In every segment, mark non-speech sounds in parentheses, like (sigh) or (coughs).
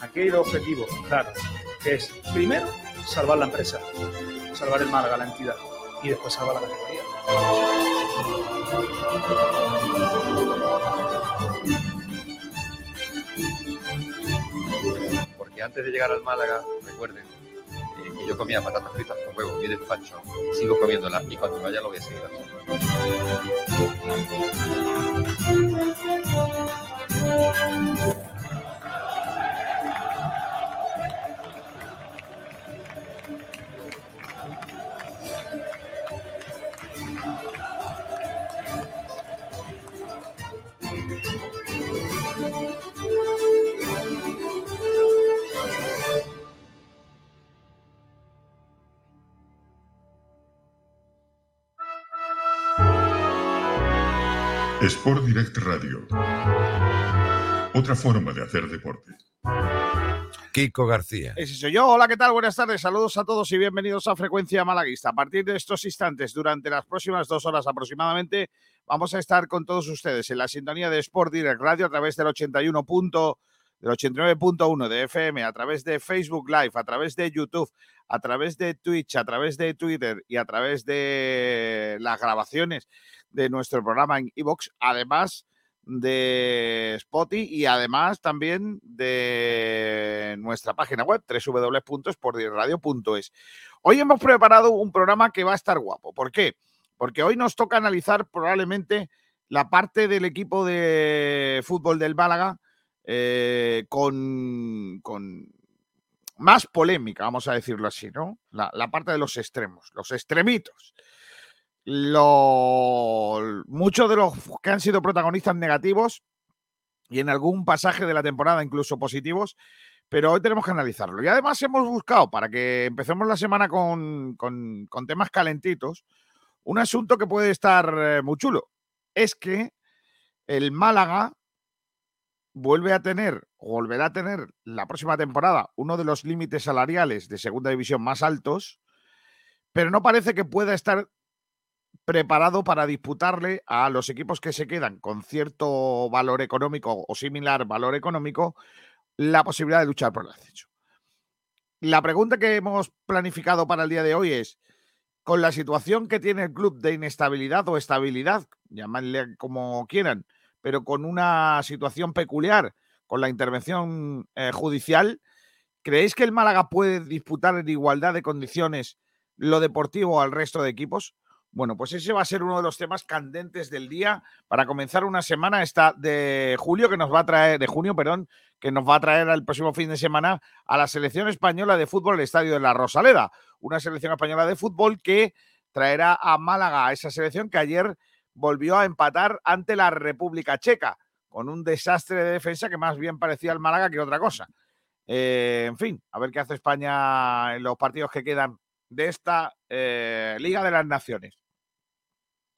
Aquí hay el objetivo, claro, que es primero salvar la empresa, salvar el Málaga, la entidad, y después salvar la categoría. Porque antes de llegar al Málaga, recuerden eh, que yo comía patatas fritas con huevo y despacho, sigo comiéndolas y cuando vaya lo voy a seguir haciendo. Radio. Otra forma de hacer deporte. Kiko García. Ese soy yo. Hola, ¿qué tal? Buenas tardes. Saludos a todos y bienvenidos a Frecuencia Malaguista. A partir de estos instantes, durante las próximas dos horas aproximadamente, vamos a estar con todos ustedes en la sintonía de Sport Direct Radio a través del 81. del 89.1 de FM, a través de Facebook Live, a través de YouTube, a través de Twitch, a través de Twitter y a través de las grabaciones de nuestro programa en iVox, además de Spotify y además también de nuestra página web www.sportradio.es. Hoy hemos preparado un programa que va a estar guapo. ¿Por qué? Porque hoy nos toca analizar probablemente la parte del equipo de fútbol del Málaga eh, con, con, más polémica, vamos a decirlo así, ¿no? La, la parte de los extremos, los extremitos muchos de los que han sido protagonistas negativos y en algún pasaje de la temporada incluso positivos, pero hoy tenemos que analizarlo. Y además hemos buscado, para que empecemos la semana con, temas calentitos, un asunto que puede estar eh, muy chulo. Es que el Málaga vuelve a tener, volverá a tener la próxima temporada, uno de los límites salariales de segunda división más altos, pero no parece que pueda estar preparado para disputarle a los equipos que se quedan con cierto valor económico o similar valor económico la posibilidad de luchar por el ascenso. La pregunta que hemos planificado para el día de hoy es, con la situación que tiene el club de inestabilidad o estabilidad, llamadle como quieran, pero con una situación peculiar, con la intervención eh, judicial, ¿creéis que el Málaga puede disputar en igualdad de condiciones lo deportivo al resto de equipos? Bueno, pues ese va a ser uno de los temas candentes del día para comenzar una semana esta de julio que nos va a traer, de junio, perdón, que nos va a traer el próximo fin de semana a la selección española de fútbol el Estadio de la Rosaleda. Una selección española de fútbol que traerá a Málaga a esa selección que ayer volvió a empatar ante la República Checa, con un desastre de defensa que más bien parecía al Málaga que otra cosa. Eh, en fin, a ver qué hace España en los partidos que quedan de esta eh, Liga de las Naciones.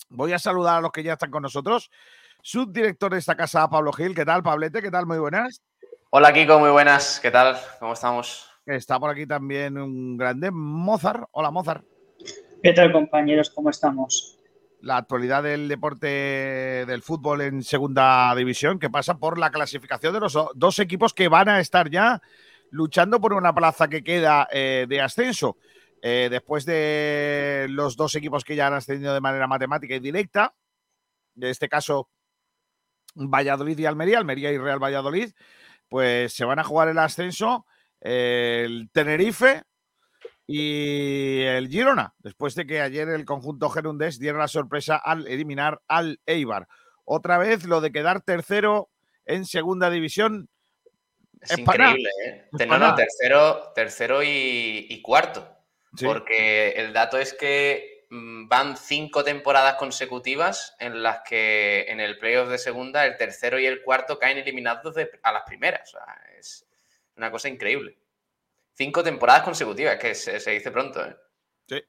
Voy a saludar a los que ya están con nosotros. Subdirector de esta casa, Pablo Gil. ¿Qué tal, Pablete? ¿Qué tal? Muy buenas. Hola, Kiko. Muy buenas. ¿Qué tal? ¿Cómo estamos? Está por aquí también un grande Mozart. Hola, Mozart. ¿Qué tal, compañeros? ¿Cómo estamos? La actualidad del deporte del fútbol en segunda división, que pasa por la clasificación de los dos equipos que van a estar ya luchando por una plaza que queda eh, de ascenso. Eh, después de los dos equipos que ya han ascendido de manera matemática y directa, en este caso Valladolid y Almería, Almería y Real Valladolid, pues se van a jugar el ascenso el Tenerife y el Girona, después de que ayer el conjunto gerundés diera la sorpresa al eliminar al Eibar. Otra vez lo de quedar tercero en segunda división. Es, increíble, ¿eh? tercero, tercero y cuarto. Porque el dato es que mm, van cinco temporadas consecutivas en las que en el playoff de segunda el tercero y el cuarto caen eliminados a las primeras. es una cosa increíble. Cinco temporadas consecutivas, que se, dice pronto. ¿eh? Sí.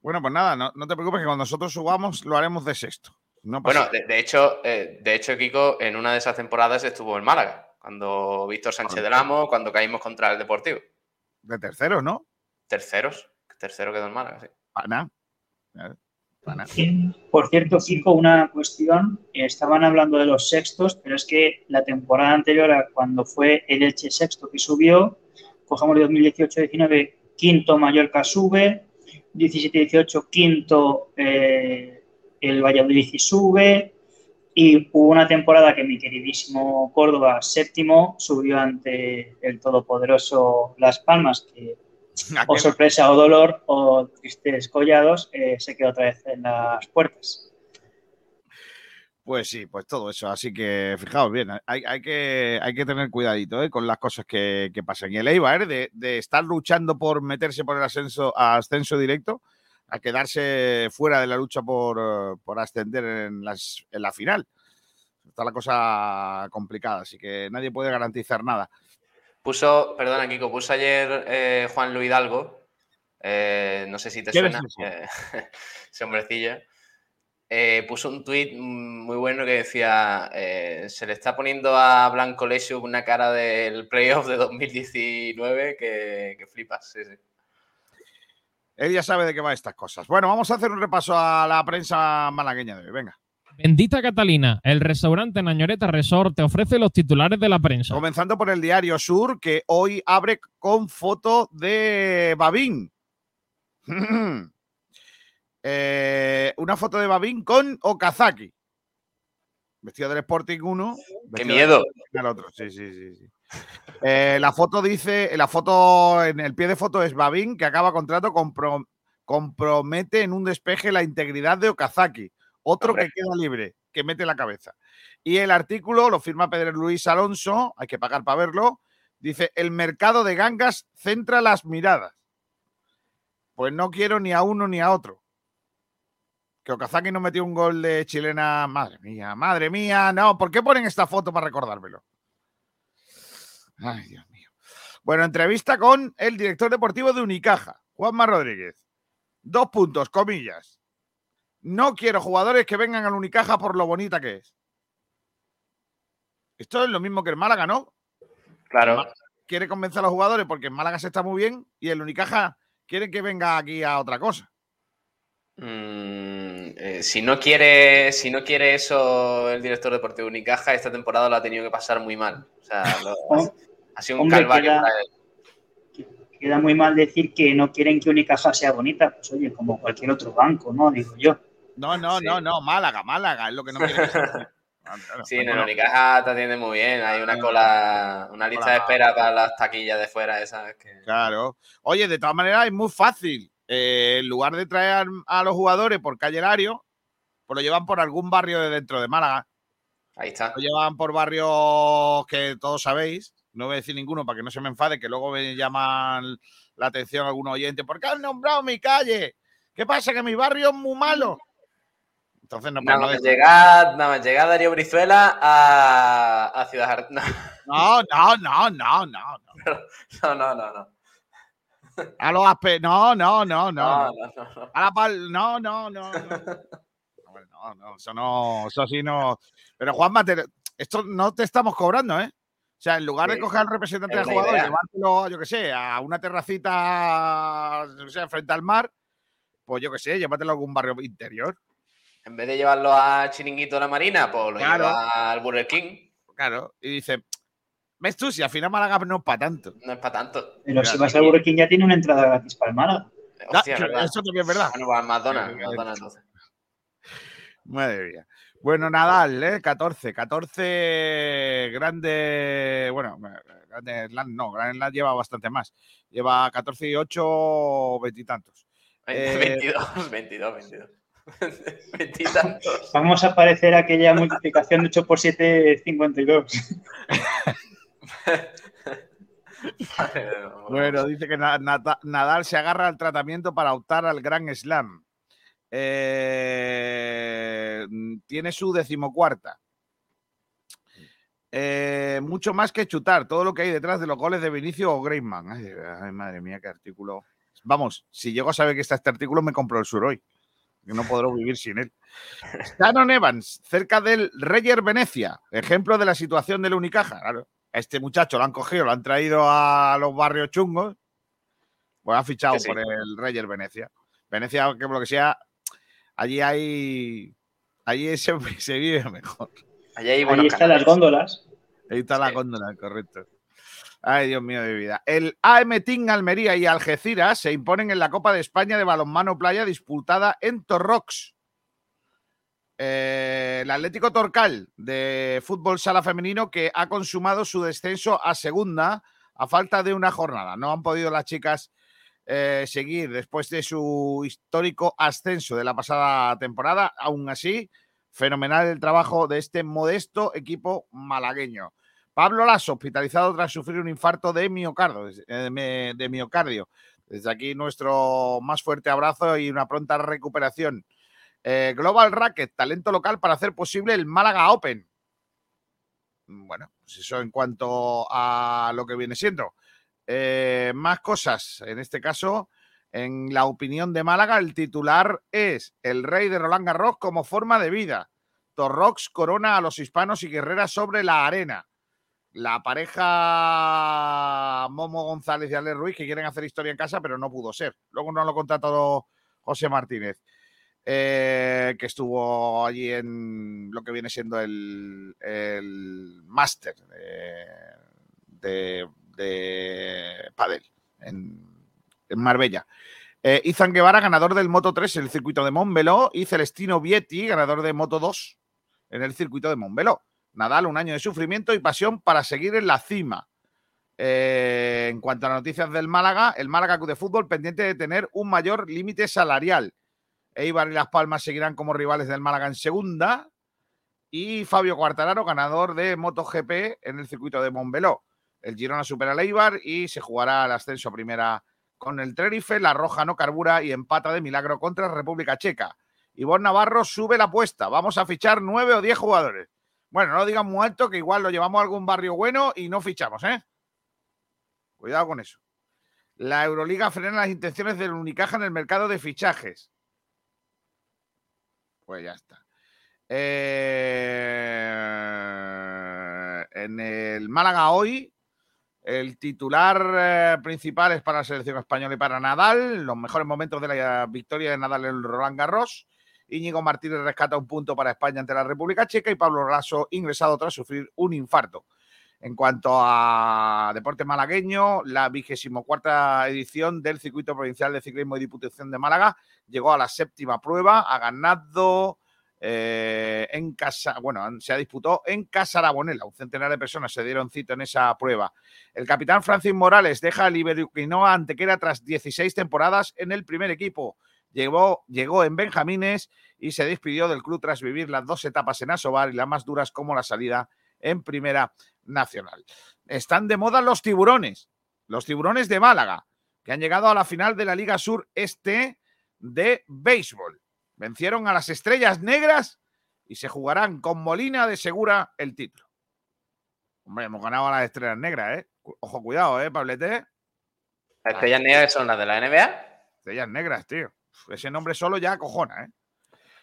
Bueno, pues nada, no, te preocupes que cuando nosotros subamos lo haremos de sexto. bueno, de, hecho, eh, de hecho, Kiko, en una de esas temporadas estuvo en Málaga, cuando Víctor Sánchez del Amo, cuando caímos contra el Deportivo. De tercero, ¿no? Terceros. Tercero quedó en Málaga, sí. Por cierto, Kiko, una cuestión. Estaban hablando de los sextos, pero es que la temporada anterior, a cuando fue el Elche sexto que subió, cojamos de 2018-19, quinto Mallorca sube, 17-18 quinto eh, el Valladolid sube, y hubo una temporada que mi queridísimo Córdoba, séptimo, subió ante el todopoderoso Las Palmas, que (laughs) o sorpresa o dolor o tristes collados, eh, se quedó otra vez en las puertas. Pues sí, pues todo eso. Así que fijaos bien, hay, que, hay que tener cuidadito eh, con las cosas que, pasan. Y el Eibar, de, de, estar luchando por meterse por el ascenso, ascenso directo, a quedarse fuera de la lucha por, por ascender en, las, en la final. Está la cosa complicada, así que nadie puede garantizar nada. Puso, perdona, Kiko, puso ayer eh, Juan Luis Hidalgo. Eh, no sé si te suena. Eh, (laughs) ese hombrecillo. puso un tuit muy bueno que decía: Se le está poniendo a Blanco Lesio una cara del playoff de 2019 que, que flipas. Sí, sí. Él ya sabe de qué va estas cosas. Bueno, vamos a hacer un repaso a la prensa malagueña de hoy. Venga. Bendita Catalina, el restaurante Nañoreta Resort te ofrece los titulares de la prensa. Comenzando por el diario Sur, que hoy abre con foto de Babín. (clears throat) Eh, una foto de Babín con Okazaki. Vestido del Sporting 1. ¡Qué miedo! El otro, sí, sí, sí. Eh, la foto dice, la foto, en el pie de foto es Babín, que acaba contrato, compromete en un despeje la integridad de Okazaki otro que queda libre, que mete la cabeza. Y el artículo lo firma Pedro Luis Alonso, hay que pagar para verlo. Dice: el mercado de gangas centra las miradas. Pues no quiero ni a uno ni a otro. Que Okazaki no metió un gol de chilena. Madre mía, madre mía. No, ¿por qué ponen esta foto para recordármelo? Ay, Dios mío. Bueno, entrevista con el director deportivo de Unicaja, Juanma Rodríguez. Dos puntos, comillas. No quiero jugadores que vengan al Unicaja por lo bonita que es. Esto es lo mismo que el Málaga, ¿no? Claro. Quiere convencer a los jugadores porque en Málaga se está muy bien y el Unicaja quiere que venga aquí a otra cosa. Mm, eh, si, no quiere, si no quiere eso el director deportivo Unicaja, esta temporada lo ha tenido que pasar muy mal. O sea, ha sido un calvario queda, para él. Queda muy mal decir que no quieren que Unicaja sea bonita. Pues oye, como cualquier otro banco, ¿no? Digo yo. No, no, no, no, Málaga, Málaga, es lo que no quiere (laughs) Sí, en el Unicaja te atiende muy bien. Hay una cola, una lista de espera para las taquillas de fuera, esas. Que... Claro. Oye, de todas maneras es muy fácil. Eh, en lugar de traer a los jugadores por calle Lario, pues lo llevan por algún barrio de dentro de Málaga. Ahí está. Lo llevan por barrios que todos sabéis. No voy a decir ninguno para que no se me enfade, que luego me llaman la atención algunos oyentes. ¿Por qué han nombrado mi calle? ¿Qué pasa? Que mi barrio es muy malo. Entonces no nada, más llegar, nada más llegar Darío Brizuela a, a Ciudad Argentina. No, no, no, no, no. No, no, no, no. A los aspe... No, no, no, no. A la pal... No, no, no. No, no, eso no, eso sí no. Pero Juanma, esto no te estamos cobrando, ¿eh? O sea, en lugar de coger al representante del jugador y llevártelo, yo qué sé, a una terracita, o sea, frente al mar, pues yo qué sé, llévatelo a algún barrio interior. En vez de llevarlo a Chiringuito de la Marina, pues lo lleva al Burger King. Claro, y dice, ¿ves tú? Si al final Málaga no es para tanto. No es para tanto. Pero si vas al Burger King ya tiene una entrada gratis para el Málaga. Hostia, eso también es verdad. Bueno, va al McDonald's, McDonald's entonces. Madre mía. Bueno, Nadal, ¿eh? 14. 14 grande. Bueno, grande no, Grand Slam lleva bastante más. Lleva 14 y 8, veintitantos. 22, 22, 22. (laughs) Vamos a parecer aquella multiplicación de 8 por 7, 52. bueno, dice que Nadal se agarra al tratamiento para optar al Gran Slam. Eh, tiene su decimocuarta. Eh, mucho más que chutar, todo lo que hay detrás de los goles de Vinicio o Griezmann. Ay, madre mía, qué artículo. Vamos, si llego a saber que está este artículo, me compro el sur hoy no podré vivir sin él. Shannon Evans, cerca del Reyer Venecia, ejemplo de la situación del Unicaja. Claro, a este muchacho lo han cogido, lo han traído a los barrios chungos, pues ha fichado por el Reyer Venecia. Venecia, que por lo que sea, Allí hay. Allí se, (laughs) se vive mejor. Allí, hay están las góndolas. Ahí está la Sí. góndola, correcto. Ay, Dios mío de vida. El AM Team Almería y Algeciras se imponen en la Copa de España de balonmano playa disputada en Torrox. Eh, el Atlético Torcal de fútbol sala femenino que ha consumado su descenso a segunda a falta de una jornada. No han podido las chicas eh, seguir después de su histórico ascenso de la pasada temporada. Aún así, fenomenal el trabajo de este modesto equipo malagueño. Pablo Lasso, hospitalizado tras sufrir un infarto de miocardio. eh, de miocardio. Desde aquí nuestro más fuerte abrazo y una pronta recuperación. Eh, Global Racket, talento local para hacer posible el Málaga Open. Bueno, pues eso en cuanto a lo que viene siendo. Eh, más cosas. En este caso, en la opinión de Málaga, el titular es el rey de Roland Garros como forma de vida. Torrox corona a los hispanos y guerreras sobre la arena. La pareja Momo González y Ale Ruiz que quieren hacer historia en casa, pero no pudo ser. Luego no lo contrató José Martínez, eh, que estuvo allí en lo que viene siendo el, el máster de, de, de pádel en, en Marbella. Eh, Izan Guevara, ganador del Moto 3 en el circuito de Montbeló, y Celestino Vietti, ganador de Moto 2 en el circuito de Montbeló. Nadal, un año de sufrimiento y pasión para seguir en la cima. Eh, en cuanto a las noticias del Málaga, el Málaga Club de Fútbol pendiente de tener un mayor límite salarial. Eibar y Las Palmas seguirán como rivales del Málaga en segunda. Y Fabio Quartararo, ganador de MotoGP en el circuito de Montbeló. El Girona supera al Eibar y se jugará el ascenso a primera con el Tenerife. La Roja no carbura y empata de milagro contra República Checa. Ivonne Navarro sube la apuesta. Vamos a fichar nueve o diez jugadores. Bueno, no lo digan muy alto, que igual lo llevamos a algún barrio bueno y no fichamos, ¿eh? Cuidado con eso. La Euroliga frena las intenciones del Unicaja en el mercado de fichajes. Pues ya está. Eh, en el Málaga hoy, el titular eh, principal es para la selección española y para Nadal. Los mejores momentos de la victoria de Nadal en Roland Garros. Íñigo Martínez rescata un punto para España ante la República Checa y Pablo Lasso ingresado tras sufrir un infarto. En cuanto a deporte malagueño, la vigésimo cuarta edición del circuito provincial de ciclismo y diputación de Málaga llegó a la séptima prueba, ha ganado eh, en casa, bueno, se ha disputado en Casa Arabonela. Un centenar de personas se dieron cita en esa prueba. El capitán Francis Morales deja el Iberuquinoa Antequera tras 16 temporadas en el primer equipo. Llegó, llegó en Benjamines y se despidió del club tras vivir las dos etapas en Asobar y las más duras como la salida en Primera Nacional. Están de moda los tiburones, los tiburones de Málaga, que han llegado a la final de la Liga Sur Este de béisbol. Vencieron a las Estrellas Negras y se jugarán con Molina de Segura el título. Hombre, hemos ganado a las Estrellas Negras, ¿eh? Ojo, cuidado, ¿eh, Pablete? ¿Las estrellas negras son las de la NBA? Estrellas Negras, tío. Ese nombre solo ya cojona, ¿eh?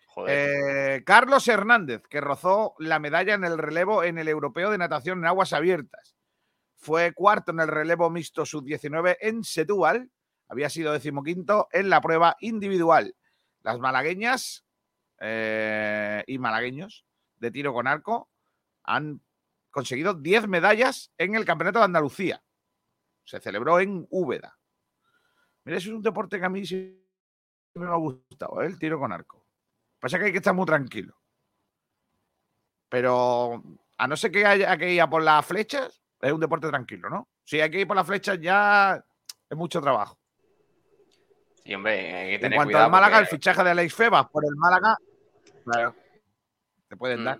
Joder. Eh, Carlos Hernández, que rozó la medalla en el relevo en el Europeo de Natación en Aguas Abiertas. Fue cuarto en el relevo mixto sub-19 en Setúbal. Había sido decimoquinto en la prueba individual. Las malagueñas eh, y malagueños de tiro con arco han conseguido 10 medallas en el Campeonato de Andalucía. Se celebró en Úbeda. Mira, eso es un deporte que a mí me ha gustado, ¿eh? el tiro con arco. Pasa que hay que estar muy tranquilo. Pero a no ser que haya que ir a por las flechas, es un deporte tranquilo, ¿no? Si hay que ir por las flechas ya es mucho trabajo. Y hombre, hay que En cuanto cuidado. al Málaga, el fichaje de Alex Febas por el Málaga, claro, te pueden Mm. dar.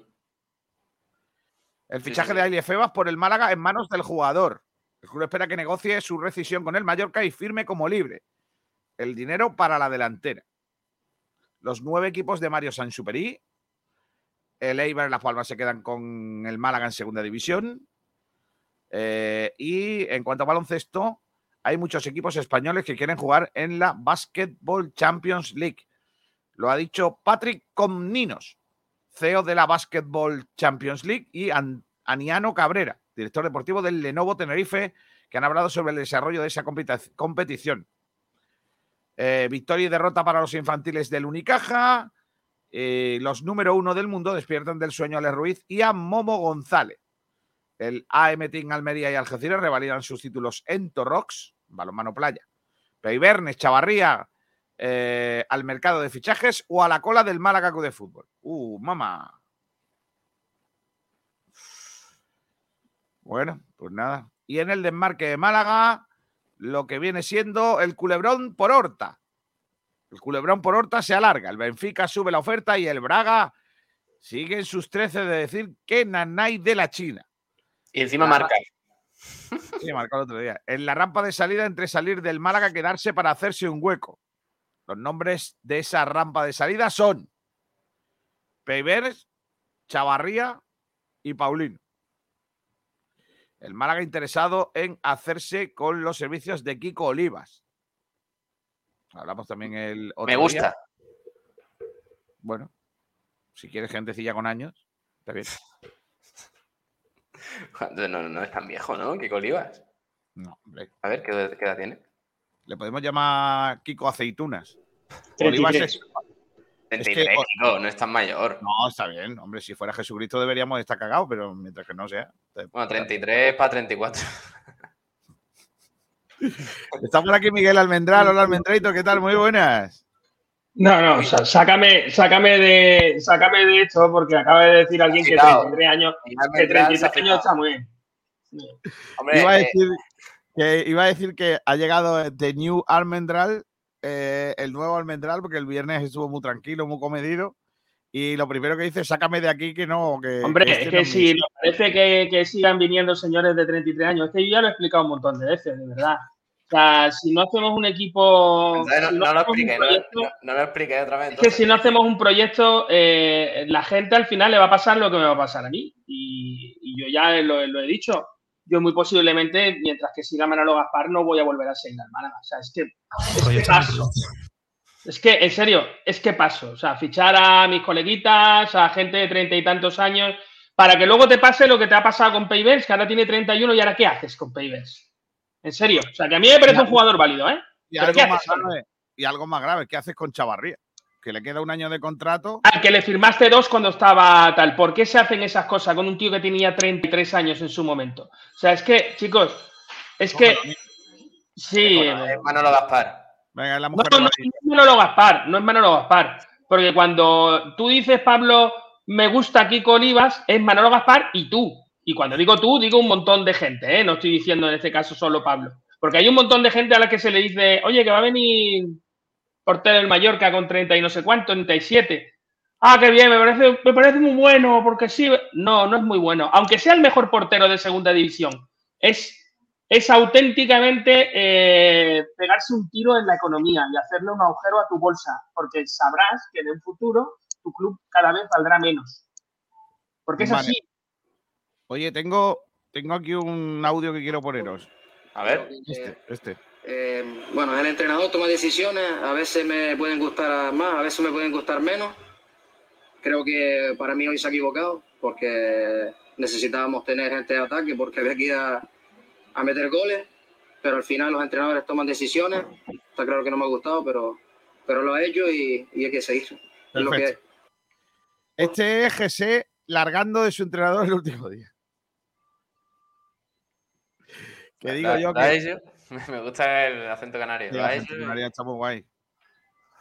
El Sí, fichaje sí, de sí. Alex Febas por el Málaga en manos del jugador. El club espera que negocie su rescisión con el Mallorca y firme como libre. El dinero para la delantera. Los nueve equipos de Mario Sansuperi, el Eibar y Las Palmas se quedan con el Málaga en segunda división. Eh, y en cuanto a baloncesto, hay muchos equipos españoles que quieren jugar en la Basketball Champions League. Lo ha dicho Patrick Comninos, CEO de la Basketball Champions League, y An- Aniano Cabrera, director deportivo del Lenovo Tenerife, que han hablado sobre el desarrollo de esa competi- competición. Eh, victoria y derrota para los infantiles del Unicaja. eh, los número uno del mundo despiertan del sueño a Ale Ruiz y a Momo González. El AM Team Almería y Algeciras revalidan sus títulos en Torrox, balonmano playa. Peibernes, Chavarría, eh, al mercado de fichajes o a la cola del Málaga de fútbol. Uh, mamá. Bueno, pues nada. Y en el desmarque de Málaga, lo que viene siendo el culebrón por Horta. El culebrón por Horta se alarga. El Benfica sube la oferta y el Braga sigue en sus 13 de decir que Nanay de la China. Y encima marca. Sí, marcó el otro día. En la rampa de salida entre salir del Málaga quedarse para hacerse un hueco. Los nombres de esa rampa de salida son Peivers, Chavarría y Paulino. El Málaga interesado en hacerse con los servicios de Kiko Olivas. Hablamos también el Me gusta. Bueno, si quieres gentecilla con años, está bien. (laughs) No, no es tan viejo, ¿no? Kiko Olivas. No, hombre. A ver, ¿qué, edad tiene? Le podemos llamar Kiko Aceitunas. 33. 33, Kiko, no es tan mayor. No, está bien. Hombre, si fuera Jesucristo deberíamos estar cagados, pero mientras que no sea. Bueno, 33 para 34. Está por aquí Miguel Almendral. Hola Almendraito, ¿qué tal? Muy buenas. No, no, sácame, sácame de, sácame de esto porque acaba de decir alguien que 33 años, que 33 años está muy bien. iba, a eh, decir que, iba a decir que ha llegado The New Almendral, eh, el nuevo Almendral, porque el viernes estuvo muy tranquilo, muy comedido. Y lo primero que dice, sácame de aquí que no. Que, Hombre, es que si parece que, que, sigan viniendo señores de 33 años, es que yo ya lo he explicado un montón de veces, de verdad. O sea, si no hacemos un equipo. No, no, lo expliqué, no, lo expliqué otra vez. Es que si no hacemos un proyecto, eh, la gente al final le va a pasar lo que me va a pasar a mí. Y, yo ya lo, he dicho. Yo muy posiblemente, mientras que siga Manolo Gaspar, no voy a volver a seguir al Málaga. O sea, es que, es que paso. Es que, en serio, es que paso. O sea, fichar a mis coleguitas, a gente de treinta y tantos años, para que luego te pase lo que te ha pasado con Peibers, que ahora tiene 31 y ahora ¿qué haces con Peibers? En serio. O sea, que a mí me parece un jugador válido, ¿eh? Y algo, más grave, y algo más grave, ¿qué haces con Chavarría? Que le queda un año de contrato. Al que le firmaste dos cuando estaba tal. ¿Por qué se hacen esas cosas con un tío que tenía 33 años en su momento? O sea, es que, chicos, es que. Sí. Es Manolo Gaspar. Venga, la mujer no, no, no es Manolo Gaspar, no es Manolo Gaspar. Porque cuando tú dices, Pablo, me gusta Kiko Olivas, es Manolo Gaspar y tú. Y cuando digo tú, digo un montón de gente, ¿eh? no estoy diciendo en este caso solo Pablo. Porque hay un montón de gente a la que se le dice, oye, que va a venir portero del Mallorca con 30 y no sé cuánto, 37. Ah, qué bien, me parece, me parece muy bueno, porque sí. No, no es muy bueno. Aunque sea el mejor portero de segunda división, es, es auténticamente eh, pegarse un tiro en la economía y hacerle un agujero a tu bolsa, porque sabrás que en el futuro tu club cada vez valdrá menos. Porque es así. Oye, tengo, tengo aquí un audio que quiero poneros. A ver. Este, este. Eh, bueno, el entrenador toma decisiones, a veces me pueden gustar más, a veces me pueden gustar menos. Creo que para mí hoy se ha equivocado porque necesitábamos tener gente de ataque porque había que ir a, meter goles, pero al final los entrenadores toman decisiones. Está claro que no me ha gustado, pero, pero lo ha hecho y, y hay que seguir. Es lo que Este es GC largando de su entrenador el último día. Que digo yo que. (laughs) Me gusta el acento canario. el acento canario está muy guay.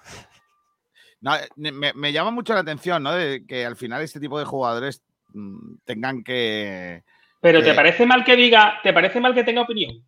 (laughs) me, llama mucho la atención, ¿no? De que al final este tipo de jugadores mm, tengan que. Pero ¿te parece mal que diga, te parece mal que tenga opinión?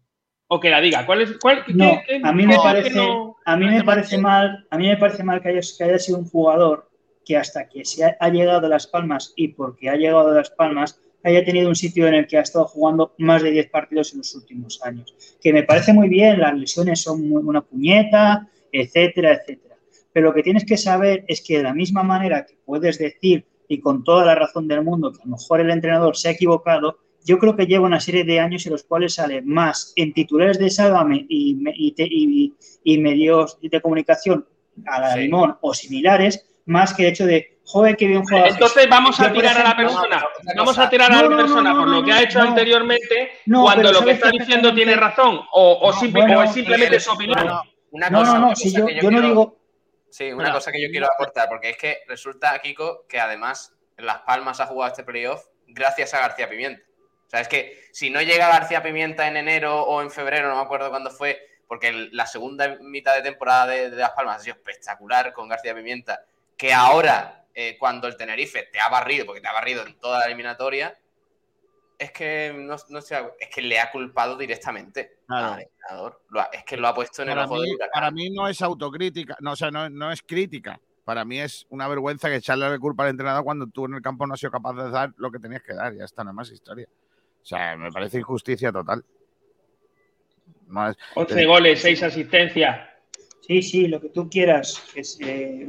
O que la diga. ¿Cuál es, cuál, no, a mí me parece, a mí me parece mal, a mí me parece mal que haya, que haya sido un jugador que hasta que se ha, ha llegado a Las Palmas y porque ha llegado a Las Palmas haya tenido un sitio en el que ha estado jugando más de 10 partidos en los últimos años. Que me parece muy bien, las lesiones son muy, una puñeta, etcétera, etcétera. Pero lo que tienes que saber es que de la misma manera que puedes decir, y con toda la razón del mundo, que a lo mejor el entrenador se ha equivocado, yo creo que lleva una serie de años en los cuales sale más en titulares de Sálvame y, y, y, medios de comunicación a la Limón o similares, más que el hecho de joder, qué bien juega. Entonces vamos a tirar a la persona, vamos a tirar a la persona por lo que ha hecho anteriormente, cuando lo que está diciendo tiene razón, o, o, es simplemente su opinión. no, no, no, si yo, yo no digo, Sí, una cosa que yo quiero aportar, porque es que resulta, Kiko, que además Las Palmas ha jugado este playoff gracias a García Pimienta. O sea, es que si no llega García Pimienta en enero o en febrero, no me acuerdo cuándo fue, porque la segunda mitad de temporada de, Las Palmas ha sido espectacular con García Pimienta, que ahora, eh, cuando el Tenerife te ha barrido, porque te ha barrido en toda la eliminatoria, es que no, es que le ha culpado directamente al entrenador. es que lo ha puesto en el ojo de Para mí no es autocrítica, no, o sea, no, es crítica. Para mí es una vergüenza que echarle la culpa al entrenador cuando tú en el campo no has sido capaz de dar lo que tenías que dar. Ya está, nada más historia. O sea, me parece injusticia total. 11 goles, 6 asistencias. Sí, sí, lo que tú quieras. Es, eh,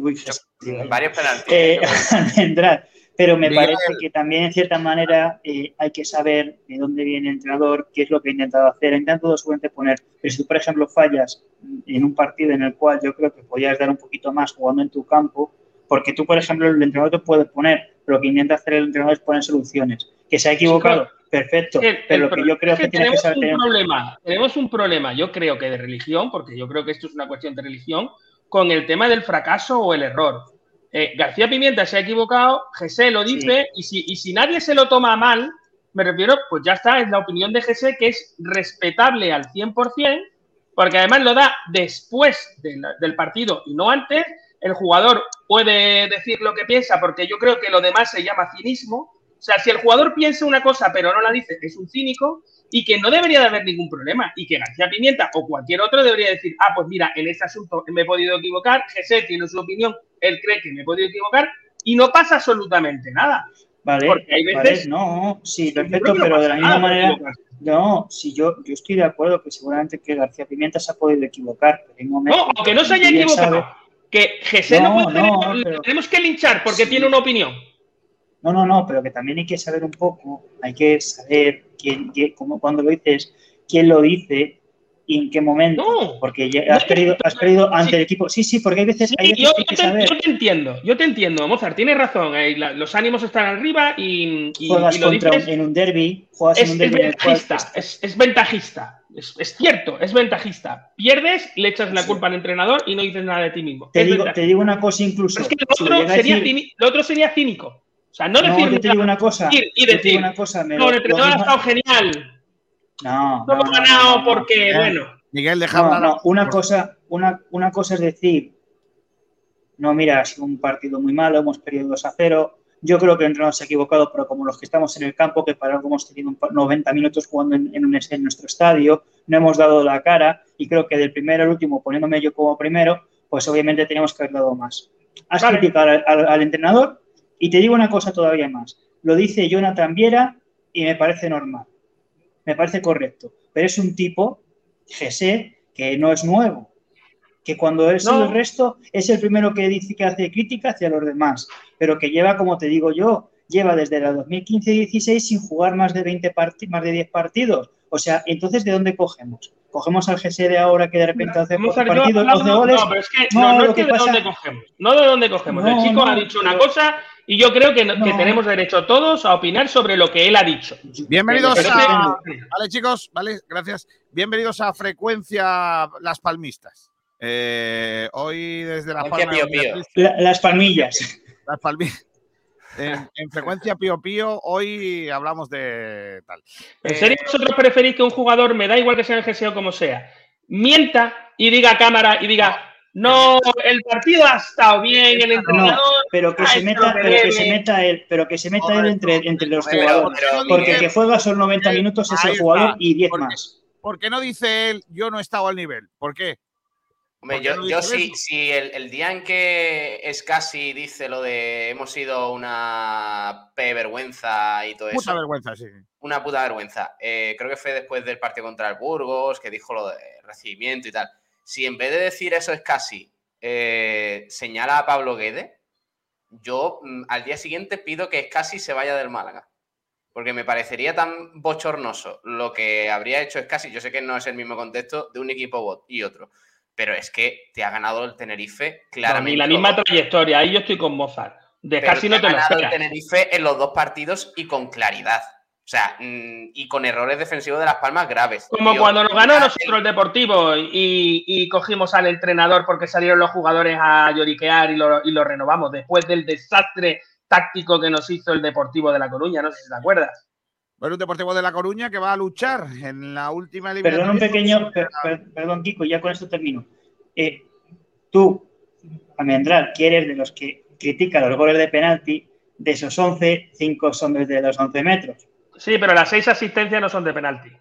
Varios penaltis. Eh, (laughs) Pero me parece que también, en cierta manera, eh, hay que saber de dónde viene el entrenador, qué es lo que ha intentado hacer. Ha intentado seguramente poner, pero si tú, por ejemplo, fallas en un partido en el cual yo creo que podías dar un poquito más jugando en tu campo, porque tú, por ejemplo, el entrenador te puede poner, pero lo que intenta hacer el entrenador es poner soluciones. Que se ha equivocado, perfecto, pero lo que yo creo que, tiene que saber... Un problema, tenemos un problema, yo creo que de religión, porque yo creo que esto es una cuestión de religión, con el tema del fracaso o el error. Eh, García Pimienta se ha equivocado, José lo dice, y, si, y si nadie se lo toma mal, me refiero, pues ya está, es la opinión de José que es respetable al 100%, porque además lo da después del partido y no antes. El jugador puede decir lo que piensa, porque yo creo que lo demás se llama cinismo. O sea, si el jugador piensa una cosa pero no la dice, es un cínico y que no debería de haber ningún problema y que García Pimienta o cualquier otro debería decir, ah, pues mira, en este asunto me he podido equivocar, José tiene su opinión, él cree que me he podido equivocar y no pasa absolutamente nada. Vale, Porque hay veces, no, sí, perfecto, pero de la misma manera, no, si yo, yo estoy de acuerdo que seguramente que García Pimienta se ha podido equivocar, pero hay momentos No, aunque no se haya equivocado, que José no, puede tener, tenemos que linchar porque tiene una opinión. No, no, no, pero que también hay que saber un poco, hay que saber quién, como cuando lo dices, quién lo dice y en qué momento. porque has, perdido, has perdido ante el equipo. Sí, sí, porque hay veces, hay yo, que te, saber. yo, te, entiendo, yo te entiendo, Mozart, tienes razón. Eh, los ánimos están arriba y. juegas contra en un derby, juegas es, en un derby. Es ventajista, es, ventajista. Es, cierto, es ventajista. Pierdes, le echas la culpa al entrenador y no dices nada de ti mismo. Te, digo, te digo, una cosa incluso. es que lo otro, sería lo otro sería cínico. O sea, no decir. No, te digo una cosa. Y decir, una cosa, no, el entrenador ha estado genial. No. No, hemos ganado porque, bueno. Miguel, déjame. No, una cosa, una, una cosa es decir, no, mira, ha sido un partido muy malo, hemos perdido 2 a 0. Yo creo que el entrenador se ha equivocado, pero como los que estamos en el campo, que para algo hemos tenido 90 minutos jugando en, en, en nuestro estadio, no hemos dado la cara y creo que del primero al último, poniéndome yo como primero, pues obviamente teníamos que haber dado más. Has criticado al entrenador, y te digo una cosa todavía más. Lo dice Jonathan Viera y me parece normal. Me parece correcto. Pero es un tipo, Jesse, que no es nuevo. Que cuando es el resto, es el primero que dice que hace crítica hacia los demás. Pero que lleva, como te digo yo, lleva desde la 2015-16 sin jugar más de 20 más de 10 partidos. O sea, entonces, ¿de dónde cogemos? ¿Cogemos al GC de ahora que de repente hace partidos, 12 goles? No, pero es que no, no, es que de dónde cogemos. No de dónde cogemos. el chico ha dicho una cosa y yo creo que, tenemos derecho todos a opinar sobre lo que él ha dicho. Bienvenidos a. Vale, chicos, vale, gracias. Bienvenidos a Frecuencia Las Palmistas. Eh, hoy desde La las palmillas. Las palmillas. En, frecuencia Pío Pío, hoy hablamos de tal. ¿En serio vosotros preferís que un jugador, me da igual que sea el GSO como sea, mienta y diga a cámara y diga, no, el partido ha estado bien, el entrenador. pero que se meta, pero que se meta él, pero que se meta él entre, entre los jugadores. porque el que juega son 90 minutos es el jugador y 10 más. ¿Por qué no dice él yo no he estado al nivel? ¿Por qué? Hombre, yo, yo sí, si el, día en que es casi dice lo de hemos sido una P vergüenza y todo eso. Puta vergüenza, sí. Una puta vergüenza. Eh, creo que fue después del partido contra el Burgos, que dijo lo de recibimiento y tal si en vez de decir eso es casi, eh, señala a Pablo Guede, yo mm, al día siguiente pido que es casi se vaya del Málaga. Porque me parecería tan bochornoso lo que habría hecho es casi, yo sé que no es el mismo contexto de un equipo bot y otro, pero es que te ha ganado el Tenerife claramente. y la misma trayectoria, ahí yo estoy con Mozart. De casi no te, ha ganado el Tenerife en los dos partidos y con claridad. O sea, mm, y con errores defensivos de Las Palmas graves. Como cuando nos ganó nosotros el Deportivo y, cogimos al entrenador porque salieron los jugadores a lloriquear y lo, y lo renovamos después del desastre táctico que nos hizo el Deportivo de La Coruña, no sé si te acuerdas. Bueno, un Deportivo de La Coruña que va a luchar en la última eliminatoria. Perdón un pequeño, perdón Kiko, ya con esto termino. Eh, tú, Almendral, quieres de los que critican los goles de penalti, de esos 11, 5 son desde los 11 metros. Sí, pero las 6 asistencias no son de penalti.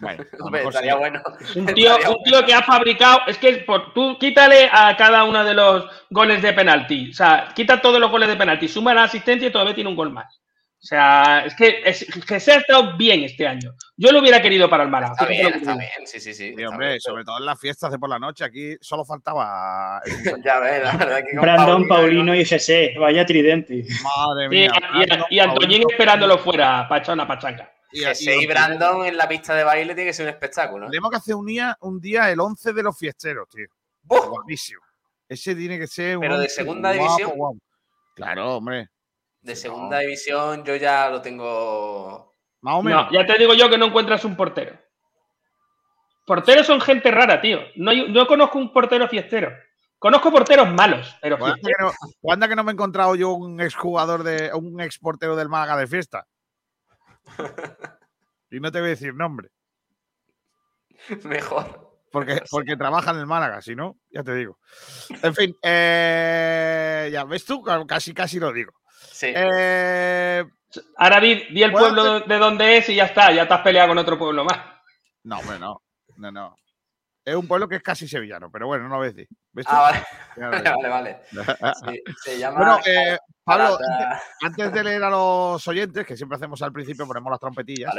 Bueno, estaría bueno. Un (laughs) tío, un tío, que ha fabricado, es que por, tú quítale a cada uno de los goles de penalti, o sea, quita todos los goles de penalti, suma la asistencia y todavía tiene un gol más. O sea, es que, que se ha estado bien este año. Yo lo hubiera querido para el Málaga. Está bien, está bien, sí, sí, sí. hombre, sobre todo en las fiestas de por la noche, aquí solo faltaba. (laughs) ya ves, la verdad que Brandon, Paulino y José, vaya tridente. Madre mía. y, Antoñín esperándolo fuera para echar una pachanga. Y, y, Brandon en la pista de baile tiene que ser un espectáculo. Tenemos que hacer un día, un día el 11 de los fiesteros, tío. Buenísimo. Ese tiene que ser. Pero de segunda división. Claro, hombre. De segunda división yo ya lo tengo. Más o menos. No, ya te digo yo que no encuentras un portero. Porteros son gente rara, tío. No, no conozco un portero fiestero. Conozco porteros malos, pero. ¿Cuándo que, no, que no me he encontrado yo un exjugador de. un exportero del Málaga de fiesta? (laughs) y no te voy a decir nombre. Mejor. Porque, (laughs) porque trabaja en el Málaga, si no, ya te digo. En fin, eh, ya ves tú, casi casi lo digo. Sí. Eh, Ahora di, el pueblo de dónde es y ya está, ya te has peleado con otro pueblo más. No, bueno, no, no. Es un pueblo que es casi sevillano, pero bueno, no ves. ¿Ves ah, vale. (laughs) vale, vale. se (laughs) llama. Bueno, eh, Pablo, antes, de leer a los oyentes, que siempre hacemos al principio, ponemos las trompetillas.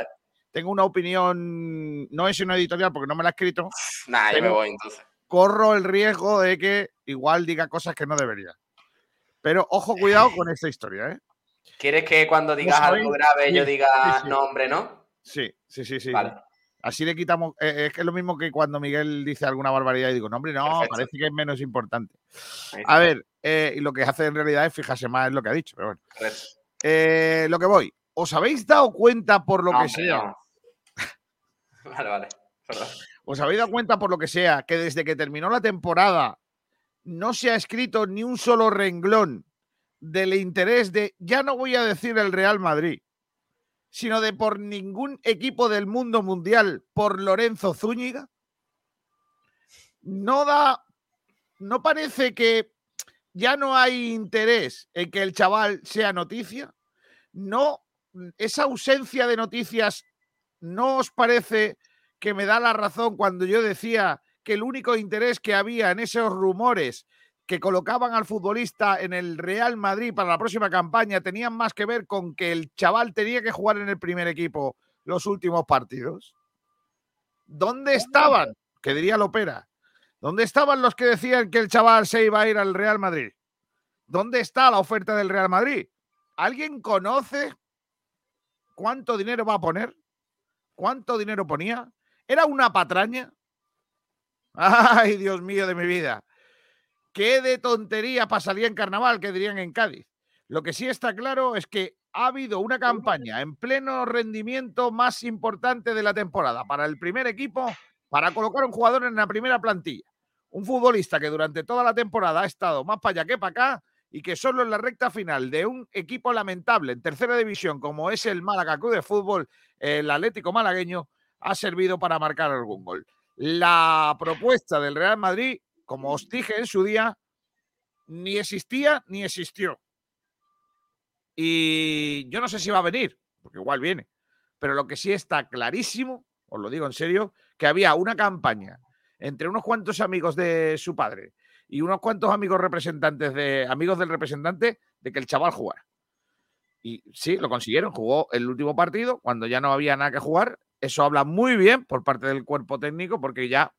Tengo una opinión, no es una editorial porque no me la he escrito. Nah, yo me voy entonces. Corro el riesgo de que igual diga cosas que no debería. Pero ojo, cuidado con esta historia, ¿eh? ¿Quieres que cuando digas algo grave yo diga nombre, no? Sí, sí, sí, sí. Vale. Así le quitamos. Eh, es que es lo mismo que cuando Miguel dice alguna barbaridad y digo, nombre, no, parece que es menos importante. A ver, eh, y lo que hace en realidad es fijarse más en lo que ha dicho, pero bueno. Eh, lo que voy. ¿Os habéis dado cuenta por lo que sea? (laughs) Vale, vale. ¿Os habéis dado cuenta por lo que sea que desde que terminó la temporada no se ha escrito ni un solo renglón del interés de, ya no voy a decir el Real Madrid, sino de por ningún equipo del mundo mundial por Lorenzo Zúñiga? No da, no parece que ya no hay interés en que el chaval sea noticia. No, esa ausencia de noticias no os parece que me da la razón cuando yo decía que el único interés que había en esos rumores que colocaban al futbolista en el Real Madrid para la próxima campaña tenían más que ver con que el chaval tenía que jugar en el primer equipo los últimos partidos? ¿Dónde estaban? Que diría Lopera. ¿Dónde estaban los que decían que el chaval se iba a ir al Real Madrid? ¿Dónde está la oferta del Real Madrid? ¿Alguien conoce cuánto dinero va a poner? ¿Cuánto dinero ponía? ¿Era una patraña? Ay, Dios mío de mi vida. ¿Qué de tontería pasaría en carnaval? Que dirían en Cádiz. Lo que sí está claro es que ha habido una campaña en pleno rendimiento más importante de la temporada para el primer equipo, para colocar un jugador en la primera plantilla. Un futbolista que durante toda la temporada ha estado más para allá que para acá y que solo en la recta final de un equipo lamentable en tercera división como es el Málaga Club de Fútbol, el Atlético Malagueño, ha servido para marcar algún gol. La propuesta del Real Madrid, como os dije en su día, ni existía ni existió. Y yo no sé si va a venir, porque igual viene, pero lo que sí está clarísimo, os lo digo en serio, que había una campaña entre unos cuantos amigos de su padre y unos cuantos amigos representantes de amigos del representante de que el chaval jugara. Y sí, lo consiguieron, jugó el último partido cuando ya no había nada que jugar eso habla muy bien por parte del cuerpo técnico porque ya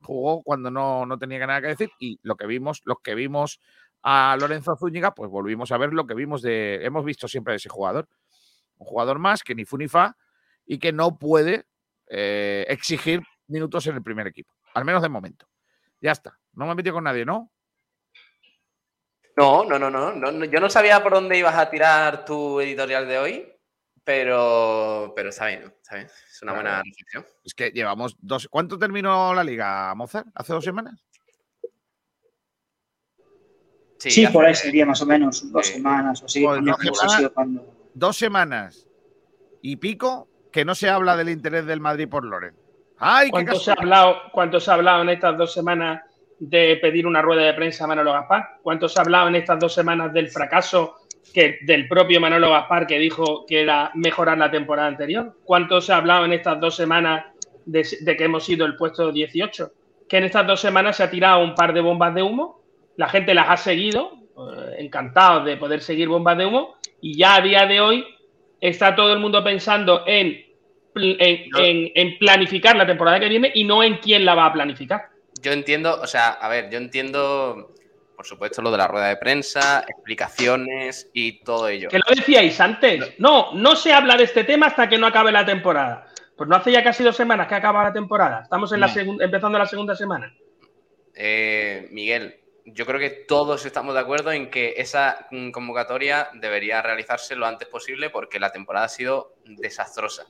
jugó cuando no, no tenía nada que decir y lo que vimos, los que vimos a Lorenzo Zúñiga, pues volvimos a ver lo que vimos de, hemos visto siempre de ese jugador. Un jugador más que ni fu ni fa y que no puede eh, exigir minutos en el primer equipo, al menos de momento. Ya está, no me he metido con nadie, ¿no? No, no, no, no, no, yo no sabía por dónde ibas a tirar tu editorial de hoy, Pero, pero está bien, está bien. Es una buena reflexión. Es que llevamos dos. ¿Cuánto terminó la liga, Mozart? ¿Hace dos semanas? Sí, por ahí sería más o menos dos semanas o así. Pues dos, semanas, dos semanas y pico que no se habla del interés del Madrid por Loren. ¡Ay, ¿Cuánto, se ha hablado, ¿Cuánto se ha hablado en estas dos semanas de pedir una rueda de prensa a Manolo Gaspar? ¿Cuánto se ha hablado en estas dos semanas del fracaso que del propio Manolo Gaspar que dijo que era mejorar la temporada anterior? ¿Cuánto se ha hablado en estas dos semanas de, que hemos sido el puesto 18? Que en estas dos semanas se ha tirado un par de bombas de humo, la gente las ha seguido, eh, encantados de poder seguir bombas de humo, y ya a día de hoy está todo el mundo pensando en, en planificar la temporada que viene y no en quién la va a planificar. Yo entiendo, o sea, a ver, yo entiendo por supuesto, lo de la rueda de prensa, explicaciones y todo ello. Que lo decíais antes. No, no se habla de este tema hasta que no acabe la temporada. Pues no hace ya casi dos semanas que acaba la temporada. Estamos en la empezando la segunda semana. Eh, Miguel, yo creo que todos estamos de acuerdo en que esa mm, convocatoria debería realizarse lo antes posible porque la temporada ha sido desastrosa.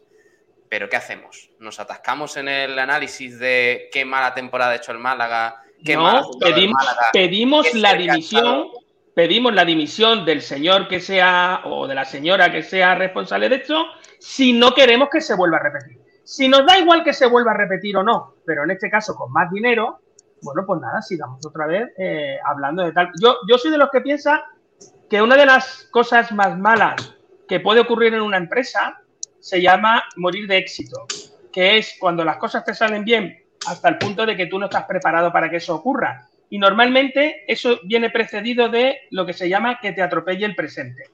Pero ¿qué hacemos? ¿Nos atascamos en el análisis de qué mala temporada ha hecho el Málaga? No, pedimos, pedimos la dimisión, pedimos la dimisión del señor que sea o de la señora que sea responsable de esto si no queremos que se vuelva a repetir. Si nos da igual que se vuelva a repetir o no, pero en este caso con más dinero, bueno, pues nada, sigamos otra vez eh, hablando de tal. Yo, yo soy de los que piensa que una de las cosas más malas que puede ocurrir en una empresa se llama morir de éxito, que es cuando las cosas te salen bien, hasta el punto de que tú no estás preparado para que eso ocurra. Y normalmente eso viene precedido de lo que se llama que te atropelle el presente,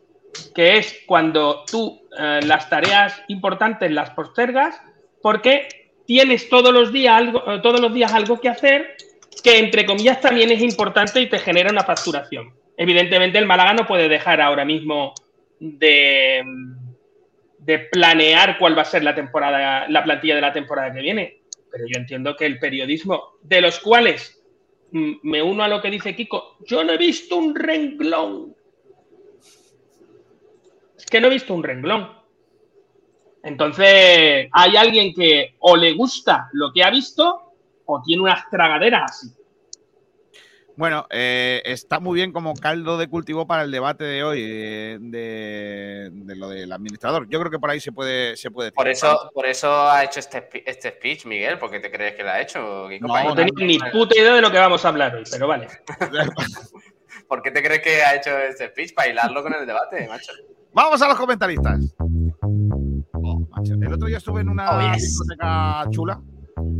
que es cuando tú eh, las tareas importantes las postergas porque tienes todos los días algo, eh, todos los días algo que hacer que entre comillas también es importante y te genera una facturación. Evidentemente el Málaga no puede dejar ahora mismo de, de planear cuál va a ser la temporada, la plantilla de la temporada que viene pero yo entiendo que el periodismo, de los cuales mm, me uno a lo que dice Kiko, yo no he visto un renglón. Es que no he visto un renglón. Entonces, hay alguien que o le gusta lo que ha visto o tiene unas tragaderas así. Bueno, eh, está muy bien como caldo de cultivo para el debate de hoy eh, de, lo del administrador. Yo creo que por ahí se puede, se puede. Por eso, por eso ha hecho este, este speech, Miguel, porque te crees que lo ha hecho. No, no tenía ni puta idea de lo que vamos a hablar hoy, pero vale. (laughs) ¿Por qué te crees que ha hecho este speech? Para hilarlo con el debate, macho. Vamos a los comentaristas. Oh, el otro día estuve en una oh, discoteca chula.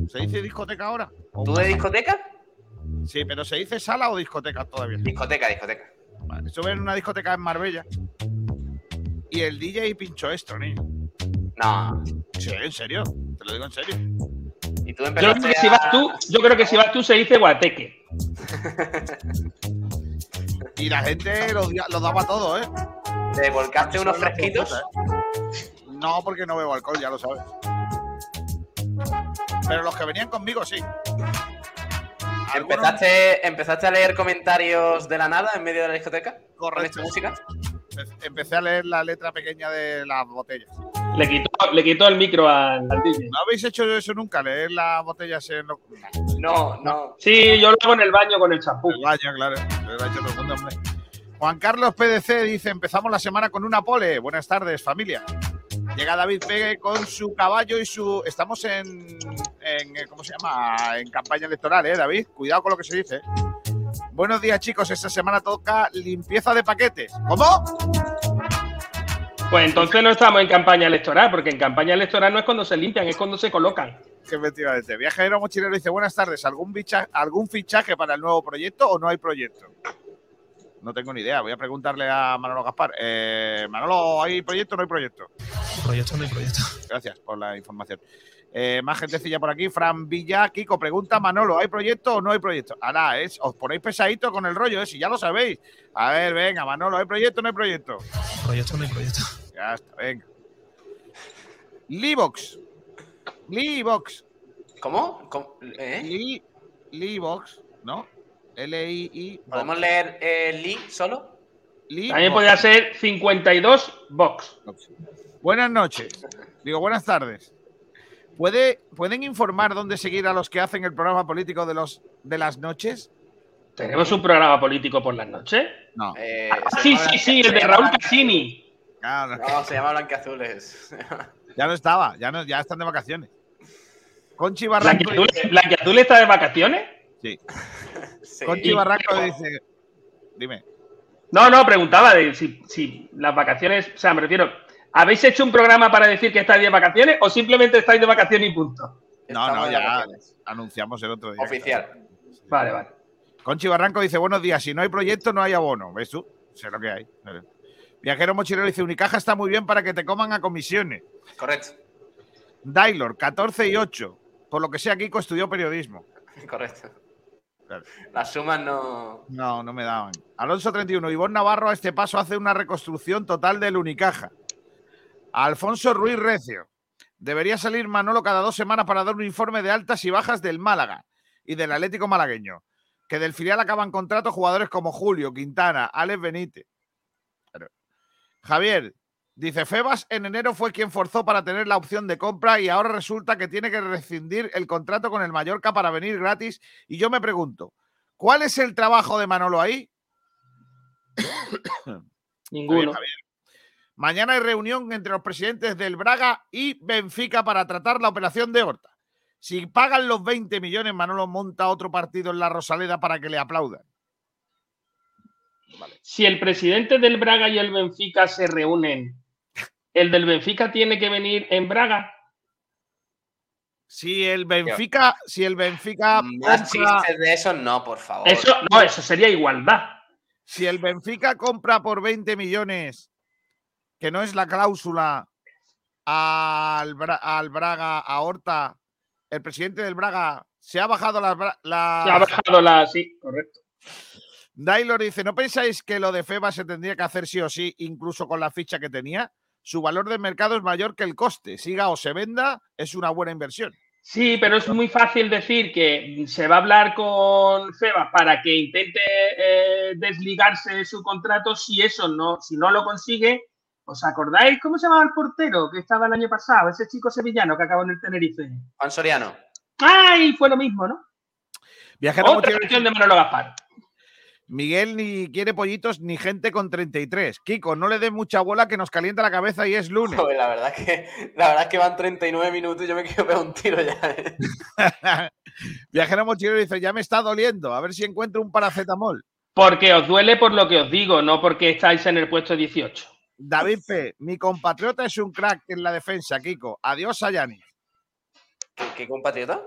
¿Se dice discoteca ahora? ¿Tú de discoteca? Sí, pero ¿se dice sala o discoteca todavía? Discoteca, discoteca. Vale, estuve en una discoteca en Marbella y el DJ pinchó esto, niño. No. Sí, en serio. Te lo digo en serio. ¿Y tú yo, creo que si vas tú, yo creo que si vas tú se dice guateque. (laughs) y la gente lo, daba todo, ¿eh? ¿Te volcaste unos fresquitos? No, porque no bebo alcohol, ya lo sabes. Pero los que venían conmigo sí. ¿Empezaste, ¿Empezaste a leer comentarios de la nada en medio de la discoteca? Correcto. música? Empecé a leer la letra pequeña de las botellas. Le quitó, le quitó el micro al, DJ. ¿No habéis hecho eso nunca? ¿Leer las botellas en los... No, no. Sí, yo lo hago en el baño con el champú. El baño, claro. Juan Carlos PDC dice: Empezamos la semana con una pole. Buenas tardes, familia. Llega David Pegue con su caballo y su. Estamos en, en. ¿Cómo se llama? En campaña electoral, ¿eh, David? Cuidado con lo que se dice. Buenos días, chicos. Esta semana toca limpieza de paquetes. ¿Cómo? Pues entonces no estamos en campaña electoral, porque en campaña electoral no es cuando se limpian, es cuando se colocan. Qué efectivamente. Viajero mochilero dice: Buenas tardes. ¿Algún, ¿Algún fichaje para el nuevo proyecto o no hay proyecto? No tengo ni idea. Voy a preguntarle a Manolo Gaspar. Eh, Manolo, ¿hay proyecto o no hay proyecto? Proyecto no hay proyecto. Gracias por la información. Eh, más gentecilla por aquí. Fran Villa, Kiko, pregunta Manolo, ¿hay proyecto o no hay proyecto? Ahora, es, os ponéis pesadito con el rollo, ¿eh? si ya lo sabéis. A ver, venga, Manolo, ¿hay proyecto o no hay proyecto? Proyecto no hay proyecto. Ya está, venga. Libox. Libox. ¿Cómo? ¿Eh? Libox, ¿no? L-I-I. ¿Podemos leer eh, Li solo? También podría ser 52 box. Buenas noches. Digo, buenas tardes. ¿Puede, ¿Pueden informar dónde seguir a los que hacen el programa político de, los, de las noches? ¿Tenemos un programa político por las noches? No. Eh, Ah, sí, sí, sí, el de Raúl Cassini. no, No, se llama Blanqueazules. (laughs) ya no estaba, ya, no, ya están de vacaciones. Conchi Barranco, ¿Blanquiazul, dice, Blanquiazul está de vacaciones? sí. Sí. Conchi Barranco dice, dime, No, no, preguntaba de si, si las vacaciones, o sea, me refiero, ¿habéis hecho un programa para decir que estáis de vacaciones o simplemente estáis de vacaciones y punto? no, Estamos no, ya anunciamos el otro día. Oficial. Vale, vale. Conchi Barranco dice, buenos días, si no hay proyecto no hay abono, ¿ves tú? Sé lo que hay. Viajero Mochilero dice, Unicaja está muy bien para que te coman a comisiones. Correcto. Dailor, 14 y 8. Por lo que sea, Kiko estudió periodismo. Correcto. Claro. Las sumas no. No, no me daban. Alonso 31. Ivonne Navarro a este paso hace una reconstrucción total del Unicaja. Alfonso Ruiz Recio. Debería salir Manolo cada dos semanas para dar un informe de altas y bajas del Málaga y del Atlético Malagueño. Que del filial acaban contratos jugadores como Julio, Quintana, Alex Benítez. Javier, dice, Febas en enero fue quien forzó para tener la opción de compra y ahora resulta que tiene que rescindir el contrato con el Mallorca para venir gratis. Y yo me pregunto, ¿cuál es el trabajo de Manolo ahí? (coughs) Ninguno. Mañana hay reunión entre los presidentes del Braga y Benfica para tratar la operación de Horta. Si pagan los 20 millones, Manolo monta otro partido en la Rosaleda para que le aplaudan. Si el presidente del Braga y el Benfica se reúnen, ¿el del Benfica tiene que venir en Braga? Si el Benfica, si el Benfica Más compra, chistes de esos, no, por favor. Eso, no, eso sería igualdad. si el Benfica compra por 20 millones, que no es la cláusula al, Bra- al Braga, a Horta, el presidente del Braga se ha bajado las- Se ha bajado la. Sí, correcto. Dailor dice, ¿no pensáis que lo de Feba se tendría que hacer sí o sí, incluso con la ficha que tenía? Su valor de mercado es mayor que el coste. Siga o se venda, es una buena inversión. Sí, pero es muy fácil decir que se va a hablar con Febas para que intente eh, desligarse de su contrato si eso no, si no lo consigue. ¿Os acordáis cómo se llamaba el portero que estaba el año pasado? Ese chico sevillano que acabó en el Tenerife. Juan Soriano. ¡Ay! Fue lo mismo, ¿no? Viajero Otra de Manolo Gaspar. Miguel ni quiere pollitos ni gente con 33. Kiko, no le des mucha bola que nos calienta la cabeza y es lunes. Joder, la verdad es que, la verdad es que van 39 minutos y yo me quiero pegar un tiro ya. ¿eh? (laughs) Viajero mochilero dice, ya me está doliendo, a ver si encuentro un paracetamol. Porque os duele por lo que os digo, no porque estáis en el puesto 18. David P., mi compatriota es un crack en la defensa, Kiko. Adiós a Yanis. ¿Qué, qué compatriota?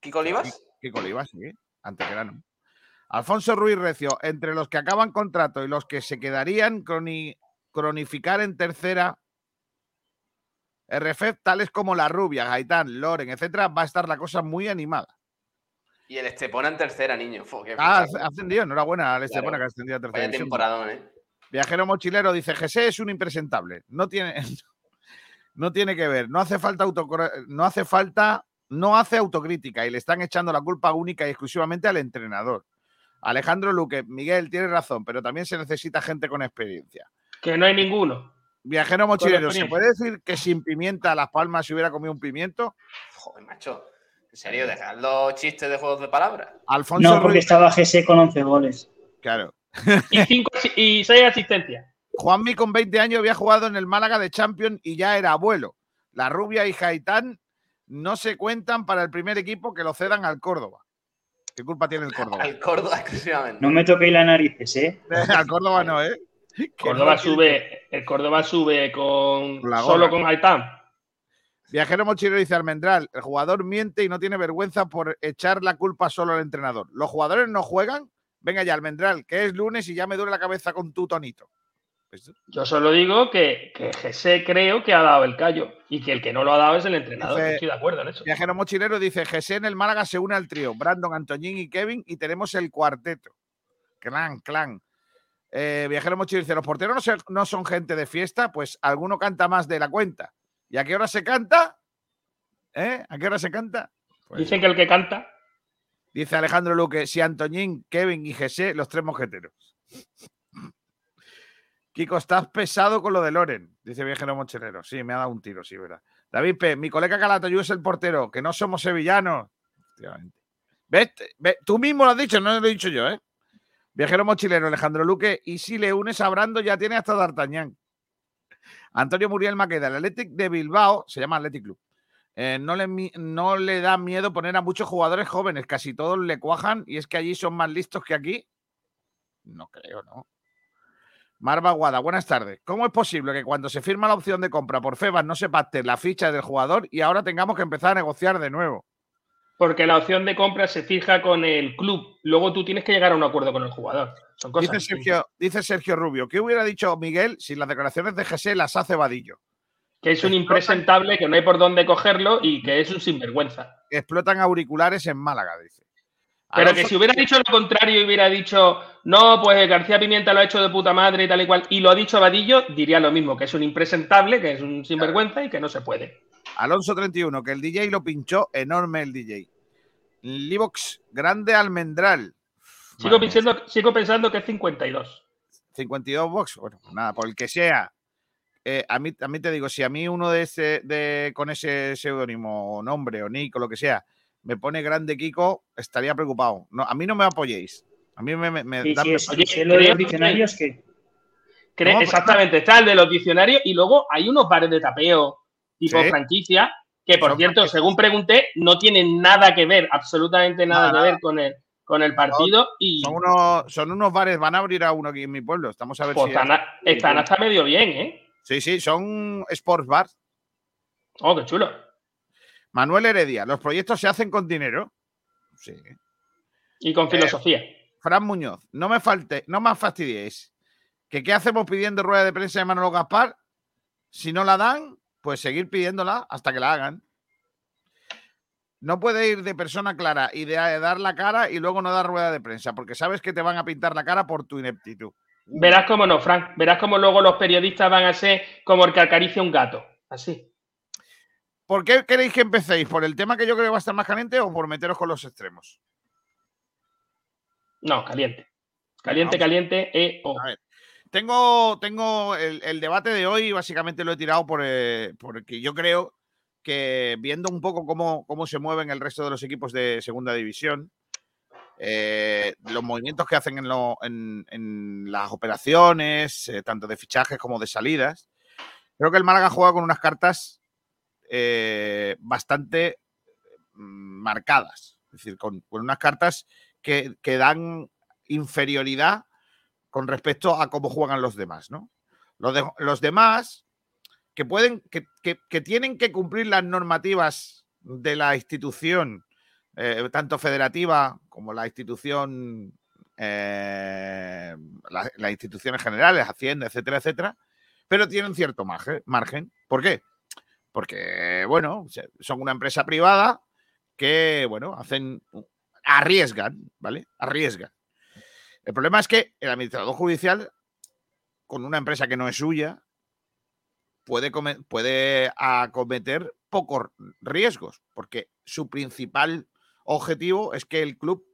¿Kiko Olivas? Kiko Olivas, sí. Antequerano. Alfonso Ruiz Recio, entre los que acaban contrato y los que se quedarían, croni- cronificar en tercera RF, tales como La Rubia, Gaitán, Loren, etcétera, va a estar la cosa muy animada. Y el Estepona en tercera, niño. Qué Ah, ha ascendido, enhorabuena al Estepona Claro. que ha ascendido a tercera Vaya temporadón, ¿eh? Viajero mochilero dice, José es un impresentable. No tiene, (laughs) no tiene que ver. No hace falta no hace falta, no hace autocrítica y le están echando la culpa única y exclusivamente al entrenador. Alejandro Luque, Miguel, tiene razón, pero también se necesita gente con experiencia. Que no hay ninguno. Viajero mochilero, ¿se puede decir que sin pimienta Las Palmas se hubiera comido un pimiento? Joder, macho. En serio, dejad los chistes de juegos de palabras. Alfonso No, porque Ruiz, estaba GC con 11 goles. claro. Y, cinco, y seis asistencias. Juanmi con 20 años había jugado en el Málaga de Champions y ya era abuelo. La Rubia y Jaitán no se cuentan para el primer equipo que lo cedan al Córdoba. ¿Qué culpa tiene el Córdoba? Al Córdoba exclusivamente. No me toquéis las narices, ¿eh? (laughs) al Córdoba no, ¿eh? Córdoba no sube, el Córdoba sube con La solo con Haitán. Viajero mochilero dice Almendral, el jugador miente y no tiene vergüenza por echar la culpa solo al entrenador. ¿Los jugadores no juegan? Venga ya, Almendral, que es lunes y ya me duele la cabeza con tu tonito. Pues, Yo solo digo que, que Jesse creo que ha dado el callo y que el que no lo ha dado es el entrenador. Dice- Estoy de acuerdo en eso. Viajero mochilero dice, José en el Málaga se une al trío, Brandon, Antoñín y Kevin, y tenemos el cuarteto. Clan, clan. Eh, Viajero mochilero dice, los porteros no, se- no son gente de fiesta, pues alguno canta más de la cuenta. ¿Y a qué hora se canta? ¿Eh? ¿A qué hora se canta? Pues- Dicen que el que canta. Dice Alejandro Luque, si Antoñín, Kevin y José, los tres mojeteros. Kiko, estás pesado con lo de Loren, dice Viajero Mochilero. Sí, me ha dado un tiro, sí, verdad. David P., mi colega Calatayud es el portero, que no somos sevillanos. ¿Ves? Tú mismo lo has dicho, no lo he dicho yo, ¿eh? Viajero mochilero, Alejandro Luque, y si le unes a Brando ya tiene hasta D'Artagnan. Antonio Muriel Maqueda, el Athletic de Bilbao, se llama Athletic Club. Eh, no le da miedo poner a muchos jugadores jóvenes, casi todos le cuajan y es que allí son más listos que aquí. No creo, ¿no? Marva Guada, buenas tardes. ¿Cómo es posible que cuando se firma la opción de compra por Febas no se pacte la ficha del jugador y ahora tengamos que empezar a negociar de nuevo? Porque la opción de compra se fija con el club. Luego tú tienes que llegar a un acuerdo con el jugador. dice, Sergio, dice Sergio Rubio, ¿qué hubiera dicho Miguel si las declaraciones de GC las hace Vadillo? Que es un impresentable, que no hay por dónde cogerlo y que es un sinvergüenza. Explotan auriculares en Málaga, dice. Pero que si hubiera dicho lo contrario y hubiera dicho, no, pues García Pimienta lo ha hecho de puta madre y tal y cual, y lo ha dicho Vadillo, diría lo mismo, que es un impresentable, que es un sinvergüenza y que no se puede. Alonso 31, que el DJ lo pinchó enorme el DJ. Livox, grande almendral. Sigo pensando, sigo pensando que es 52. 52 box, bueno, nada, por el que sea. Eh, a, mí, a mí te digo, si a mí uno de ese, de, con ese seudónimo o nombre o nick o lo que sea me pone grande Kiko, estaría preocupado. No, a mí no me apoyéis. A mí me, me, sí, sí, lo de los diccionarios que. exactamente, está el de los diccionarios y luego hay unos bares de tapeo tipo franquicia que, por cierto, según pregunté, no tienen nada que ver, absolutamente nada, que ver con el, con el partido. y son unos, son unos bares, van a abrir a uno aquí en mi pueblo. Estamos a ver pues si. Están, hasta medio bien, ¿eh? Sí, sí, son sports bars. Oh, qué chulo. Manuel Heredia, los proyectos se hacen con dinero. Sí. Y con filosofía. Fran Muñoz, no me falte, no me fastidiéis. ¿Que ¿Qué hacemos pidiendo rueda de prensa de Manolo Gaspar? Si no la dan, pues seguir pidiéndola hasta que la hagan. No puede ir de persona clara y de dar la cara y luego no dar rueda de prensa, porque sabes que te van a pintar la cara por tu ineptitud. Verás cómo no, Frank. Verás cómo luego los periodistas van a ser como el que acaricia un gato. Así. ¿Por qué queréis que empecéis? ¿Por el tema que yo creo que va a estar más caliente o por meteros con los extremos? No, caliente. Caliente, caliente, e o. A ver. Tengo, tengo el, debate de hoy, básicamente lo he tirado por, eh, porque yo creo que viendo un poco cómo, cómo se mueven el resto de los equipos de segunda división, eh, los movimientos que hacen en, las operaciones, eh, tanto de fichajes como de salidas, creo que el Málaga juega con unas cartas eh, bastante mm, marcadas, es decir, con, unas cartas que, dan inferioridad con respecto a cómo juegan los demás, ¿no? Los, demás que pueden, que, tienen que cumplir las normativas de la institución, eh, tanto federativa como la institución, eh, las instituciones generales, Hacienda, etcétera, etcétera, pero tienen cierto margen. ¿Por qué? Porque, bueno, son una empresa privada que, bueno, hacen, arriesgan, ¿vale? Arriesgan. El problema es que el administrador judicial, con una empresa que no es suya, puede, puede acometer pocos riesgos, porque su principal objetivo es que el club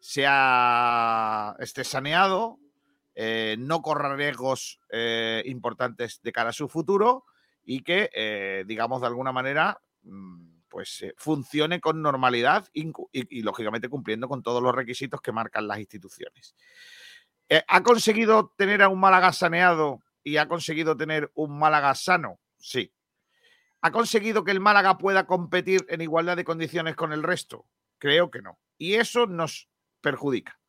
sea, esté saneado, eh, no corra riesgos eh, importantes de cara a su futuro y que, eh, digamos, de alguna manera, mm, pues eh, funcione con normalidad y, lógicamente, cumpliendo con todos los requisitos que marcan las instituciones. Eh, ¿Ha conseguido tener a un Málaga saneado y ha conseguido tener un Málaga sano? Sí. ¿Ha conseguido que el Málaga pueda competir en igualdad de condiciones con el resto? Creo que no. Y eso nos perjudica.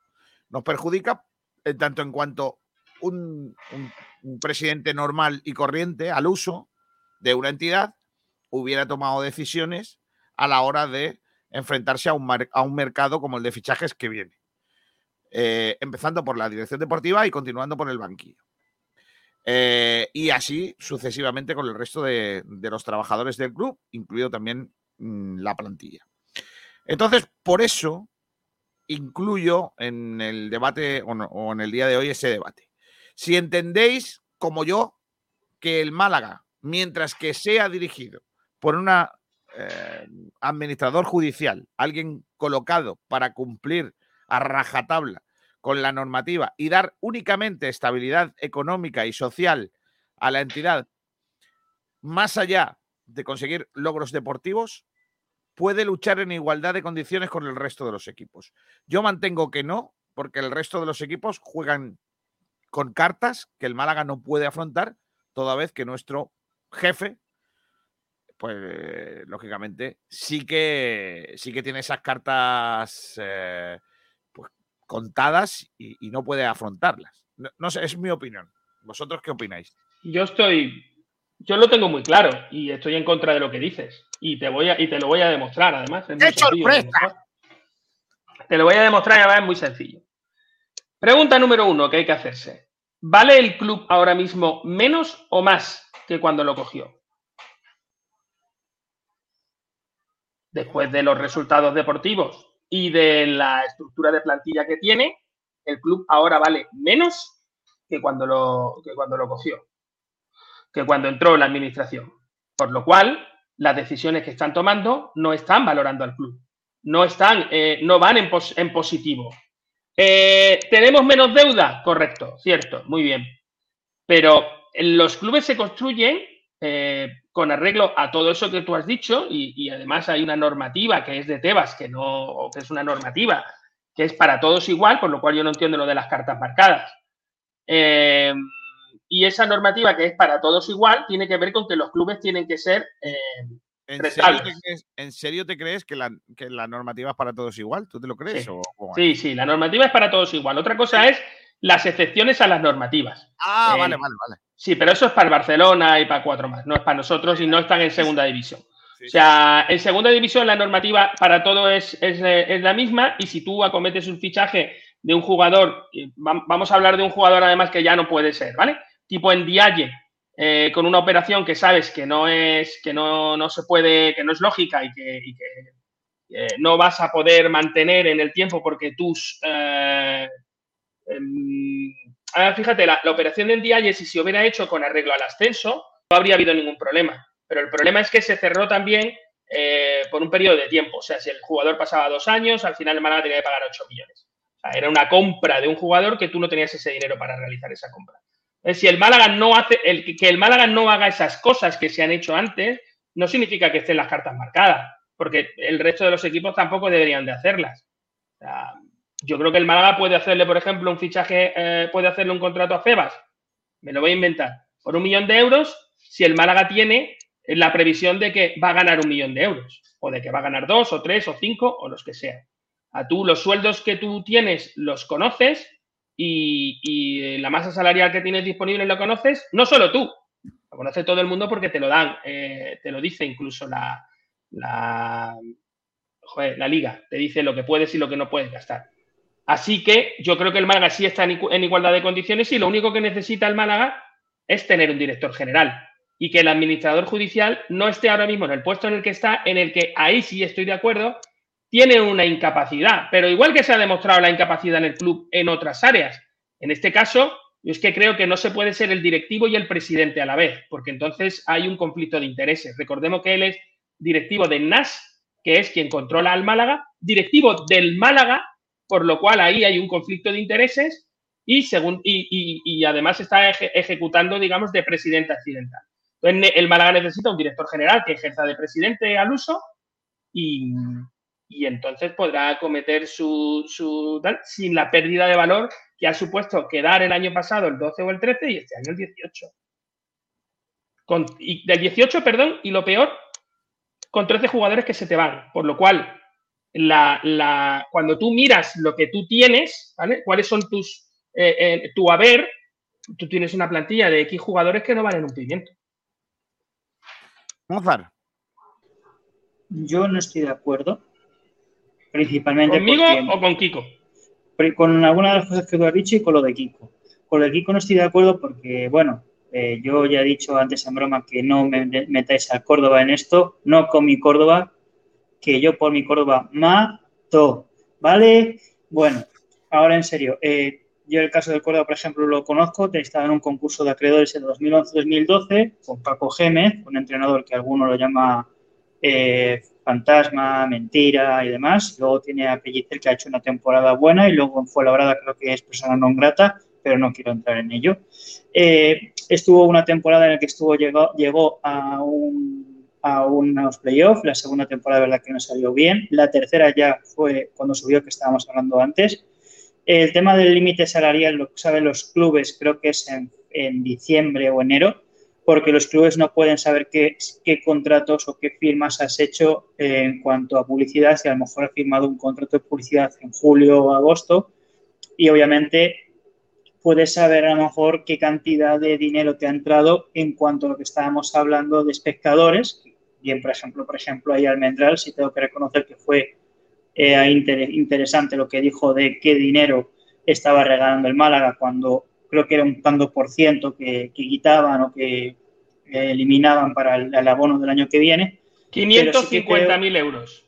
Nos perjudica en tanto en cuanto un presidente normal y corriente al uso de una entidad hubiera tomado decisiones a la hora de enfrentarse a un, a un mercado como el de fichajes que viene. Eh, empezando por la dirección deportiva y continuando por el banquillo. Eh, y así sucesivamente con el resto de, los trabajadores del club, incluido también mm, la plantilla. Entonces, por eso incluyo en el debate o en el día de hoy ese debate. Si entendéis, como yo, que el Málaga mientras que sea dirigido por un eh, administrador judicial, alguien colocado para cumplir a rajatabla con la normativa y dar únicamente estabilidad económica y social a la entidad, más allá de conseguir logros deportivos, puede luchar en igualdad de condiciones con el resto de los equipos. Yo mantengo que no, porque el resto de los equipos juegan con cartas que el Málaga no puede afrontar, toda vez que nuestro jefe, pues lógicamente, sí que, sí que tiene esas cartas eh, pues, contadas y, no puede afrontarlas. No, sé, es mi opinión. ¿Vosotros qué opináis? Yo estoy, yo lo tengo muy claro y estoy en contra de lo que dices. Y te, voy a, y te lo voy a demostrar, además. Es ¡Qué sorpresa! Te lo voy a demostrar y además es muy sencillo. Pregunta número uno que hay que hacerse. ¿Vale el club ahora mismo menos o más que cuando lo cogió? Después de los resultados deportivos y de la estructura de plantilla que tiene, el club ahora vale menos que cuando lo, que cuando lo cogió, que cuando entró en la administración. Por lo cual, las decisiones que están tomando no están valorando al club, no, están, eh, no van en, en positivo, eh, ¿Tenemos menos deuda? Correcto, cierto, muy bien. Pero los clubes se construyen eh, con arreglo a todo eso que tú has dicho y, además hay una normativa que es de Tebas, que no que es una normativa que es para todos igual, por lo cual yo no entiendo lo de las cartas marcadas. Eh, y esa normativa que es para todos igual tiene que ver con que los clubes tienen que ser ¿En serio, te crees, que, la, normativa es para todos igual? ¿Tú te lo crees? Sí. sí, la normativa es para todos igual. Otra cosa es las excepciones a las normativas. Ah, vale, vale, vale. Sí, pero eso es para Barcelona y para cuatro más, no es para nosotros y no están en segunda división. o sea, en segunda división la normativa para todo es, es, la misma y si tú acometes un fichaje de un jugador, vamos a hablar de un jugador además que ya no puede ser, ¿vale? Tipo en Dialle, eh, con una operación que sabes que no es, que no, no se puede, que no es lógica y que, eh, no vas a poder mantener en el tiempo porque tus eh, em, fíjate, la, operación del día si hubiera hecho con arreglo al ascenso, no habría habido ningún problema. Pero el problema es que se cerró también por un periodo de tiempo. O sea, si el jugador pasaba dos años, al final el Málaga tenía que pagar 8 millones. era una compra de un jugador que tú no tenías ese dinero para realizar esa compra. Si el Málaga no hace, el, que el Málaga no haga esas cosas que se han hecho antes, no significa que estén las cartas marcadas, porque el resto de los equipos tampoco deberían de hacerlas. Yo creo que el Málaga puede hacerle, por ejemplo, un fichaje, eh, puede hacerle un contrato a Febas, me lo voy a inventar, por un millón de euros, si el Málaga tiene la previsión de que va a ganar un millón de euros, o de que va a ganar dos, o tres, o cinco, o los que sean. A tú los sueldos que tú tienes los conoces y, la masa salarial que tienes disponible lo conoces, no solo tú, lo conoce todo el mundo porque te lo dan, eh, te lo dice incluso la, la, la liga, te dice lo que puedes y lo que no puedes gastar. Así que yo creo que el Málaga sí está en igualdad de condiciones y lo único que necesita el Málaga es tener un director general y que el administrador judicial no esté ahora mismo en el puesto en el que está, en el que ahí sí estoy de acuerdo, tiene una incapacidad, pero igual que se ha demostrado la incapacidad en el club en otras áreas. En este caso, yo es que creo que no se puede ser el directivo y el presidente a la vez, porque entonces hay un conflicto de intereses. Recordemos que él es directivo de NAS, que es quien controla al Málaga, directivo del Málaga, por lo cual ahí hay un conflicto de intereses y, según, y, además está ejecutando, digamos, de presidente accidental. Entonces, el Málaga necesita un director general que ejerza de presidente al uso y, y entonces podrá acometer su, su sin la pérdida de valor que ha supuesto quedar el año pasado el 12 o el 13 y este año el 18. Con, y del 18, perdón, y lo peor, con 13 jugadores que se te van. Por lo cual, la, la, cuando tú miras lo que tú tienes, ¿vale? ¿Cuáles son tus, eh, eh, tu haber? Tú tienes una plantilla de X jugadores que no valen un pimiento. Mozart. Yo no estoy de acuerdo principalmente. ¿Conmigo o con Kiko? Con algunas de las cosas que tú has dicho y con lo de Kiko. Con lo de Kiko no estoy de acuerdo porque, bueno, eh, yo ya he dicho antes en broma que no me metáis a Córdoba en esto, no con mi Córdoba, que yo por mi Córdoba mato, ¿vale? Bueno, ahora en serio, eh, yo el caso del Córdoba, por ejemplo, lo conozco, estaba en un concurso de acreedores en 2011-2012 con Paco Gémez, un entrenador que alguno lo llama eh, Fantasma, Mentira y demás. Luego tiene a Pellicer que ha hecho una temporada buena y luego en Fuenlabrada creo que es persona non grata, pero no quiero entrar en ello. Eh, estuvo una temporada en la que estuvo, llegó, llegó a, un, a unos playoffs, la segunda temporada verdad que no salió bien, la tercera ya fue cuando subió que estábamos hablando antes. El tema del límite salarial lo saben los clubes, creo que es en, en diciembre o enero, porque los clubes no pueden saber qué, qué contratos o qué firmas has hecho en cuanto a publicidad, si a lo mejor has firmado un contrato de publicidad en julio o agosto y obviamente puedes saber a lo mejor qué cantidad de dinero te ha entrado en cuanto a lo que estábamos hablando de espectadores. Bien, por ejemplo, por ejemplo, ahí Almendral, sí tengo que reconocer que fue eh, interesante lo que dijo de qué dinero estaba regalando el Málaga cuando creo que era un tanto por ciento que, quitaban o que eh, eliminaban para el, abono del año que viene. 550.000 euros.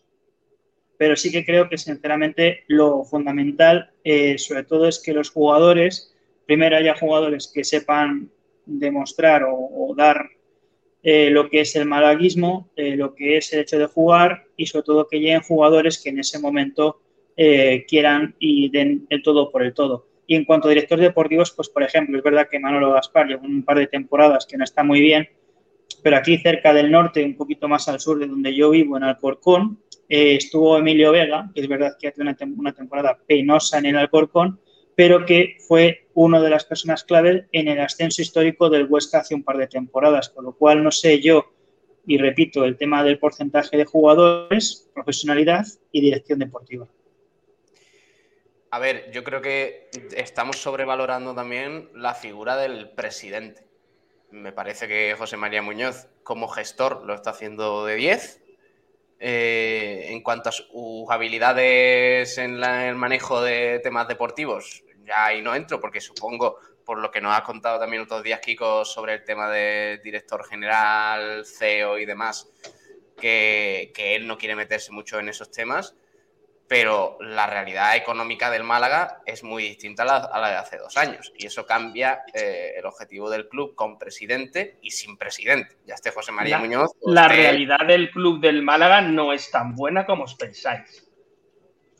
Pero sí que creo que, sinceramente, lo fundamental, eh, sobre todo, es que los jugadores, primero haya jugadores que sepan demostrar o, dar eh, lo que es el malaguismo, lo que es el hecho de jugar y sobre todo que lleguen jugadores que en ese momento quieran y den el todo por el todo. Y en cuanto a directores deportivos, pues por ejemplo, es verdad que Manolo Gaspar lleva un par de temporadas que no está muy bien, pero aquí cerca del norte, un poquito más al sur de donde yo vivo, en Alcorcón, eh, estuvo Emilio Vega, que es verdad que hace una, una temporada penosa en el Alcorcón, pero que fue una de las personas clave en el ascenso histórico del Huesca hace un par de temporadas, con lo cual no sé yo, y repito, el tema del porcentaje de jugadores, profesionalidad y dirección deportiva. A ver, yo creo que estamos sobrevalorando también la figura del presidente. Me parece que José María Muñoz, como gestor, lo está haciendo de 10. Eh, en cuanto a sus habilidades en el manejo de temas deportivos, ya ahí no entro, porque supongo, por lo que nos ha contado también otros días, Kiko, sobre el tema de director general, CEO y demás, que él no quiere meterse mucho en esos temas pero la realidad económica del Málaga es muy distinta a la, de hace dos años y eso cambia eh, el objetivo del club con presidente y sin presidente. Ya esté José María Muñoz. La realidad del club del Málaga no es tan buena como os pensáis.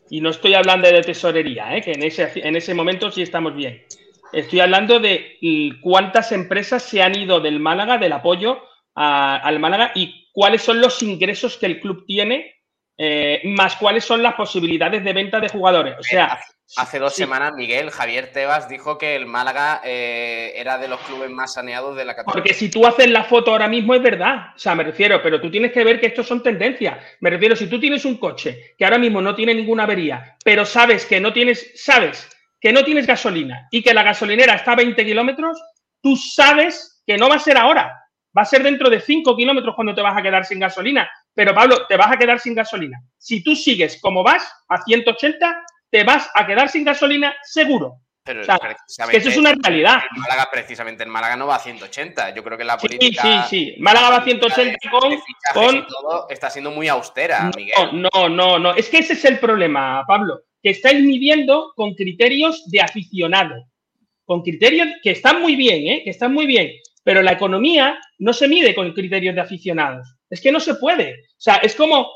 Y no estoy hablando de tesorería, ¿eh? que en ese, en ese momento sí estamos bien. Estoy hablando de cuántas empresas se han ido del Málaga, del apoyo al Málaga y cuáles son los ingresos que el club tiene eh, más cuáles son las posibilidades de venta de jugadores. O sea, hace, dos semanas Miguel Javier Tebas dijo que el Málaga eh, era de los clubes más saneados de la categoría. Porque si tú haces la foto ahora mismo es verdad, o sea, me refiero, pero tú tienes que ver que estos son tendencias. Me refiero, si tú tienes un coche que ahora mismo no tiene ninguna avería, pero sabes que no tienes, sabes que no tienes gasolina y que la gasolinera está a 20 kilómetros, tú sabes que no va a ser ahora, va a ser dentro de 5 kilómetros cuando te vas a quedar sin gasolina pero Pablo, te vas a quedar sin gasolina. Si tú sigues como vas, a 180, te vas a quedar sin gasolina seguro. Pero eso es una realidad. En Málaga, precisamente en Málaga no va a 180. Yo creo que la política. Sí, sí, sí. Málaga va a 180 con. con... Todo está siendo muy austera, Miguel. No, no, no. Es que ese es el problema, Pablo. Que estáis midiendo con criterios de aficionado. Con criterios que están muy bien, ¿eh? Que están muy bien. Pero la economía no se mide con criterios de aficionados. Es que no se puede. O sea, es como,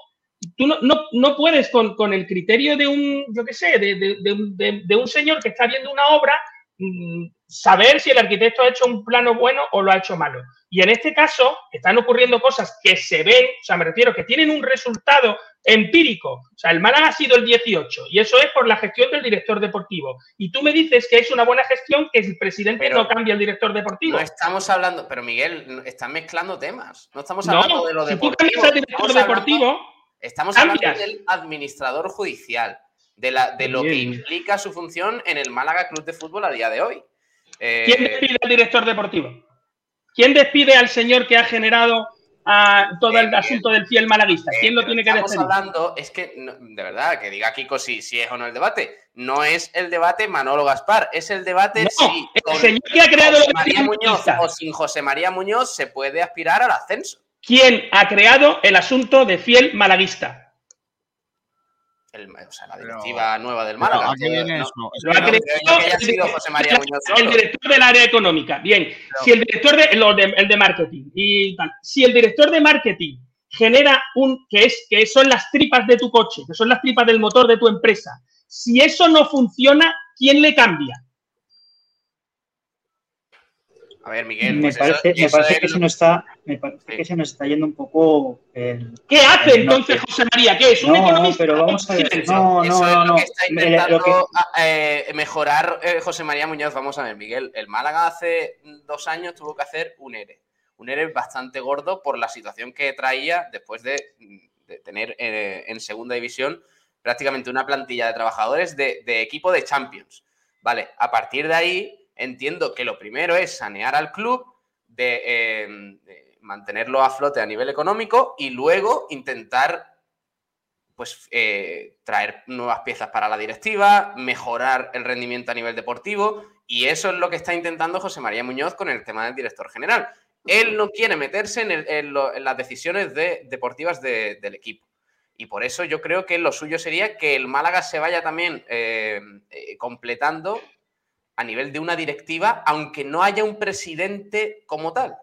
tú no, no, puedes con, el criterio de un, yo qué sé, de, un señor que está viendo una obra, mm, saber si el arquitecto ha hecho un plano bueno o lo ha hecho malo. Y en este caso están ocurriendo cosas que se ven, o sea, me refiero, que tienen un resultado empírico. O sea, el Málaga ha sido el 18 y eso es por la gestión del director deportivo. Y tú me dices que es una buena gestión que el presidente no cambia el director deportivo. No estamos hablando, pero Miguel, están mezclando temas. No estamos hablando de lo si deportivo. Tú director deportivo, estamos hablando del administrador judicial, de, la, de lo que implica su función en el Málaga Club de Fútbol a día de hoy. ¿Quién eh, despide al director deportivo? ¿Quién despide al señor que ha generado todo el asunto del fiel malaguista. ¿Quién lo tiene que decir? Estamos hablando, es que, de verdad, que diga Kiko si, si es o no el debate. No es el debate Manolo Gaspar, es el debate si el señor que ha creado José María Muñoz o sin José María Muñoz se puede aspirar al ascenso. ¿Quién ha creado el asunto de fiel malaguista? O sea, la directiva nueva del Málaga. Lo ha creado (laughs) José María Muñoz el director del área económica. Bien, si el director de, el de marketing y si el director de marketing genera un, que es, que son las tripas de tu coche, que son las tripas del motor de tu empresa. Si eso no funciona, ¿quién le cambia? A ver, Miguel. Me pues parece, eso- me eso parece es que lo- se nos está, me parece que se nos está yendo un poco el. ¿Qué hace el entonces norte. José María? ¿Qué es? ¿Un No, no, economista? pero vamos a ver. No, Eso no, es no, lo no. que está intentando lo que- a- eh, mejorar eh, José María Muñoz. Vamos a ver, Miguel. El Málaga hace dos años tuvo que hacer un ERE. Un ERE bastante gordo por la situación que traía después de, de tener eh, en segunda división prácticamente una plantilla de trabajadores de, de equipo de Champions. Vale, a partir de ahí entiendo que lo primero es sanear al club, eh, de mantenerlo a flote a nivel económico y luego intentar pues eh, traer nuevas piezas para la directiva, mejorar el rendimiento a nivel deportivo y eso es lo que está intentando José María Muñoz con el tema del director general. Él no quiere meterse en, las decisiones de- deportivas de- del equipo y por eso yo creo que lo suyo sería que el Málaga se vaya también eh, eh, completando a nivel de una directiva, aunque no haya un presidente como tal.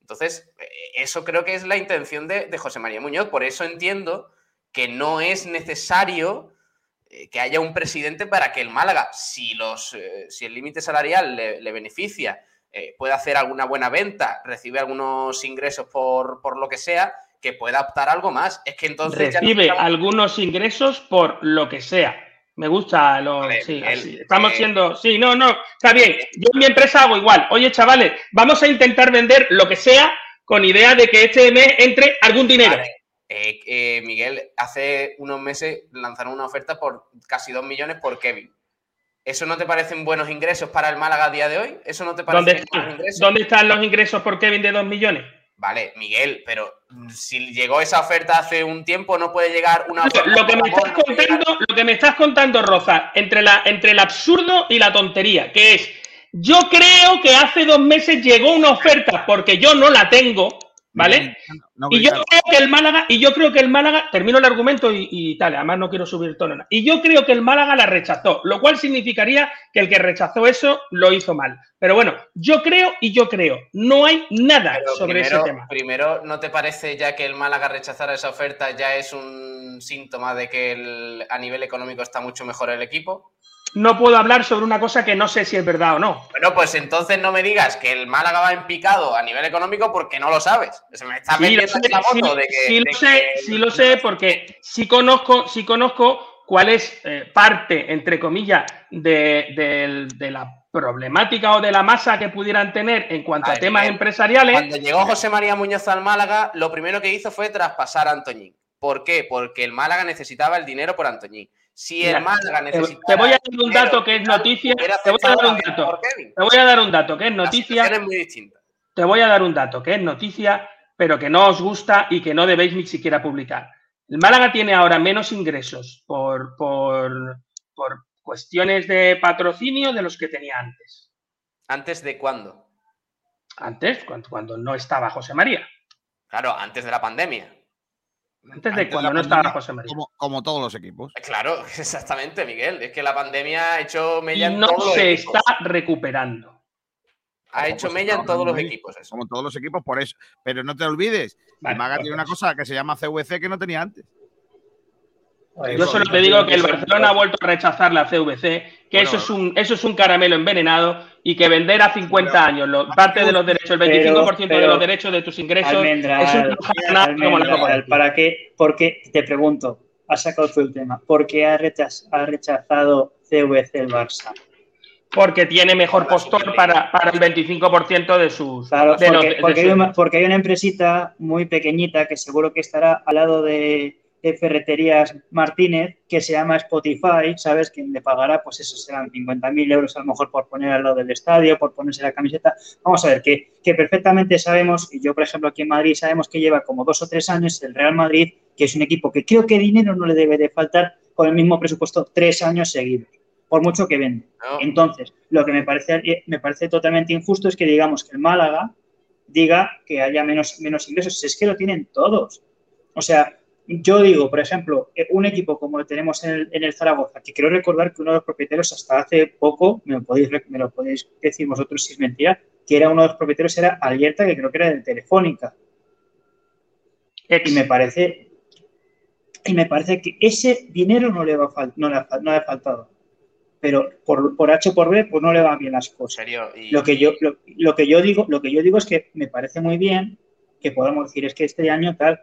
Entonces, eh, eso creo que es la intención de, de José María Muñoz. Por eso entiendo que no es necesario eh, que haya un presidente para que el Málaga, si, los, eh, si el límite salarial le, le beneficia, eh, pueda hacer alguna buena venta, recibe algunos ingresos por, por lo que sea, que pueda optar algo más. Es que entonces ya no Recibe algunos ingresos por lo que sea. Me gusta lo. Vale, sí, así. Estamos eh, siendo. Sí, no, no. Está bien. Yo en mi empresa hago igual. Oye, chavales, vamos a intentar vender lo que sea con idea de que este mes entre algún dinero. Vale. Eh, eh, Miguel, hace unos meses lanzaron una oferta por casi 2 millones por Kevin. ¿Eso no te parecen buenos ingresos para el Málaga a día de hoy? ¿Eso no te parece ¿Dónde buenos están? ingresos? ¿Dónde están los ingresos por Kevin de 2 millones? Vale, Miguel, pero si llegó esa oferta hace un tiempo, no puede llegar una Lo, oferta lo que me estás contando, lo que me estás contando, Roza, entre, la, entre el absurdo y la tontería, que es, yo creo que hace dos meses llegó una oferta porque yo no la tengo, ¿vale? No, Y yo claro. creo que el Málaga, y yo creo que el Málaga, termino el argumento y, y tal, además no quiero subir tono. nada. Y yo creo que el Málaga la rechazó, lo cual significaría que el que rechazó eso lo hizo mal. Pero bueno, yo creo y yo creo, no hay nada Pero sobre primero, ese tema. primero, ¿no te parece ya que el Málaga rechazara esa oferta ya es un síntoma de que el- a nivel económico está mucho mejor el equipo? No puedo hablar sobre una cosa que no sé si es verdad o no. Bueno, pues entonces no me digas que el Málaga va en picado a nivel económico porque no lo sabes. Se me está Sí, lo metiendo sé, en la sí, moto de que. sí de lo sé, que- sí lo sé, porque sí conozco, sí conozco cuál es eh, parte, entre comillas, de, de la problemática o de la masa que pudieran tener en cuanto a, temas Miguel, empresariales. Cuando llegó José María Muñoz al Málaga, lo primero que hizo fue traspasar a Antoñín. ¿Por qué? Porque el Málaga necesitaba el dinero por Antoñín. Si el Málaga necesitaba. te voy a dar un dato que es noticia. Te voy a dar un dato. Te voy a dar un dato que es noticia. Te voy a dar un dato que es noticia, pero que no os gusta y que no debéis ni siquiera publicar. El Málaga tiene ahora menos ingresos por, por, por cuestiones de patrocinio de los que tenía antes. ¿Antes de cuándo? Antes, cuando, cuando no estaba José María. Claro, antes de la pandemia. Antes de Antes cuando no estaba José María. Como, como todos los equipos. Claro, (laughs) exactamente, Miguel. Es que la pandemia ha hecho mella en no todos los se equipos. está recuperando. Ha hecho Pues mella en no, todos no, los no, equipos. Eso. Como todos los equipos, por eso. Pero no te olvides, Vale, el Málaga pues tiene una cosa que se llama CVC que no tenía antes. Yo solo te digo que el Barcelona ha vuelto a rechazar la CVC, que Bueno, eso, es un, eso es un caramelo envenenado y que vender a 50 años lo- parte de los derechos, el 25% de pero- los derechos de tus ingresos Almendral, es un como la. ¿para qué? Porque te pregunto, has sacado tú el tema, ¿por qué ha, rechaz- ha rechazado CVC el Barça? Porque tiene mejor postor para, para el 25% de sus. Claro, de los- porque, de hay una, porque hay una empresita muy pequeñita que seguro que estará al lado de, de Ferreterías Martínez, que se llama Spotify, ¿sabes? Quien le pagará, pues eso serán 50.000 euros a lo mejor por poner al lado del estadio, por ponerse la camiseta. Vamos a ver, que, que perfectamente sabemos, y yo por ejemplo aquí en Madrid sabemos que lleva como dos o tres años el Real Madrid, que es un equipo que creo que dinero no le debe de faltar con el mismo presupuesto tres años seguidos, por mucho que vende. ¿no? Entonces, lo que me parece, me parece totalmente injusto es que digamos que el Málaga diga que haya menos, menos ingresos. Es que lo tienen todos. O sea, yo digo, por ejemplo, eh, un equipo como el tenemos en el, en el Zaragoza, que quiero recordar que uno de los propietarios hasta hace poco, me lo podéis, me lo podéis decir vosotros si es mentira, que era uno de los propietarios era Alierta, que creo que era de Telefónica. Y me parece y me parece que ese dinero no le, va no le, ha, no le ha faltado. Pero por, por, H por B, pues no le van bien las cosas. Lo, que yo, lo, que yo digo, lo que yo digo es que me parece muy bien que podamos decir es que este año tal,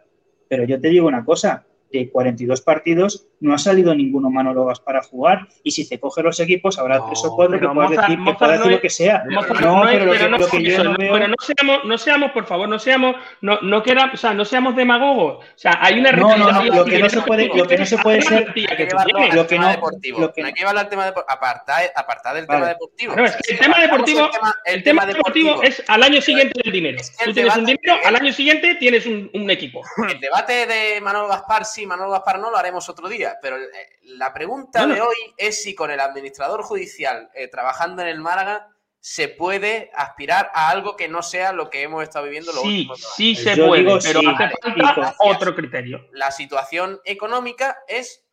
pero yo te digo una cosa, de 42 partidos no ha salido ninguno Manolo para jugar. Y si te coge los equipos, habrá tres o cuatro que puedas decir, que decir lo que sea. no, pero no seamos, no seamos, por favor, no seamos, no, no queramos, o sea, no seamos demagogos. O sea, hay una no, no, no, lo que no se puede, lo que no se puede ser, lo que no, deportivo. Lo que no hay que llevarlo al tema deportivo, apartar, apartar del tema deportivo. No, es que el tema deportivo, el tema deportivo es al año siguiente del dinero. Tú tienes un dinero, al año siguiente tienes un equipo. El debate de Manuel Gaspar, sí, Manuel Gaspar no, lo haremos otro día, pero eh, la pregunta de hoy es si con el administrador judicial eh, trabajando en el Málaga se puede aspirar a algo que no sea lo que hemos estado viviendo los sí, Sí, se puede, pero hace falta otro criterio. La situación económica es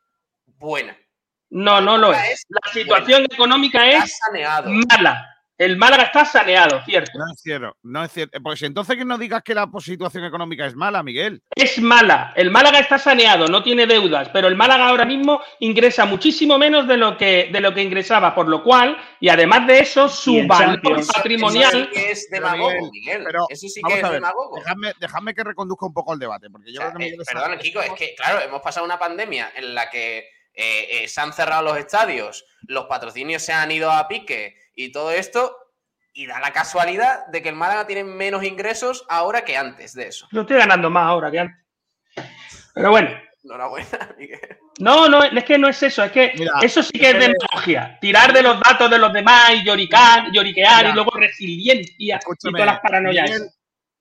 buena. No, no lo es. La situación económica es mala. El Málaga está saneado, ¿cierto? No es cierto, no es cierto. Pues entonces que no digas que la situación económica es mala, Miguel. Es mala. El Málaga está saneado, no tiene deudas, pero el Málaga ahora mismo ingresa muchísimo menos de lo que, de lo que ingresaba, por lo cual, y además de eso, su valor patrimonial. Eso sí que es demagogo, Miguel. Pero, eso sí que es demagogo. Déjame, que reconduzca un poco el debate, porque yo creo que eh, Perdón, Kiko, es que, claro, hemos pasado una pandemia en la que eh, eh, se han cerrado los estadios, los patrocinios se han ido a pique y todo esto, y da la casualidad de que el Málaga tiene menos ingresos ahora que antes de eso. Lo estoy ganando más ahora que antes. Pero bueno. Enhorabuena, (laughs) Miguel. No, no, es que no es eso, es que eso sí que es demagogia. Tirar de los datos de los demás y lloricar, lloriquear y luego resiliencia y todas las paranoias. Miguel,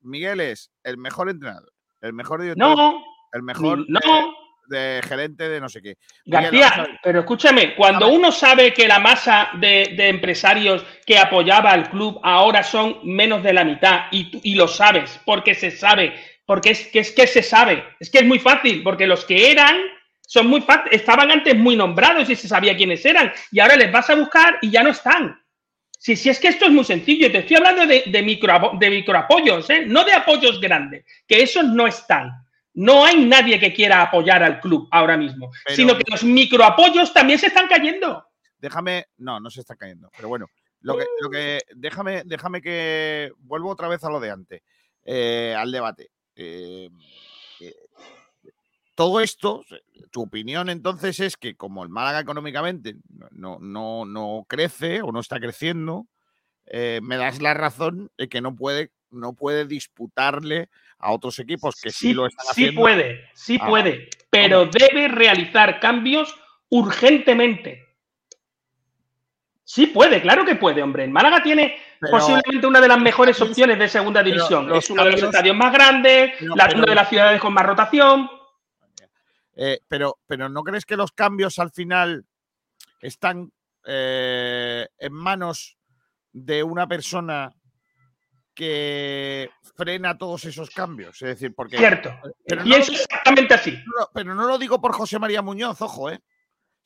Miguel, es el mejor entrenador, el mejor director. No, el mejor. No, de gerente de no sé qué. García, pero escúchame, cuando uno sabe que la masa de, empresarios que apoyaba al club ahora son menos de la mitad y, y lo sabes, porque se sabe, porque es que, es que se sabe, es que es muy fácil, porque los que eran son muy estaban antes muy nombrados y se sabía quiénes eran y ahora les vas a buscar y ya no están. Si, si es que esto es muy sencillo, te estoy hablando de, de, micro, de microapoyos, ¿eh? no de apoyos grandes, que esos no están. No hay nadie que quiera apoyar al club ahora mismo, sino que los microapoyos también se están cayendo. Déjame, no, no se están cayendo, pero bueno, lo que, lo que déjame, déjame que vuelvo otra vez a lo de antes, eh, al debate. Eh, eh, todo esto, tu opinión entonces es que como el Málaga económicamente no, no, no crece o no está creciendo, me das la razón de que no puede, no puede disputarle a otros equipos que sí, lo están haciendo. Sí puede, sí ah, puede, pero debe realizar cambios urgentemente. Sí puede, claro que puede, hombre. El Málaga tiene posiblemente una de las mejores opciones de segunda división. es uno de los estadios más grandes, la, una de las ciudades con más rotación. Eh, pero, pero ¿no crees que los cambios al final están eh, en manos de una persona que frena todos esos cambios. Es decir, porque. Cierto. y es exactamente así. pero no lo digo por José María Muñoz, ojo, ¿eh?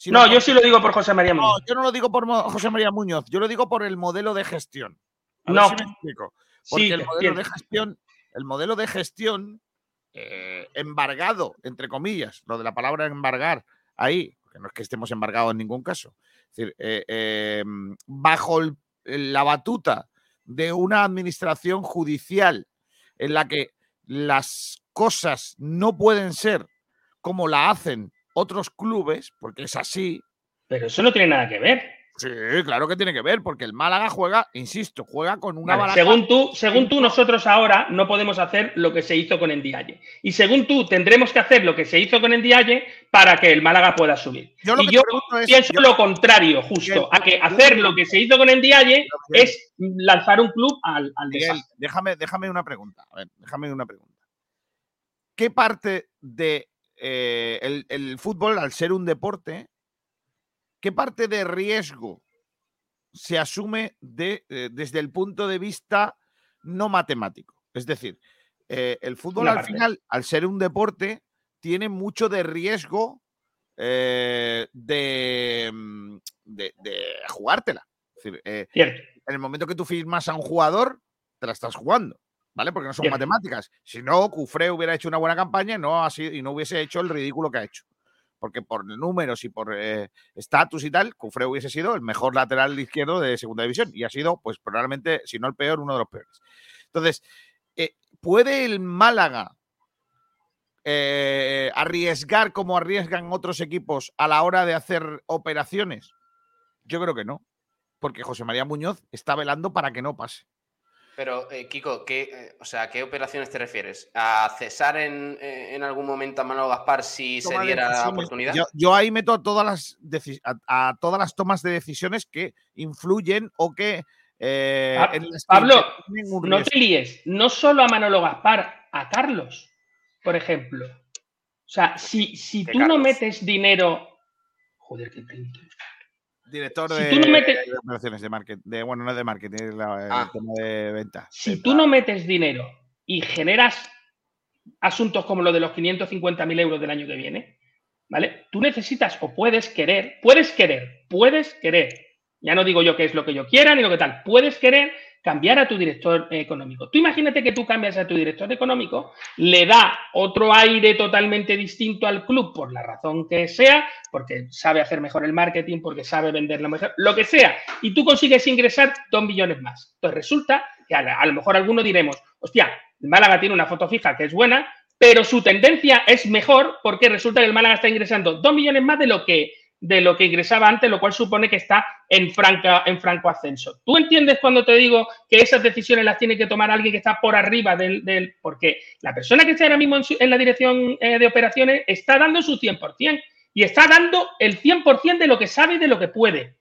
no, yo sí lo digo por José María Muñoz. No, yo no lo digo por José María Muñoz, yo lo digo por el modelo de gestión. no. me explico. Porque el modelo de gestión, el modelo de gestión eh, embargado, entre comillas, lo de la palabra embargar, ahí, que no es que estemos embargados en ningún caso. Es decir, eh, eh, bajo la batuta de una administración judicial en la que las cosas no pueden ser como la hacen otros clubes, porque es así. Pero eso no tiene nada que ver. Sí, claro que tiene que ver, porque el Málaga juega, insisto, juega con una Según tú, según tú, nosotros ahora no podemos hacer lo que se hizo con Endiaye. Y según tú, tendremos que hacer lo que se hizo con Endiaye para que el Málaga pueda subir. y yo pienso lo contrario, justo, a que hacer lo que se hizo con Endiaye es lanzar un club al, al Déjame, déjame una pregunta. A ver, déjame una pregunta. ¿Qué parte de eh, el fútbol, al ser un deporte, ¿Qué parte de riesgo se asume de, eh, desde el punto de vista no matemático? Es decir, eh, el fútbol al final, al ser un deporte, tiene mucho de riesgo eh, mm, de, jugártela. Es decir, en el momento que tú firmas a un jugador, te la estás jugando. ¿vale? Porque no son matemáticas. Si no, Cufré hubiera hecho una buena campaña y no, así, y no hubiese hecho el ridículo que ha hecho. Porque por números y por eh, estatus y tal, Cufré hubiese sido el mejor lateral izquierdo de segunda división y ha sido, pues probablemente, si no el peor, uno de los peores. Entonces, eh, ¿puede el Málaga eh, arriesgar como arriesgan otros equipos a la hora de hacer operaciones? Yo creo que no, porque José María Muñoz está velando para que no pase. Pero, eh, Kiko, ¿qué, eh, o sea, ¿qué operaciones te refieres? ¿A cesar en, en algún momento a Manuel Gaspar si se diera la oportunidad? Yo, ahí meto a todas, las a, todas las tomas de decisiones que influyen o que. Pablo, no te líes. No solo a Manolo Gaspar, a Carlos por ejemplo. O sea, si, si tú no metes dinero. Joder, qué pinto. Director de, operaciones de marketing. De, bueno, no es de marketing, la, ah. tema de venta. Si tú no metes dinero y generas asuntos como lo de los 550.000 euros del año que viene, ¿vale? Tú necesitas o puedes querer, puedes querer, puedes querer. Ya no digo yo qué es lo que yo quiera ni lo que tal. Puedes querer cambiar a tu director económico. Tú imagínate que tú cambias a tu director económico, le da otro aire totalmente distinto al club por la razón que sea, porque sabe hacer mejor el marketing, porque sabe venderlo mejor, lo que sea, y tú consigues ingresar dos millones más. Entonces resulta que a, lo mejor alguno diremos, hostia, el Málaga tiene una foto fija que es buena, pero su tendencia es mejor porque resulta que el Málaga está ingresando dos millones más de lo que de lo que ingresaba antes, lo cual supone que está en, franca, en franco ascenso. ¿Tú entiendes cuando te digo que esas decisiones las tiene que tomar alguien que está por arriba del... del porque la persona que está ahora mismo en, la dirección eh, de operaciones está dando su 100% y está dando el 100% de lo que sabe y de lo que puede.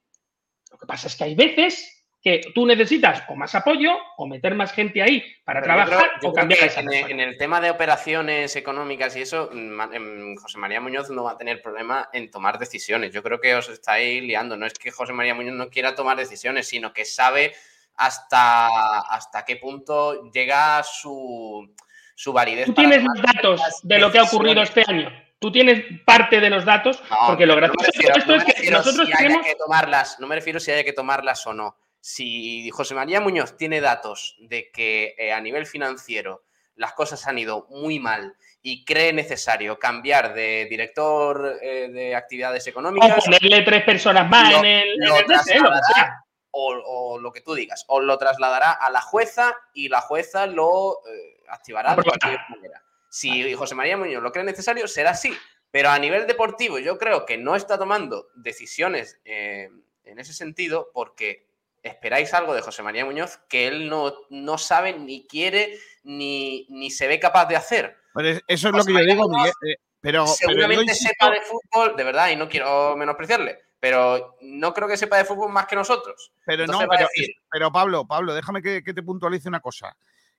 Lo que pasa es que hay veces que tú necesitas o más apoyo o meter más gente ahí para trabajar o cambiar esa en, en, el tema de operaciones económicas y eso, em, José María Muñoz no va a tener problema en tomar decisiones. Yo creo que os estáis liando. No es que José María Muñoz no quiera tomar decisiones, sino que sabe hasta, hasta qué punto llega su, su validez. Tú tienes los datos de lo que ha ocurrido este año. Tú tienes parte de los datos, porque lo gracioso esto es que nosotros si tenemos... que tomarlas, no me refiero si haya que tomarlas o no si José María Muñoz tiene datos de que eh, a nivel financiero las cosas han ido muy mal y cree necesario cambiar de director eh, de actividades económicas. O ponerle tres personas más en el, o, lo que tú digas, o lo trasladará a la jueza y la jueza lo eh, activará de cualquier manera. Si José María Muñoz lo cree necesario, será así. Pero a nivel deportivo, yo creo que no está tomando decisiones en ese sentido porque esperáis algo de José María Muñoz que él no, no sabe, ni quiere, ni, ni se ve capaz de hacer. eso es lo que yo digo, Miguel, eh, pero, seguramente sepa de fútbol, de verdad, y no quiero menospreciarle, pero no creo que sepa de fútbol más que nosotros. Pero no, pero, Pablo, Pablo, déjame que, te puntualice una cosa.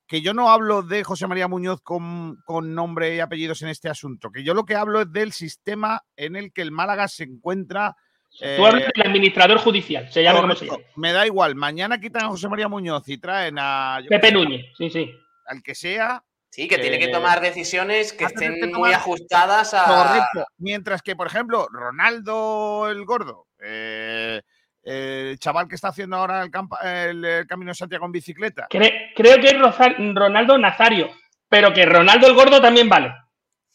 Que yo no hablo de José María Muñoz con, con nombre y apellidos en este asunto, que yo lo que hablo es del sistema en el que el Málaga se encuentra Tú hablas del administrador judicial, se llama como se llama. Me da igual, mañana quitan a José María Muñoz y traen a. Pepe Núñez, sí, sí. Al que sea. Sí, que tiene que tomar decisiones que estén muy ajustadas a. Correcto. Mientras que, por ejemplo, Ronaldo el Gordo, eh, el chaval que está haciendo ahora el, el, Camino de Santiago en bicicleta. creo que es Ronaldo Nazario, pero que Ronaldo el Gordo también vale.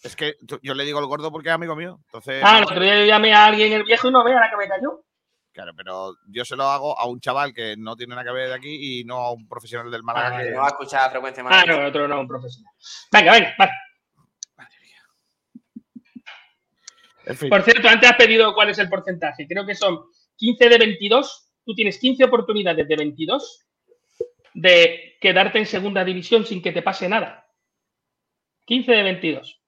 Es que yo le digo el gordo porque es amigo mío. Entonces, ah, el otro día yo llamé a alguien el viejo y no vea la que me cayó. Claro, pero yo se lo hago a un chaval que no tiene nada que ver de aquí y no a un profesional del Málaga. Ah, que no va a escuchar a frecuencia Ah, no, otro no, un profesional. Venga, venga, vale. Madre mía. Por cierto, antes has pedido cuál es el porcentaje. Creo que son 15 de 22. Tú tienes 15 oportunidades de 22 de quedarte en segunda división sin que te pase nada. 15 de 22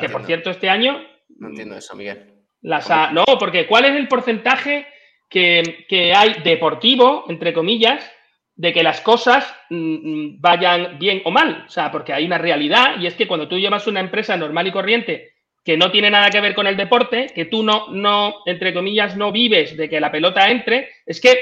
que por cierto, este año. No entiendo eso, Miguel. no, porque ¿cuál es el porcentaje que, hay deportivo, entre comillas, de que las cosas mm, mm, vayan bien o mal? O sea, porque hay una realidad y es que cuando tú llevas una empresa normal y corriente que no tiene nada que ver con el deporte, que tú no, no, entre comillas, no vives de que la pelota entre, es que,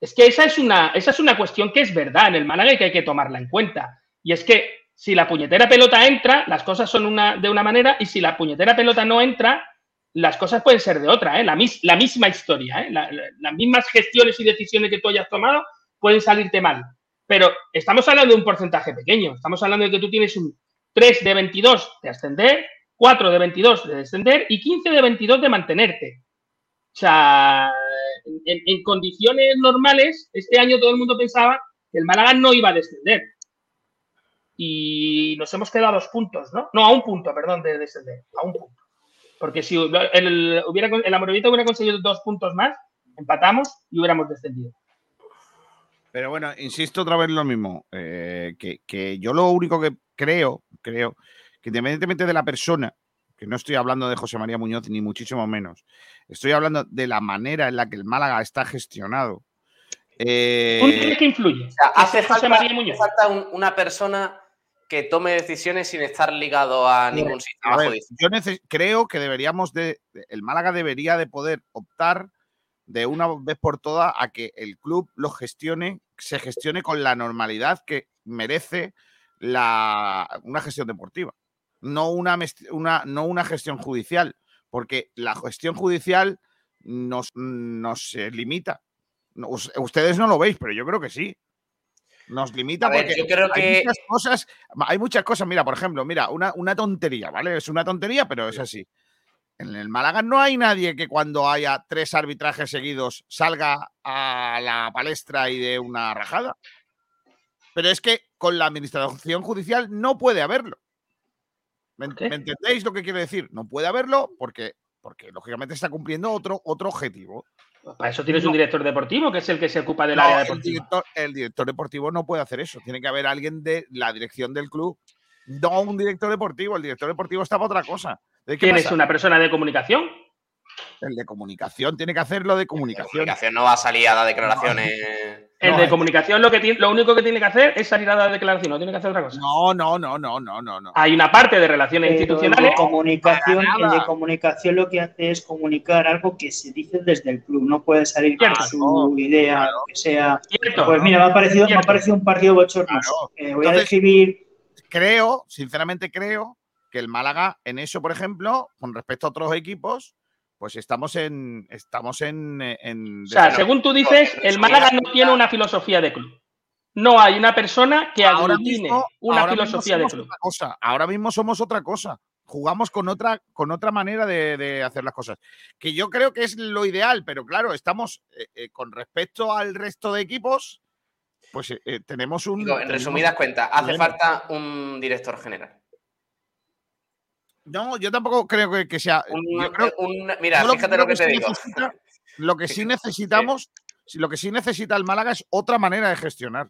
es que esa, es una, esa es una cuestión que es verdad en el Málaga y que hay que tomarla en cuenta. Y es que si la puñetera pelota entra, las cosas son de una manera y si la puñetera pelota no entra, las cosas pueden ser de otra, ¿eh? la, misma historia, ¿eh? las mismas gestiones y decisiones que tú hayas tomado pueden salirte mal. Pero estamos hablando de un porcentaje pequeño. Estamos hablando de que tú tienes un 3 de 22 de ascender, 4 de 22 de descender y 15 de 22 de mantenerte. O sea, en, condiciones normales, este año todo el mundo pensaba que el Málaga no iba a descender. Y nos hemos quedado a dos puntos, ¿no? No, a un punto, perdón, de descender. A un punto. Porque si el, hubiera, el Amorovita hubiera conseguido dos puntos más, empatamos y hubiéramos descendido. Pero bueno, insisto otra vez lo mismo, eh, que, yo lo único que creo, creo, que independientemente de la persona, que no estoy hablando de José María Muñoz ni muchísimo menos, estoy hablando de la manera en la que el Málaga está gestionado. Eh, ¿Qué influye? hace falta, falta una persona que tome decisiones sin estar ligado a ningún sistema Yo creo que deberíamos de, el Málaga debería de poder optar de una vez por todas a que el club lo gestione, se gestione con la normalidad que merece la, una gestión deportiva, no una, una, no una gestión judicial, porque la gestión judicial nos, nos limita. Ustedes no lo veis, pero yo creo que sí nos limita porque hay muchas cosas, hay muchas cosas, mira, por ejemplo, mira, una, una tontería, ¿vale? Es una tontería, pero es así. En el Málaga no hay nadie que cuando haya tres arbitrajes seguidos salga a la palestra y de una rajada. Pero es que con la administración judicial no puede haberlo. ¿Me, entendéis lo que quiero decir? No puede haberlo porque, porque lógicamente está cumpliendo otro, otro objetivo. Para eso tienes un director deportivo, que es el que se ocupa del área deportiva. El director, el director deportivo no puede hacer eso. Tiene que haber alguien de la dirección del club, no un director deportivo. El director deportivo está para otra cosa. ¿Tienes una persona de comunicación? El de comunicación tiene que hacerlo de comunicación. El de no va a salir a dar declaraciones. El de comunicación lo, que lo único que tiene que hacer es salir a dar declaración, no tiene que hacer otra cosa. No, no, no, no, no, no. no. Hay una parte de relaciones institucionales. El de, comunicación, el de comunicación lo que hace es comunicar algo que se dice desde el club. No puede salir con su idea, lo que sea. pues mira, me ha parecido, me ha parecido un partido bochornoso. Eh, voy a describir. Creo, sinceramente creo, que el Málaga en eso, por ejemplo, con respecto a otros equipos, pues estamos en. Estamos en, o sea, según tú dices, el Málaga no tiene una filosofía de club. No hay una persona que aglutine una filosofía de club. Cosa. Ahora mismo somos otra cosa. Jugamos con otra, con otra manera de, hacer las cosas. Que yo creo que es lo ideal, pero claro, estamos eh, eh, con respecto al resto de equipos, pues eh, tenemos un. en resumidas cuentas, hace falta un director general. No, yo tampoco creo que, sea. mira, fíjate lo que, te digo. lo que (laughs) sí necesitamos, lo que sí necesita el Málaga es otra manera de gestionar.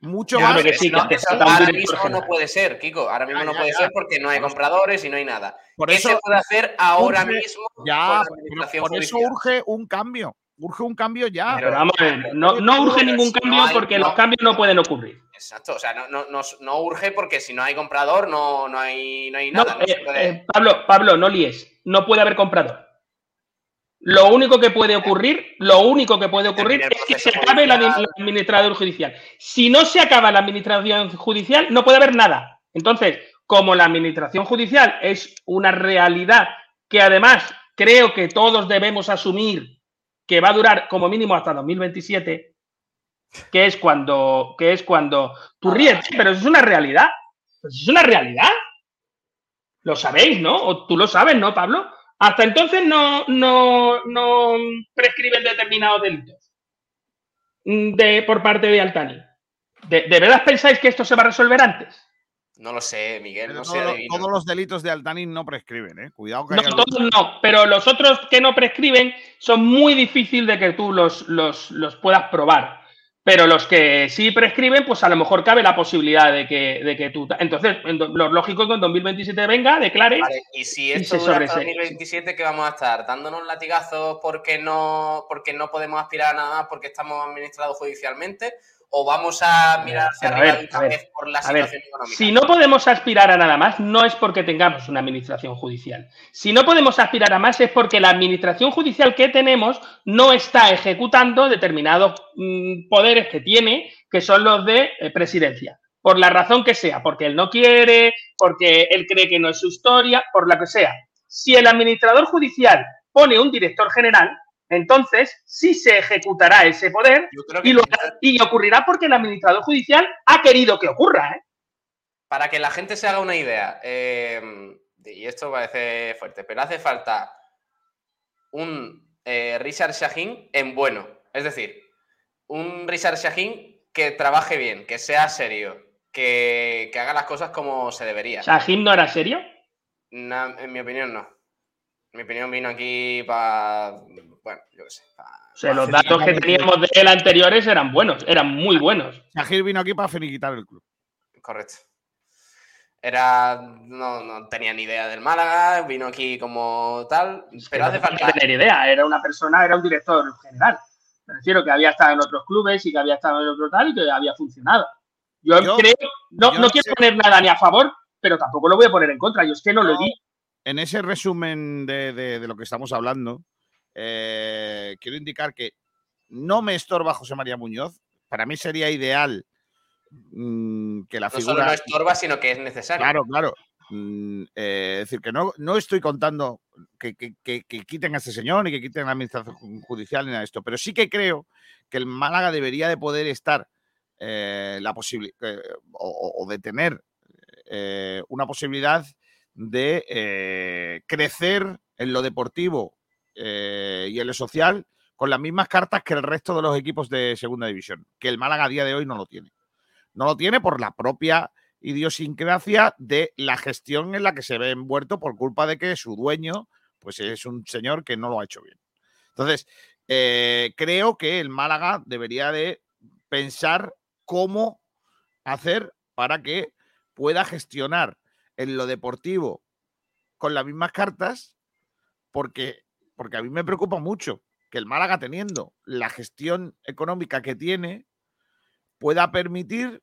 Mucho más. ahora mismo no puede ser, Kiko. Ahora mismo no puede ser porque no hay compradores y no hay nada. Por ¿Qué se puede hacer ahora mismo? Ya, por eso urge un cambio urge un cambio ya. Pero vamos no, no urge ningún cambio porque los cambios no pueden ocurrir. Exacto, o sea, no, no, urge porque si no hay comprador no, no, hay, no hay nada. Eh, eh, Pablo, Pablo, no líes, no puede haber comprador. Lo único que puede ocurrir, lo único que puede ocurrir es que se acabe la, la administración judicial. Si no se acaba la administración judicial, no puede haber nada. Entonces, como la administración judicial es una realidad que además creo que todos debemos asumir que va a durar como mínimo hasta 2027, que es cuando, que es cuando tú ríes, pero eso es una realidad. Pues es una realidad. Lo sabéis, ¿no? O tú lo sabes, ¿no, Pablo? Hasta entonces no, no, no prescriben determinados delitos de, por parte de Altani. ¿De, ¿De verdad pensáis que esto se va a resolver antes? No lo sé, Miguel, no sé. Todos, los delitos de Altani no prescriben, ¿eh? Cuidado que No, todos no, pero los otros que no prescriben son muy difíciles de que tú los, los, puedas probar. Pero los que sí prescriben, pues a lo mejor cabe la posibilidad de que, de que tú. Entonces, lo lógico es que en 2027 venga, declare. y si esto dura hasta 2027, ¿qué vamos a estar? ¿Dándonos latigazos porque no, porque no podemos aspirar a nada más porque estamos administrados judicialmente? O vamos a mirar hacia arriba vez por la situación económica? Si no podemos aspirar a nada más, no es porque tengamos una administración judicial. Si no podemos aspirar a más es porque la administración judicial que tenemos no está ejecutando determinados mm, poderes que tiene, que son los de eh, presidencia. Por la razón que sea, porque él no quiere, porque él cree que no es su historia, por la que sea. Si el administrador judicial pone un director general, entonces sí se ejecutará ese poder y, lo, y ocurrirá porque el administrador judicial ha querido que ocurra. ¿eh? Para que la gente se haga una idea, eh, y esto parece fuerte, pero hace falta un eh, Richard Shahin en bueno. Es decir, un Richard Shahin que trabaje bien, que sea serio, que, haga las cosas como se debería. ¿Shahin no era serio? en mi opinión, no. En mi opinión vino aquí para. Bueno, yo qué sé. o sea, los datos que teníamos de él anteriores eran buenos, eran muy buenos. Shahir vino aquí para finiquitar el club. Correcto. Era. No, no, tenía ni idea del Málaga, vino aquí como tal. Pero hace falta. No tener idea, era una persona, era un director general. Me refiero que había estado en otros clubes y que había estado en otro tal y que había funcionado. Yo, creo. No, no quiero poner nada ni a favor, pero tampoco lo voy a poner en contra. Yo es que no, lo di en ese resumen de, lo que estamos hablando, eh, quiero indicar que no me estorba José María Muñoz. Para mí sería ideal mm, que la figura. No solo no estorba, sino que es necesario. Claro, claro. Mm, eh, es decir, que no, no estoy contando que, quiten a este señor ni que quiten a la administración judicial ni nada de esto, pero sí que creo que el Málaga debería de poder estar eh, la posibilidad o, de tener una posibilidad de eh, crecer en lo deportivo eh, y en lo social con las mismas cartas que el resto de los equipos de segunda división, que el Málaga a día de hoy no lo tiene. No lo tiene por la propia idiosincrasia de la gestión en la que se ve envuelto por culpa de que su dueño pues es un señor que no lo ha hecho bien. Entonces, eh, creo que el Málaga debería de pensar cómo hacer para que pueda gestionar en lo deportivo con las mismas cartas, porque, porque a mí me preocupa mucho que el Málaga, teniendo la gestión económica que tiene, pueda permitir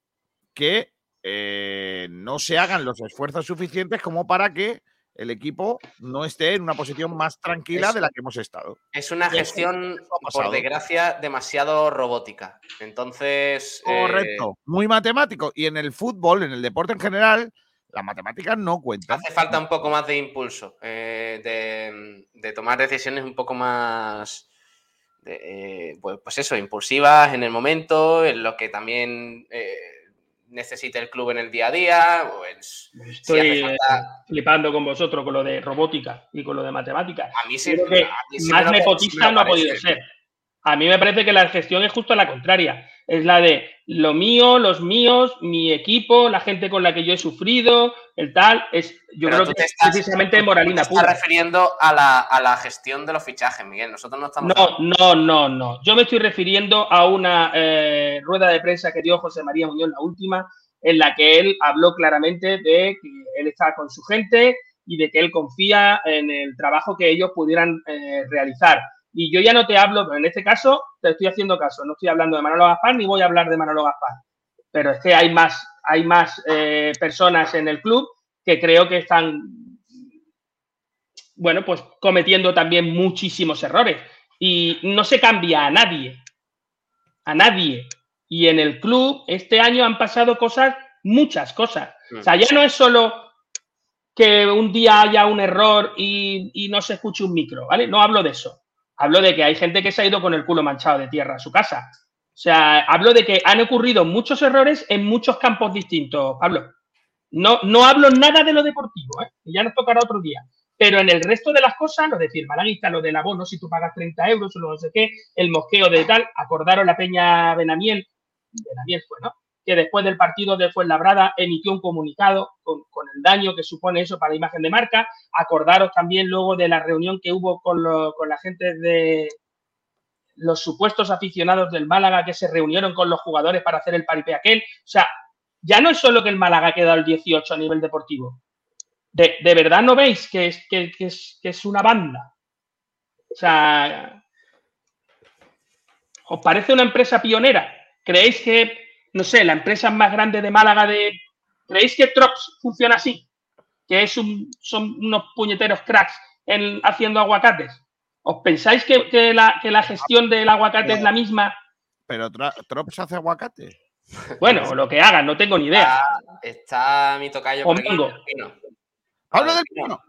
que eh, no se hagan los esfuerzos suficientes como para que el equipo no esté en una posición más tranquila de la que hemos estado. Es una gestión, por desgracia, demasiado robótica. Entonces. Correcto, eh, muy matemático. Y en el fútbol, en el deporte en general, las matemáticas no cuentan. Hace falta un poco más de impulso, eh, de, tomar decisiones un poco más, eh, pues, pues, eso, impulsivas en el momento, en lo que también eh, necesita el club en el día a día. Pues, Estoy flipando con vosotros con lo de robótica y con lo de matemáticas. A mí sí, más nepotista no ha podido ser. A mí me parece que la gestión es justo la contraria. Es la de lo mío, los míos, mi equipo, la gente con la que yo he sufrido, el tal. Es, yo creo que es precisamente moralina pura. Estás refiriendo a la, gestión de los fichajes, Miguel. Nosotros no estamos. No, no, no, no. Yo me estoy refiriendo a una eh, rueda de prensa que dio José María Muñoz, la última, en la que él habló claramente de que él está con su gente y de que él confía en el trabajo que ellos pudieran eh, realizar y yo ya no te hablo, pero en este caso te estoy haciendo caso, no estoy hablando de Manolo Gaspar ni voy a hablar de Manolo Gaspar. Pero es que hay más, hay más eh, personas en el club que creo que están, bueno, pues cometiendo también muchísimos errores. Y no se cambia a nadie, a nadie. Y en el club este año han pasado cosas, muchas cosas. O sea, ya no es solo que un día haya un error y, y no se escuche un micro, ¿vale? No hablo de eso Hablo de que hay gente que se ha ido con el culo manchado de tierra a su casa. O sea, hablo de que han ocurrido muchos errores en muchos campos distintos, Pablo. No, no hablo nada de lo deportivo, ¿eh? ya nos tocará otro día. Pero en el resto de las cosas, lo de firmalaguista, lo del abono, si tú pagas 30 euros o no sé qué, el mosqueo de tal, acordaron la Peña Benamiel, Benamiel fue, ¿no? que después del partido de Fuenlabrada emitió un comunicado con, daño que supone eso para la imagen de marca. Acordaros también luego de la reunión que hubo con, la gente de los supuestos aficionados del Málaga que se reunieron con los jugadores para hacer el paripé aquel. O sea, ya no es solo que el Málaga ha quedado el 18 a nivel deportivo. De, verdad no veis que es, que, es, que es una banda. O sea, ¿os parece una empresa pionera? ¿Creéis que no sé, la empresa más grande de Málaga de... ¿Creéis que Trops funciona así? Que es un, son unos puñeteros cracks en, haciendo aguacates. ¿Os pensáis que, la, gestión del aguacate es la misma? Pero Trops hace aguacate. Bueno, lo que hagan, no tengo ni idea. Está, mi tocayo por aquí, Habla del vino.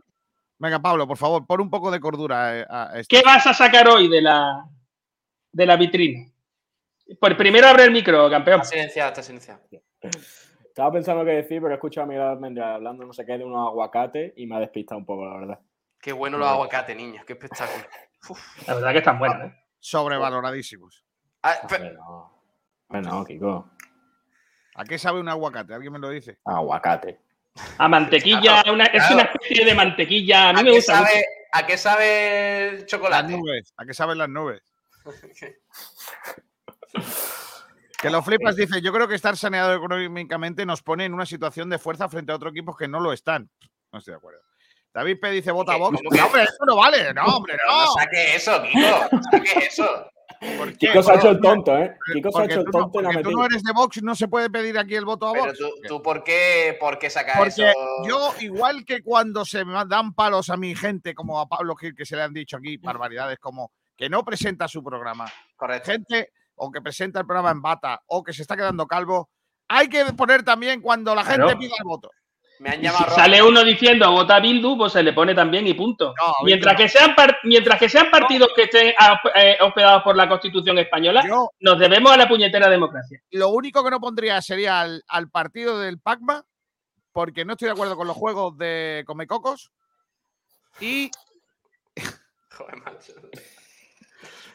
Venga, Pablo, por favor, pon un poco de cordura eh, a esto. ¿Qué vas a sacar hoy de la, de la vitrina? Pues primero abre el micro, campeón. Está silenciado, está silenciado. Estaba pensando qué decir, pero he escuchado a Miguel Almendra hablando no sé qué de unos aguacates y me ha despistado un poco, la verdad. Qué bueno los aguacates, niños. Qué espectáculo. (laughs) La verdad que están buenos, ¿eh? Sobrevaloradísimos. Ah, Bueno, bueno, Kiko. ¿A qué sabe un aguacate? ¿Alguien me lo dice? Aguacate. A mantequilla, Claro, una- es claro. una especie de mantequilla. A mí ¿A me qué gusta mucho. ¿A qué sabe el Las chocolate? nubes. ¿A qué saben las nubes? (laughs) Que lo flipas, dice, yo creo que estar saneado económicamente nos pone en una situación de fuerza frente a otros equipos que no lo están. No estoy de acuerdo. David P dice, vota. Vox. No, hombre, eso no vale. No, hombre, Pero no no. saque eso, Kiko. No saque eso. ¿Por qué? Kiko se ha hecho el tonto, ¿eh? Kiko se ha Porque hecho el tú, no, tonto ha porque tú no eres de Vox, no se puede pedir aquí el voto a Pero Vox. tú, tú ¿por qué, por qué sacas Porque eso? yo, igual que cuando se me dan palos a mi gente, como a Pablo Gil, que se le han dicho aquí barbaridades como que no presenta su programa, Correcto. gente o que presenta el programa en bata o que se está quedando calvo, hay que poner también cuando la gente Claro. pida el voto. Me han llamado si sale uno diciendo vota Bildu, pues se le pone también y punto. No, mientras, que sean mientras que sean partidos que estén eh, hospedados por la Constitución española, Yo nos debemos a la puñetera democracia. lo único que no pondría sería al, al partido del Pacma, porque no estoy de acuerdo con los juegos de Comecocos. Y (laughs) Joder, macho.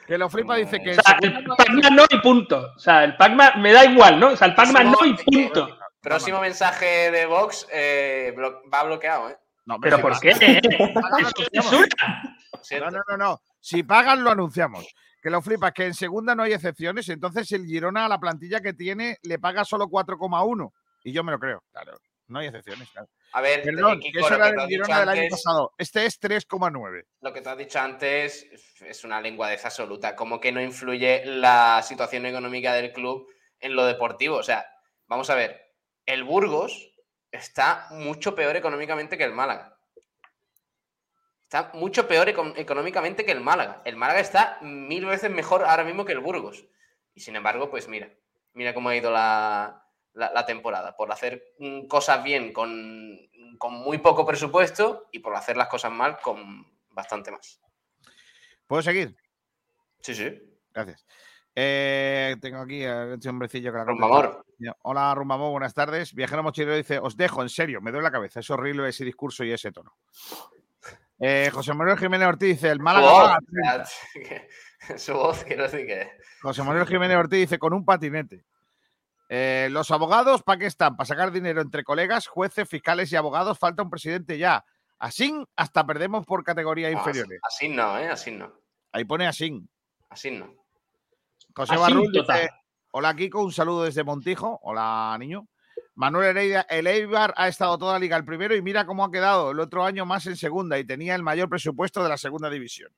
Que lo flipa dice que O en sea, el no- Pacma no y punto. O sea, el Pacma me da igual, ¿no? O sea, el Pacma no y punto. Próximo mensaje de Vox eh, blo- va bloqueado, ¿eh? No, ¿Pero si por qué? (laughs) No, no, no, no. Si pagan, lo anunciamos. Que lo flipas, que en segunda no hay excepciones. Entonces el Girona a la plantilla que tiene le paga solo 4,1. Y yo me lo creo. Claro, no hay excepciones. Claro. A ver, Perdón, Kiko, eso era que del año pasado. Este es 3,9. Lo que tú has dicho antes es una lenguadez absoluta. ¿Cómo que no influye la situación económica del club en lo deportivo? O sea, vamos a ver, el Burgos está mucho peor económicamente que el Málaga. Está mucho peor econ- económicamente que el Málaga. El Málaga está mil veces mejor ahora mismo que el Burgos. Y sin embargo, pues mira, mira cómo ha ido la, la- la temporada. Por hacer mm, cosas bien con, con muy poco presupuesto y por hacer las cosas mal con bastante más. ¿Puedo seguir? Sí, sí. Gracias. Eh, tengo aquí a este hombrecillo que la Rumbamor. Hola, Rumbamor, buenas tardes. Viajero mochilero dice: Os dejo, en serio, me duele la cabeza. Es horrible ese discurso y ese tono. Eh, José Manuel Jiménez Ortiz dice: El Su Málaga (laughs) su voz, quiero decir que. José Manuel Jiménez Ortiz dice con un patinete. Eh, los abogados, ¿para qué están? Para sacar dinero entre colegas, jueces, fiscales y abogados. Falta un presidente ya. Así hasta perdemos por categorías No, así, inferiores. así no, ¿eh? Así no. Ahí pone así. Así no. José Así, Barrul total. dice: Hola Kiko, un saludo desde Montijo. Hola niño. Manuel Heredia, el Eibar ha estado toda la liga el primero y mira cómo ha quedado el otro año más en segunda y tenía el mayor presupuesto de la segunda división.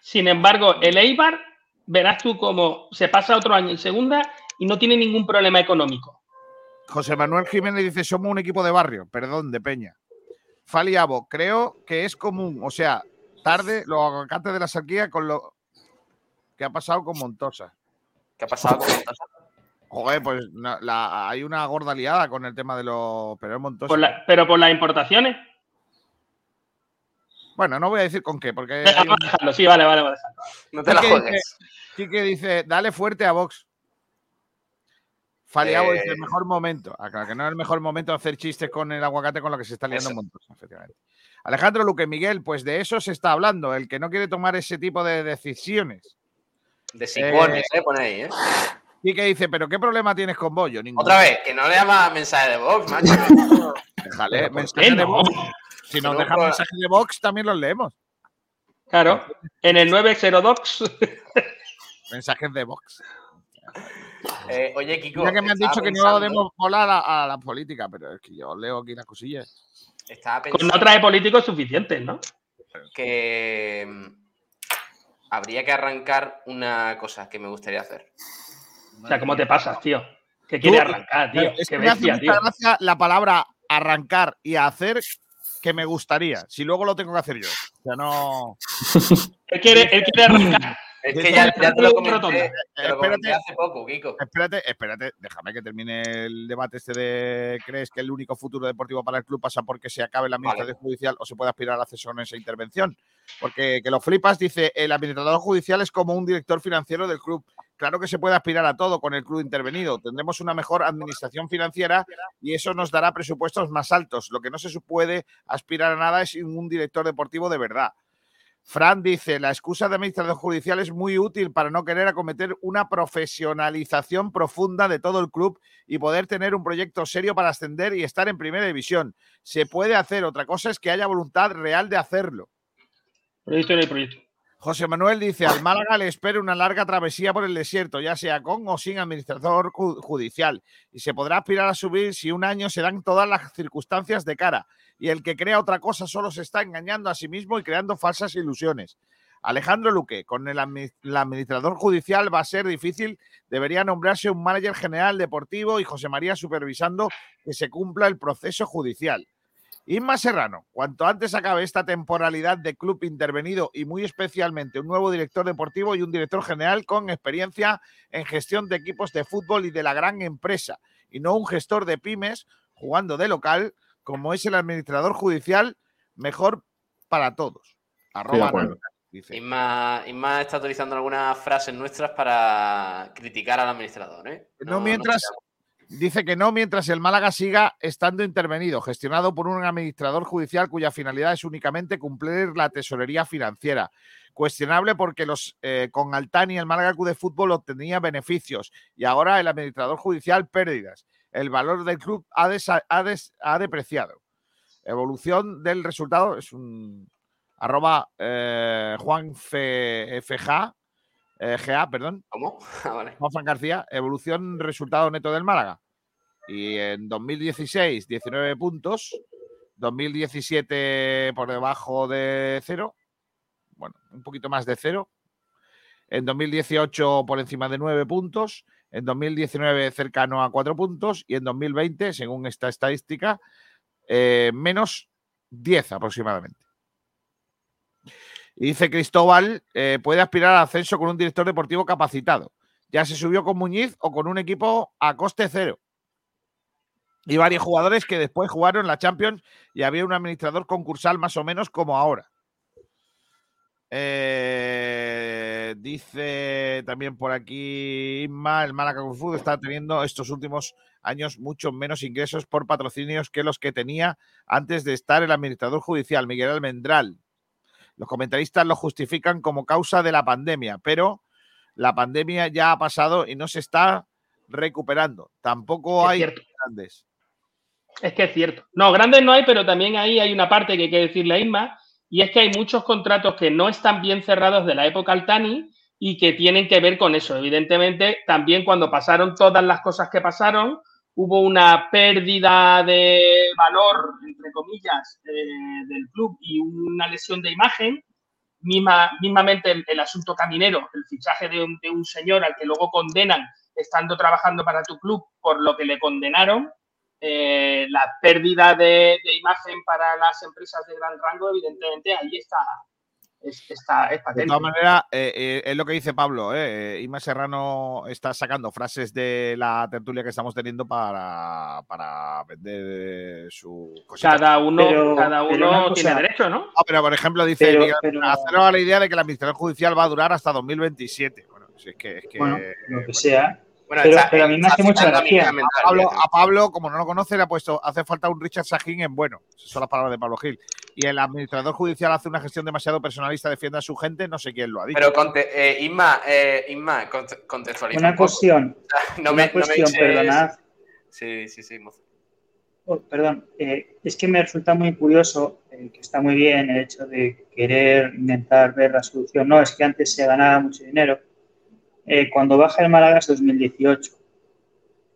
Sin embargo, el Eibar, verás tú cómo se pasa otro año en segunda y no tiene ningún problema económico. José Manuel Jiménez dice: Somos un equipo de barrio, perdón, de Peña. Faliabo, creo que es común, o sea, tarde los aguacates de la sequía con lo que ha pasado con Montosa. ¿Qué ha pasado con Montosa? Joder, pues la- hay una gorda liada con el tema de los. Pero es Montosa. Por la- pero por las importaciones. Bueno, no voy a decir con qué, porque. Un- vamos a dejarlo, sí, vale, vale, vale. No te la juegues. dice, Quique dice, dale fuerte a Vox. Eh. dice, el mejor momento. Ah, claro, que no es el mejor momento de hacer chistes con el aguacate con lo que se está liando Eso. Montosa, efectivamente. Alejandro Luque Miguel, pues de eso se está hablando. El que no quiere tomar ese tipo de decisiones. De sicones, ¿eh? Pone ahí, ¿eh? Quique dice, ¿pero qué problema tienes con Bollo? Ninguno. Otra vez, que no le llama mensaje de Vox, macho. Déjale, Pero ¿por mensaje de? Vox. Si nos dejan por- mensajes de Vox, también los leemos. Claro, en el 902. Mensajes de Vox. (laughs) Eh, oye, Kiko. Ya que me han dicho que no demos bola a la, a la política, pero es que yo leo aquí las cosillas. Estaba Con pensando no trae políticos suficientes, ¿no? que mm, habría que arrancar una cosa que me gustaría hacer. O sea, ¿cómo te pasas, tío? Que quiere arrancar, tío. Es Qué que me hace mucha tío. gracia la palabra arrancar y hacer que me gustaría. Si luego lo tengo que hacer yo. O sea, no. (laughs) Él quiere, él quiere arrancar. Es que ya, te lo comenté, hace poco, Kiko. Espérate, espérate, déjame que termine el debate este de ¿crees que el único futuro deportivo para el club pasa porque se acabe la administración judicial o se puede aspirar a acceso en esa intervención? Porque que lo flipas, dice, el administrador judicial es como un director financiero del club. Claro que se puede aspirar a todo con el club intervenido. Tendremos una mejor administración financiera y eso nos dará presupuestos más altos. Lo que no se puede aspirar a nada es un director deportivo de verdad. Fran dice, la excusa de administrador judicial es muy útil para no querer acometer una profesionalización profunda de todo el club y poder tener un proyecto serio para ascender y estar en primera división. Se puede hacer, otra cosa es que haya voluntad real de hacerlo. Proyecto en proyecto. José Manuel dice, al Málaga le espera una larga travesía por el desierto, ya sea con o sin administrador judicial, y se podrá aspirar a subir si un año se dan todas las circunstancias de cara y el que crea otra cosa solo se está engañando a sí mismo y creando falsas ilusiones. Alejandro Luque, con el, administrador judicial va a ser difícil, debería nombrarse un manager general deportivo y José María supervisando que se cumpla el proceso judicial. Inma Serrano, cuanto antes acabe esta temporalidad de club intervenido y muy especialmente un nuevo director deportivo y un director general con experiencia en gestión de equipos de fútbol y de la gran empresa, y no un gestor de pymes jugando de local, como es el administrador judicial, mejor para todos. Arroba Inma, está utilizando algunas frases nuestras para criticar al administrador. ¿eh? No, mientras, dice que no mientras el Málaga siga estando intervenido, gestionado por un administrador judicial cuya finalidad es únicamente cumplir la tesorería financiera. Cuestionable porque los eh, con Altani el Málaga Club de Fútbol obtenía beneficios y ahora el administrador judicial pérdidas el valor del club ha, ha, depreciado. Evolución del resultado es un arroba eh, Juan FG, eh, GA, perdón. ¿Cómo? (laughs) Ah, Juan García, evolución resultado neto del Málaga. Y en 2016, 19 puntos. 2017 por debajo de cero. Bueno, un poquito más de cero. En 2018 por encima de 9 puntos en 2019 cercano a 4 puntos y en 2020, según esta estadística, eh, menos 10 aproximadamente. Y dice Cristóbal, eh, puede aspirar al ascenso con un director deportivo capacitado. Ya se subió con Muñiz o con un equipo a coste cero. Y varios jugadores que después jugaron la Champions y había un administrador concursal más o menos como ahora. Eh, dice también por aquí Inma, el Málaga Food está teniendo estos últimos años mucho menos ingresos por patrocinios que los que tenía antes de estar el administrador judicial, Miguel Almendral. Los comentaristas lo justifican como causa de la pandemia, pero la pandemia ya ha pasado y no se está recuperando. Tampoco hay grandes. Es que es cierto. No, grandes no hay, pero también ahí hay una parte que hay que decirle a Inma, y es que hay muchos contratos que no están bien cerrados de la época Altani y que tienen que ver con eso. Evidentemente, también cuando pasaron todas las cosas que pasaron, hubo una pérdida de valor, entre comillas, eh, del club y una lesión de imagen. Misma, mismamente el, asunto caminero, el fichaje de un, de un señor al que luego condenan estando trabajando para tu club por lo que le condenaron, eh, la pérdida de, imagen para las empresas de gran rango, evidentemente ahí está. Está es patente. De todas maneras, eh, eh, es lo que dice Pablo. Eh, Ima Serrano está sacando frases de la tertulia que estamos teniendo para, para vender su Cada uno, cada uno tiene derecho, ¿no? pero por ejemplo, dice pero, a la idea de que la administración judicial va a durar hasta 2027. Bueno, si es que, es que bueno, lo que sea pero, a mí me hace mucha gracia. A Pablo, como no lo conoce, le ha puesto, hace falta un Richard Sajín en bueno. Esas son las palabras de Pablo Gil. Y el administrador judicial hace una gestión demasiado personalista, defiende a su gente, no sé quién lo ha dicho. Pero eh, Inma, eh, Inma Una cuestión. (laughs) no una cuestión, perdonad. Sí, sí, sí. Oh, perdón, eh, es que me resulta muy curioso, eh, que está muy bien el hecho de querer intentar ver la solución. No, es que antes se ganaba mucho dinero eh, cuando baja el Málaga es 2018.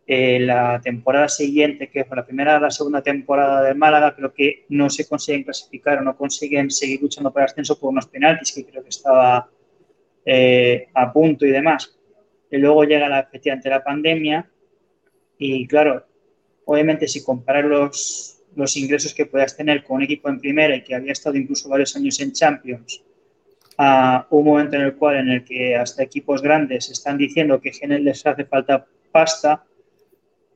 Eh, la temporada siguiente, que fue la primera la segunda temporada del Málaga, creo que no se consiguen clasificar o no consiguen seguir luchando por el ascenso por unos penaltis, que creo que estaba eh, a punto y demás. Y luego llega la, efectivamente la pandemia y claro, obviamente si comparas los, los ingresos que puedas tener con un equipo en primera y que había estado incluso varios años en Champions a un momento en el cual en el que hasta equipos grandes están diciendo que les hace falta pasta,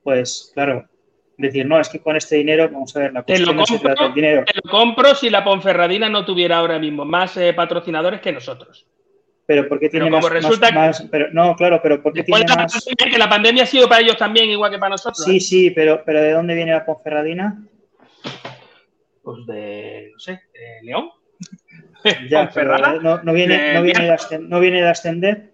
pues claro, decir, no, es que con este dinero, vamos a ver, la te lo, compro, dinero. te lo compro si la Ponferradina no tuviera ahora mismo más eh, patrocinadores que nosotros. Pero porque tiene más, resulta pero, no, claro, pero porque tiene la más... Que la pandemia ha sido para ellos también, igual que para nosotros. Sí, ¿eh? sí, pero, pero ¿de dónde viene la Ponferradina? Pues de, no sé, de León. Ya, (laughs) no, no, viene, no, viene de no viene de ascender.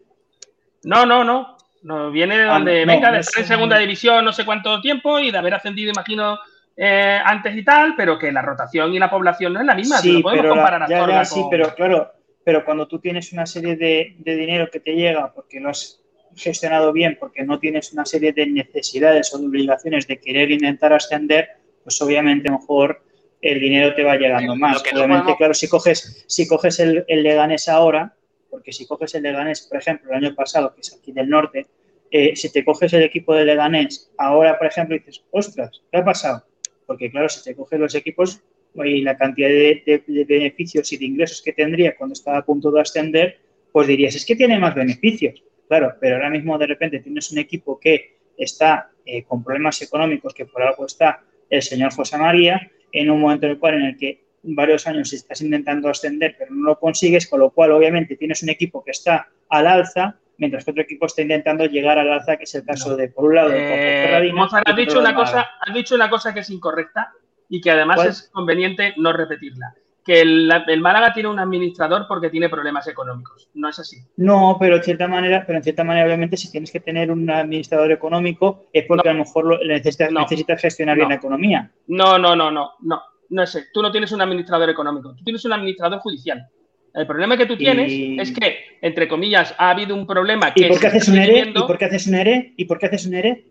No, no, no. No, viene de ah, donde venga, de estar en segunda división no sé cuánto tiempo y de haber ascendido, imagino, eh, antes y tal, pero que la rotación y la población no es la misma. Sí, podemos comparar a Sí, pero claro, pero cuando tú tienes una serie de, dinero que te llega porque lo has gestionado bien, porque no tienes una serie de necesidades o de obligaciones de querer intentar ascender, pues obviamente mejor el dinero te va llegando más. Obviamente, claro, si coges, si coges el, el Leganés ahora, porque si coges el Leganés, por ejemplo, el año pasado, que es aquí del norte, eh, si te coges el equipo de Leganés ahora, por ejemplo, dices, ostras, ¿qué ha pasado? Porque claro, si te coges los equipos y la cantidad de, beneficios y de ingresos que tendría cuando estaba a punto de ascender, pues dirías, es que tiene más beneficios. Claro, pero ahora mismo de repente tienes un equipo que está eh, con problemas económicos, que por algo está el señor José María, en un momento en el cual en el que varios años estás intentando ascender, pero no lo consigues, con lo cual obviamente tienes un equipo que está al alza mientras que otro equipo está intentando llegar al alza, que es el caso de, por un lado, eh, has dicho, una cosa, has dicho una cosa que es incorrecta y que además es conveniente no repetirla. Que el, Málaga tiene un administrador porque tiene problemas económicos. No es así. No, pero en cierta manera, pero en cierta manera, obviamente, si tienes que tener un administrador económico, es porque a lo mejor necesitas, necesitas gestionar bien la economía. No, no, no, no, no. No sé. Tú no tienes un administrador económico, tú tienes un administrador judicial. El problema que tú tienes es que, entre comillas, ha habido un problema que... ¿Y por qué haces un ERE? ¿Y por qué haces un ERE? ¿Y por qué haces un ERE?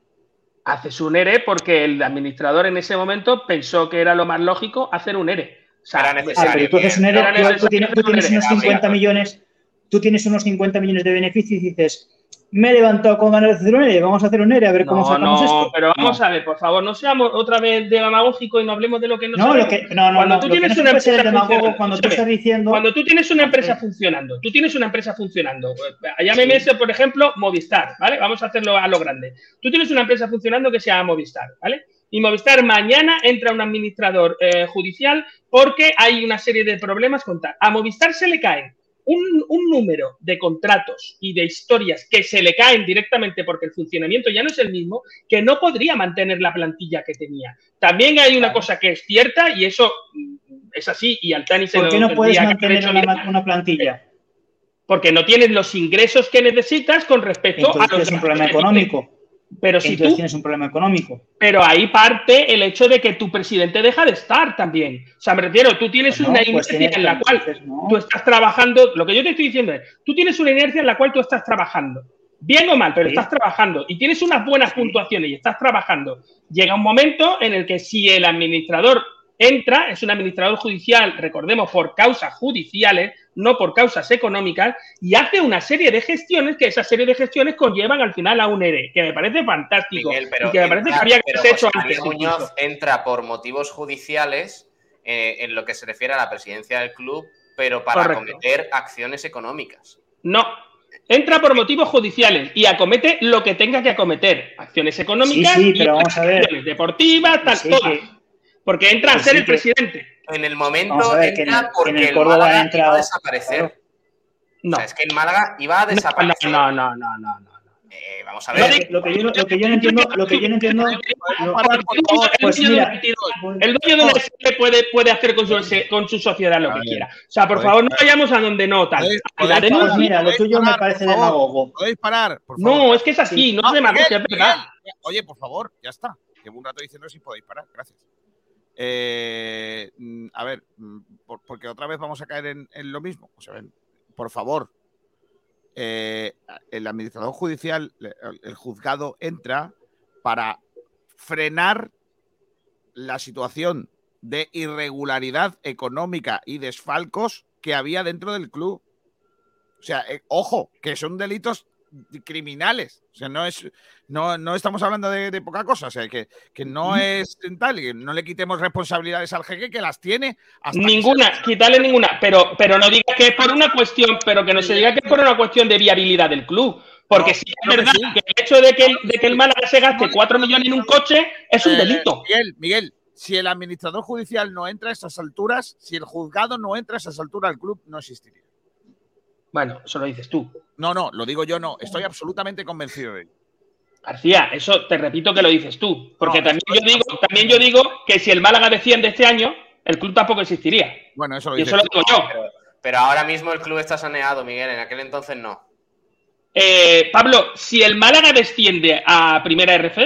Haces un ERE porque el administrador en ese momento pensó que era lo más lógico hacer un ERE. O sea, era ah, pero tú haces un ERE, tú, tienes, tú tienes unos 50 millones, tú tienes unos 50 millones de beneficios y dices, me he levantado con ganas de hacer un ERE, vamos a hacer un ERE, a ver cómo sacamos no, esto. pero vamos a ver, por favor, no seamos otra vez demagógico y no hablemos de lo que no, no Lo que, no, no, cuando tú tienes una empresa funcionando, cuando tú estás diciendo... Cuando tú tienes una empresa funcionando, tú tienes una empresa funcionando, llámeme ese, por ejemplo, Movistar, ¿vale? Vamos a hacerlo a lo grande. Tú tienes una empresa funcionando que se llama Movistar, ¿vale? Y Movistar mañana entra un administrador eh, judicial porque hay una serie de problemas con tal. A Movistar se le caen un, número de contratos y de historias que se le caen directamente porque el funcionamiento ya no es el mismo, que no podría mantener la plantilla que tenía. También hay una cosa que es cierta y eso mm, es así y Altani se ¿Por qué no puedes mantener una, plantilla? Porque no tienes los ingresos que necesitas con respecto a los... Es un problema económico. Pero si tú tienes un problema económico. Pero ahí parte el hecho de que tu presidente deja de estar también. O sea, me refiero, tú tienes pues una pues inercia en la cual tú estás trabajando. Lo que yo te estoy diciendo es, tú tienes una inercia en la cual tú estás trabajando. Bien o mal, pero estás trabajando y tienes unas buenas puntuaciones y estás trabajando. Llega un momento en el que si el administrador entra, es un administrador judicial, recordemos, por causas judiciales, no por causas económicas, y hace una serie de gestiones que esa serie de gestiones conllevan al final a un ERE, que me parece fantástico. y que me parece que había que ser hecho antes. Muñoz entra por motivos judiciales eh, en lo que se refiere a la presidencia del club, pero para cometer acciones económicas. No, entra por motivos judiciales y acomete lo que tenga que acometer. Acciones económicas y acciones deportivas, tal, todas. Porque entra a pues ser el presidente. En el momento entra porque el, Málaga iba a desaparecer. No. O sea, es que el Málaga iba a desaparecer. No, no, no, no, no. Eh, vamos a ver. Lo que, yo, lo que yo no entiendo, lo que yo no entiendo. pues mira, el dueño de la puede, puede hacer con su, con su sociedad lo que quiera. O sea, por favor, no vayamos a donde no tal. Mira, lo tuyo me parece demagogo. ¿Podéis parar? Por favor. No, es que es así, no es demagogia, es verdad. Oye, por favor, ya está. Llevo un rato diciendo si podéis parar. Gracias. Eh, mm, a ver, mm, porque otra vez vamos a caer en, lo mismo. por favor, eh, el administrador judicial, el juzgado entra para frenar la situación de irregularidad económica y desfalcos que había dentro del club. O sea, eh, ojo, que son delitos criminales. O sea, no es, no, no estamos hablando de, poca cosa. O sea, que, que no es tal, y no le quitemos responsabilidades al jeque, que las tiene. ninguna, quitarle ninguna. Pero, pero no diga que es por una cuestión, pero que no se diga que es por una cuestión de viabilidad del club. Porque si es verdad que, el hecho de que, de que el Málaga se gaste 4 millones en un coche es un eh, delito. Miguel, Miguel, si el administrador judicial no entra a esas alturas, si el juzgado no entra a esas alturas, el club no existiría. Bueno, eso lo dices tú. No, no, lo digo yo no. Estoy absolutamente convencido de ello. García, eso te repito que lo dices tú. Porque también, yo digo, también yo digo que si el Málaga desciende este año, el club tampoco existiría. Bueno, eso lo, y eso lo digo yo. Pero, ahora mismo el club está saneado, Miguel. En aquel entonces no. Eh, Pablo, si el Málaga desciende a Primera RF,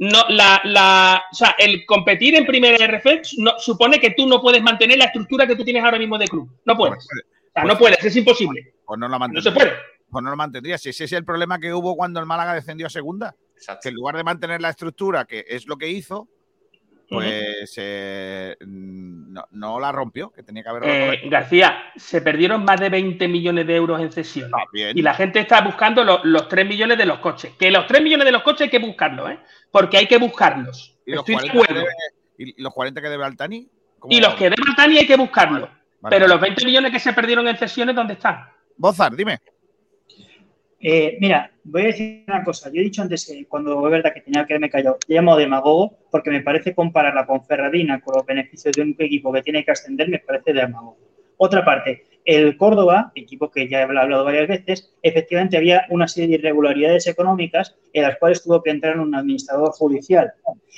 no, la, la, o sea, el competir en Primera RF no, supone que tú no puedes mantener la estructura que tú tienes ahora mismo de club. No puedes. Pues, o sea, no pues, puedes, es imposible. Pues no, lo no se puede pues no lo mantendría. Si ese es el problema que hubo cuando el Málaga descendió a segunda, que en lugar de mantener la estructura, que es lo que hizo, pues eh, no, la rompió, que tenía que haber eh, García, se perdieron más de 20 millones de euros en cesión. y la gente está buscando los 3 millones de los coches. Que los 3 millones de los coches hay que buscarlos, ¿eh? Porque hay que buscarlos. ¿Y los, 40 ¿Y los 40 que debe Altani? Y los que debe Altani hay que buscarlos. Pero los 20 millones que se perdieron en cesiones, ¿dónde están? Bozar, dime. Eh, mira, voy a decir una cosa. Yo he dicho antes que cuando es verdad que tenía que haberme callado, llamo demagogo porque me parece comparar la Ferradina con los beneficios de un equipo que tiene que ascender, me parece demagogo. Otra parte, el Córdoba, equipo que ya he hablado varias veces, efectivamente había una serie de irregularidades económicas en las cuales tuvo que entrar un administrador judicial.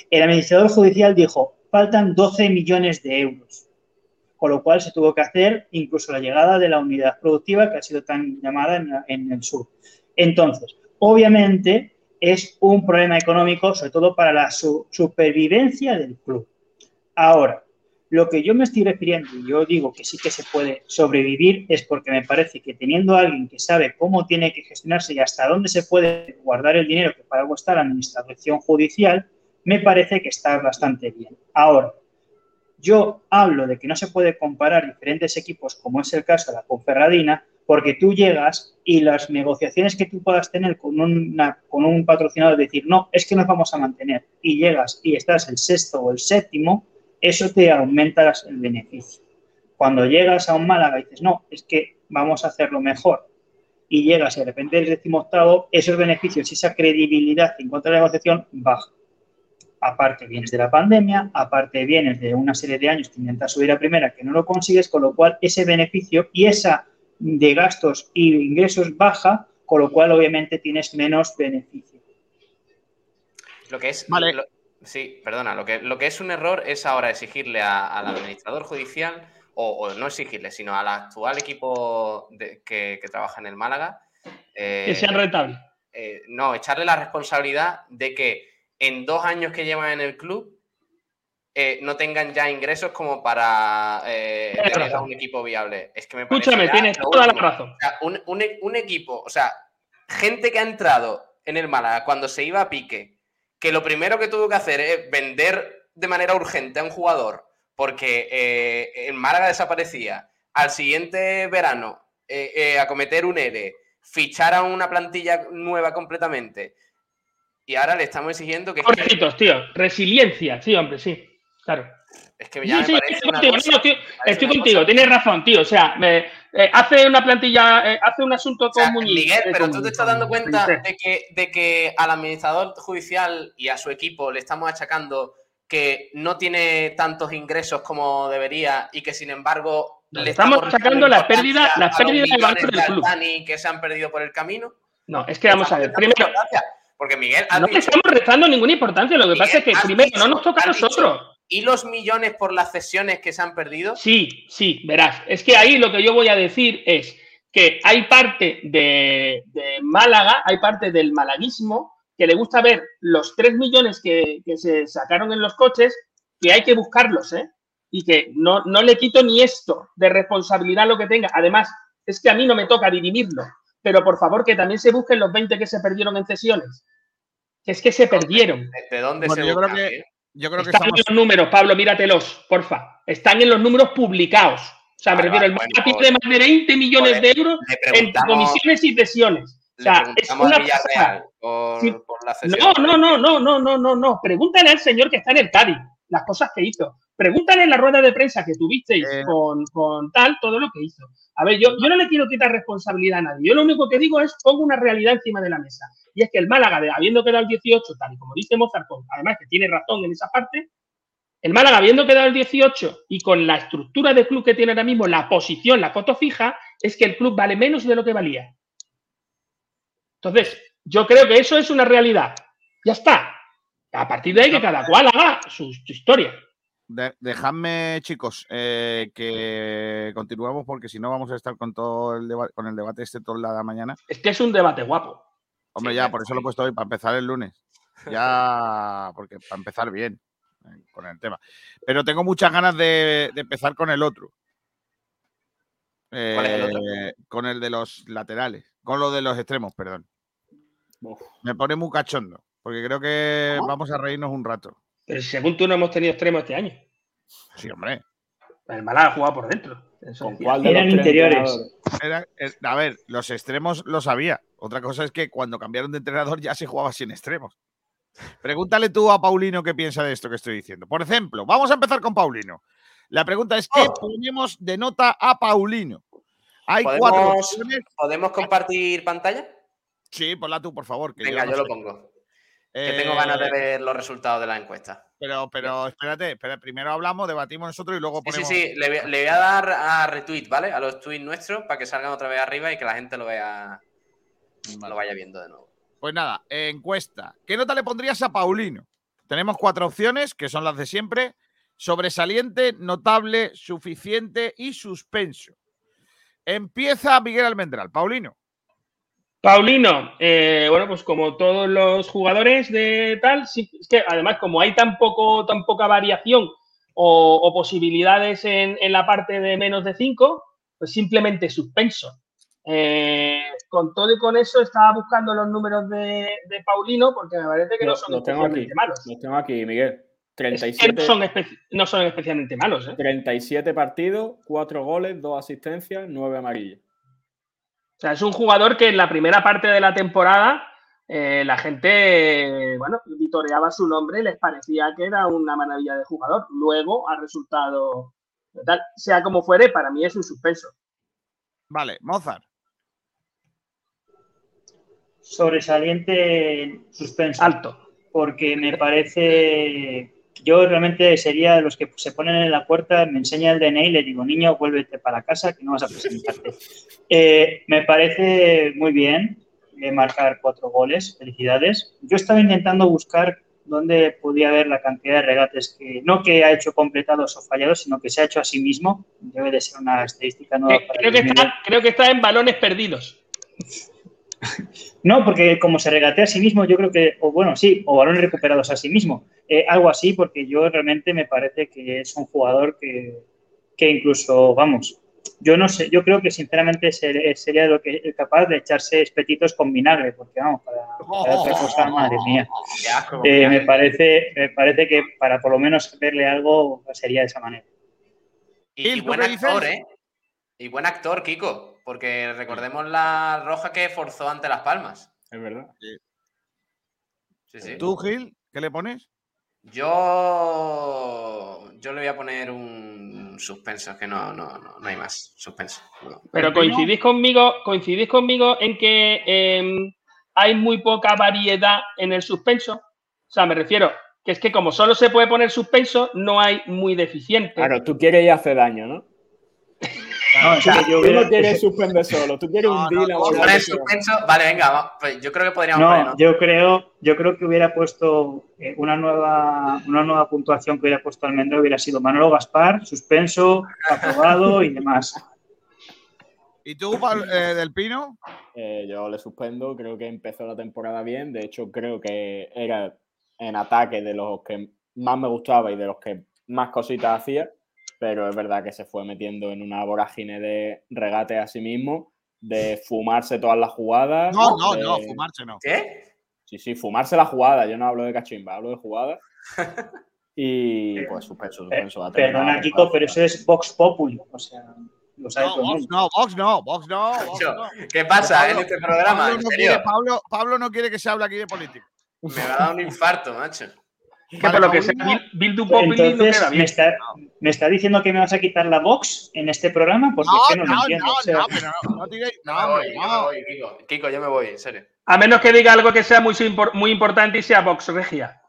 El administrador judicial dijo, faltan 12 millones de euros, con lo cual se tuvo que hacer incluso la llegada de la unidad productiva que ha sido tan llamada en el sur. Entonces, obviamente es un problema económico, sobre todo para la supervivencia del club. Ahora, lo que yo me estoy refiriendo, y yo digo que sí que se puede sobrevivir, es porque me parece que teniendo a alguien que sabe cómo tiene que gestionarse y hasta dónde se puede guardar el dinero que para algo está la administración judicial, me parece que está bastante bien. Ahora, yo hablo de que no se puede comparar diferentes equipos, como es el caso de la Conferradina, porque tú llegas y las negociaciones que tú puedas tener con, un patrocinador, decir, no, es que nos vamos a mantener, y llegas y estás el sexto o el séptimo, eso te aumenta el beneficio. Cuando llegas a un Málaga y dices, no, es que vamos a hacerlo mejor, y llegas y de repente el décimo octavo, esos beneficios y esa credibilidad en contra de la negociación baja. Aparte vienes de la pandemia, aparte vienes de una serie de años que intentas subir a primera que no lo consigues, con lo cual ese beneficio y esa de gastos y ingresos baja, con lo cual obviamente tienes menos beneficio. Lo que es, vale. sí, perdona, lo que, lo que es un error es ahora exigirle al administrador judicial, o, no exigirle, sino al actual equipo que, trabaja en el Málaga. Eh, que sea rentable. Eh, no, echarle la responsabilidad de que en dos años que llevan en el club eh, no tengan ya ingresos como para eh, tener un equipo viable. Es que me Escúchame, tienes toda la razón. un, equipo, o sea, gente que ha entrado en el Málaga cuando se iba a pique, que lo primero que tuvo que hacer es vender de manera urgente a un jugador porque eh, el Málaga desaparecía, al siguiente verano eh, acometer un ERE, fichar a una plantilla nueva completamente. Y ahora le estamos exigiendo que... tío. Resiliencia, sí, hombre, sí. Claro. Es que ya me parece estoy contigo, estoy, contigo tienes razón, tío. O sea, eh, hace una plantilla, eh, hace un asunto con Muñiz. Miguel, pero tú te estás dando cuenta de que, de que al administrador judicial y a su equipo le estamos achacando que no tiene tantos ingresos como debería y que sin embargo le estamos achacando las pérdidas, las pérdidas banco del club. que se han perdido por el camino. No, es que vamos a ver. Primero, porque Miguel. No le estamos restando ninguna importancia. Lo que pasa es que primero no nos toca a nosotros. ¿Y los millones por las cesiones que se han perdido? Sí, sí, verás. Es que ahí lo que yo voy a decir es que hay parte de, Málaga, hay parte del malaguismo que le gusta ver los 3 millones que, se sacaron en los coches, que hay que buscarlos, ¿eh? Y que no, no le quito ni esto de responsabilidad lo que tenga. Además, es que a mí no me toca dirimirlo, pero por favor que también se busquen los 20 que se perdieron en cesiones. Que es que se perdieron. ¿De dónde se yo yo creo Están en los números, Pablo, míratelos, porfa. Están en los números publicados. O sea, me refiero, el bueno, de más de 20 millones de euros en comisiones y sesiones. O sea, es una Villarreal por, la No, no, no, no, no, no, no, no. Pregúntale al señor que está en el Cádiz las cosas que hizo. Pregúntale en la rueda de prensa que tuvisteis eh. con, con, tal todo lo que hizo. A ver, yo, yo no le quiero quitar responsabilidad a nadie. Yo lo único que digo es pongo una realidad encima de la mesa. Y es que el Málaga, habiendo quedado el 18, tal y como dice Mozart, además que tiene razón en esa parte, el Málaga, habiendo quedado el 18 y con la estructura de club que tiene ahora mismo, la posición, la foto fija, es que el club vale menos de lo que valía. Entonces, yo creo que eso es una realidad. Ya está. A partir de ahí que cada cual haga su, historia. Dejadme, chicos, eh, que continuemos porque si no vamos a estar con todo el debate, con el debate este toda la mañana. Es que es un debate guapo. Hombre, ya, por eso lo he puesto hoy, para empezar el lunes. (laughs) Ya, porque para empezar bien eh, con el tema. Pero tengo muchas ganas de, empezar con el otro. Eh, con el de los laterales, con lo de los extremos, perdón. Me pone muy cachondo. Porque creo que vamos a reírnos un rato. Pero según tú no hemos tenido extremos este año. Sí, hombre. El Málaga ha jugado por dentro. Eran interiores. Eh, a ver, los extremos lo sabía. Otra cosa es que cuando cambiaron de entrenador ya se jugaba sin extremos. Pregúntale tú a Paulino qué piensa de esto que estoy diciendo. Por ejemplo, vamos a empezar con Paulino. La pregunta es: ¿qué oh. ponemos de nota a Paulino? Hay cuatro opciones. ¿Podemos compartir pantalla? Sí, ponla tú, por favor. Venga, yo, lo pongo. Que tengo ganas de eh, ver los resultados de la encuesta. Pero, pero espérate, primero hablamos, debatimos nosotros y luego ponemos. Sí, sí, sí. Le, voy, a dar a retweet, ¿vale? A los tweets nuestros para que salgan otra vez arriba y que la gente lo vea. Lo vaya viendo de nuevo. Pues nada, encuesta. ¿Qué nota le pondrías a Paulino? Tenemos cuatro opciones, que son las de siempre: sobresaliente, notable, suficiente y suspenso. Empieza Miguel Almendral. Paulino. Paulino, eh, bueno, pues como todos los jugadores de tal, sí, es que además como hay tan, poco, tan poca variación o, posibilidades en, la parte de menos de 5, pues simplemente suspenso. Eh, con todo y con eso estaba buscando los números de, Paulino porque me parece que no, son especialmente malos. Los tengo aquí, Miguel. 37, no, son no, son especialmente malos. ¿eh? 37 partidos, 4 goles, 2 asistencias, 9 amarillas. O sea, es un jugador que en la primera parte de la temporada eh, la gente, bueno, vitoreaba su nombre y les parecía que era una maravilla de jugador. Luego ha resultado, tal, sea como fuere, para mí es un suspenso. Vale, Mozart. Sobresaliente suspenso. Alto. Porque me parece yo realmente sería de los que se ponen en la puerta, me enseña el DNI y le digo, niño, vuélvete para casa que no vas a presentarte. Eh, me parece muy bien eh, marcar cuatro goles, felicidades. Yo estaba intentando buscar dónde podía haber la cantidad de regates que, no que ha hecho completados o fallados, sino que se ha hecho a sí mismo. Debe de ser una estadística nueva. Eh, creo, que está, creo que está en balones perdidos. No, porque como se regatea a sí mismo, yo creo que, o bueno, sí, o balones recuperados a sí mismo. Eh, algo así, porque yo realmente me parece que es un jugador que, incluso, vamos, yo no sé, yo creo que sinceramente sería lo que capaz de echarse espetitos con vinagre, porque vamos, para, otra cosa, madre mía. Eh, me parece, me parece que para por lo menos verle algo sería de esa manera. Y, buen actor, ¿eh? Y buen actor, Kiko. Porque recordemos la roja que forzó ante Las Palmas. Es verdad. Sí. Sí, ¿Tú, Gil, qué le pones? Yo, yo le voy a poner un suspenso, que no, no, no, hay más. Suspenso. Pero coincidís conmigo, coincidís conmigo en que em, hay muy poca variedad en el suspenso. O sea, me refiero que es que como solo se puede poner suspenso, no hay muy deficiente. Claro, tú quieres ir a hacer daño, ¿no? No, tú no quieres suspender solo, tú quieres un deal. suspenso, vale, venga, pues yo creo que podríamos no, Yo creo, yo creo que hubiera puesto eh, una nueva, una nueva puntuación que hubiera puesto Almendro hubiera sido Manolo Gaspar, suspenso, aprobado y demás. ¿Y tú, eh, Del Pino? Eh, yo le suspendo, creo que empezó la temporada bien, de hecho creo que era en ataque de los que más me gustaba y de los que más cositas hacía pero es verdad que se fue metiendo en una vorágine de regate a sí mismo, de fumarse todas las jugadas. No, no, no, fumarse no. ¿Qué? Sí, sí, fumarse la jugada. Yo no hablo de cachimba, hablo de jugada. (laughs) Y pues suspenso, suspenso. Perdona, Kiko, pero eso es Vox Populi. O sea. Lo sabe No, todo Vox no, Vox no, Vox no. (laughs) Vox Yo, no. ¿Qué pasa Pablo- en este programa? Pablo ¿En no, serio? quiere, Pablo, Pablo no quiere que se hable aquí de política. Me va a dar un infarto, macho. Que Vale, por lo que sea, no Entonces, queda ¿me está, ¿me está diciendo que me vas a quitar la Vox en este programa? Porque es que no, no, lo no, entiendo. no, o sea, no, pero no, no no, hombre, voy, no. voy, Kiko. Kiko, yo me voy, en serio. A menos que diga algo que sea muy, muy importante y sea Vox Regia.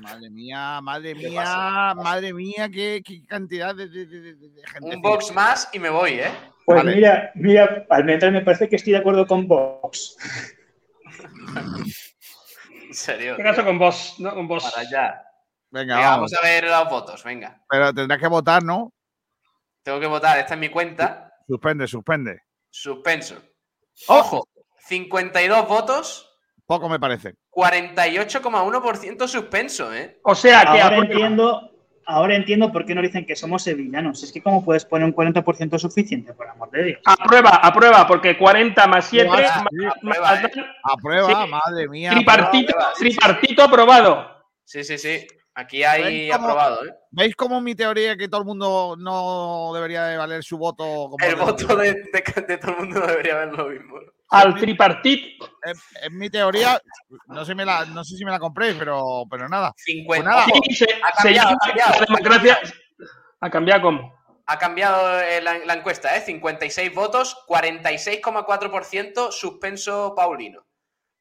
Madre mía, madre ¿Qué mía, pasa? madre mía, qué, qué cantidad de, de, de- de- gente. Un box más y me voy, ¿eh? Pues Vale. mira, mira, Almendra me parece que estoy de acuerdo con Vox. (laughs) En serio. ¿Qué caso con vos? ¿No? Con vos. Para allá. Venga, Venga, vamos. vamos a ver los votos, venga. Pero tendrás que votar, ¿no? Tengo que votar, esta es mi cuenta. Suspende, suspende. Suspenso. ¡Ojo! Ojo, 52 votos, Poco me parece. 48,1% suspenso, ¿eh? O sea que Ahora entiendo, ahora entiendo por qué no dicen que somos sevillanos. Es que cómo puedes poner un 40% suficiente, por amor de Dios. Aprueba, aprueba, porque 40 más 7 Guau, más, sí, más- aprueba, más- ¿eh? Aprueba, Sí. madre mía. tripartito, aprueba, sí, sí, sí. tripartito aprobado. Sí, sí, sí. Aquí hay ¿Veis cómo- aprobado, ¿eh? ¿Veis cómo mi teoría que todo el mundo no debería de valer su voto? Como El de- voto de, de- de todo el mundo no debería ver lo mismo. Al tripartito. Es, es mi teoría. No sé, me la, no sé si me la compréis, pero, pero nada. 50. nada. Ojo, Sí, se, ha se cambiado, llama ha cambiado. la democracia. ¿Ha cambiado cómo? Ha cambiado eh, la, la encuesta, ¿eh? 56 votos, 46,4% suspenso Paulino.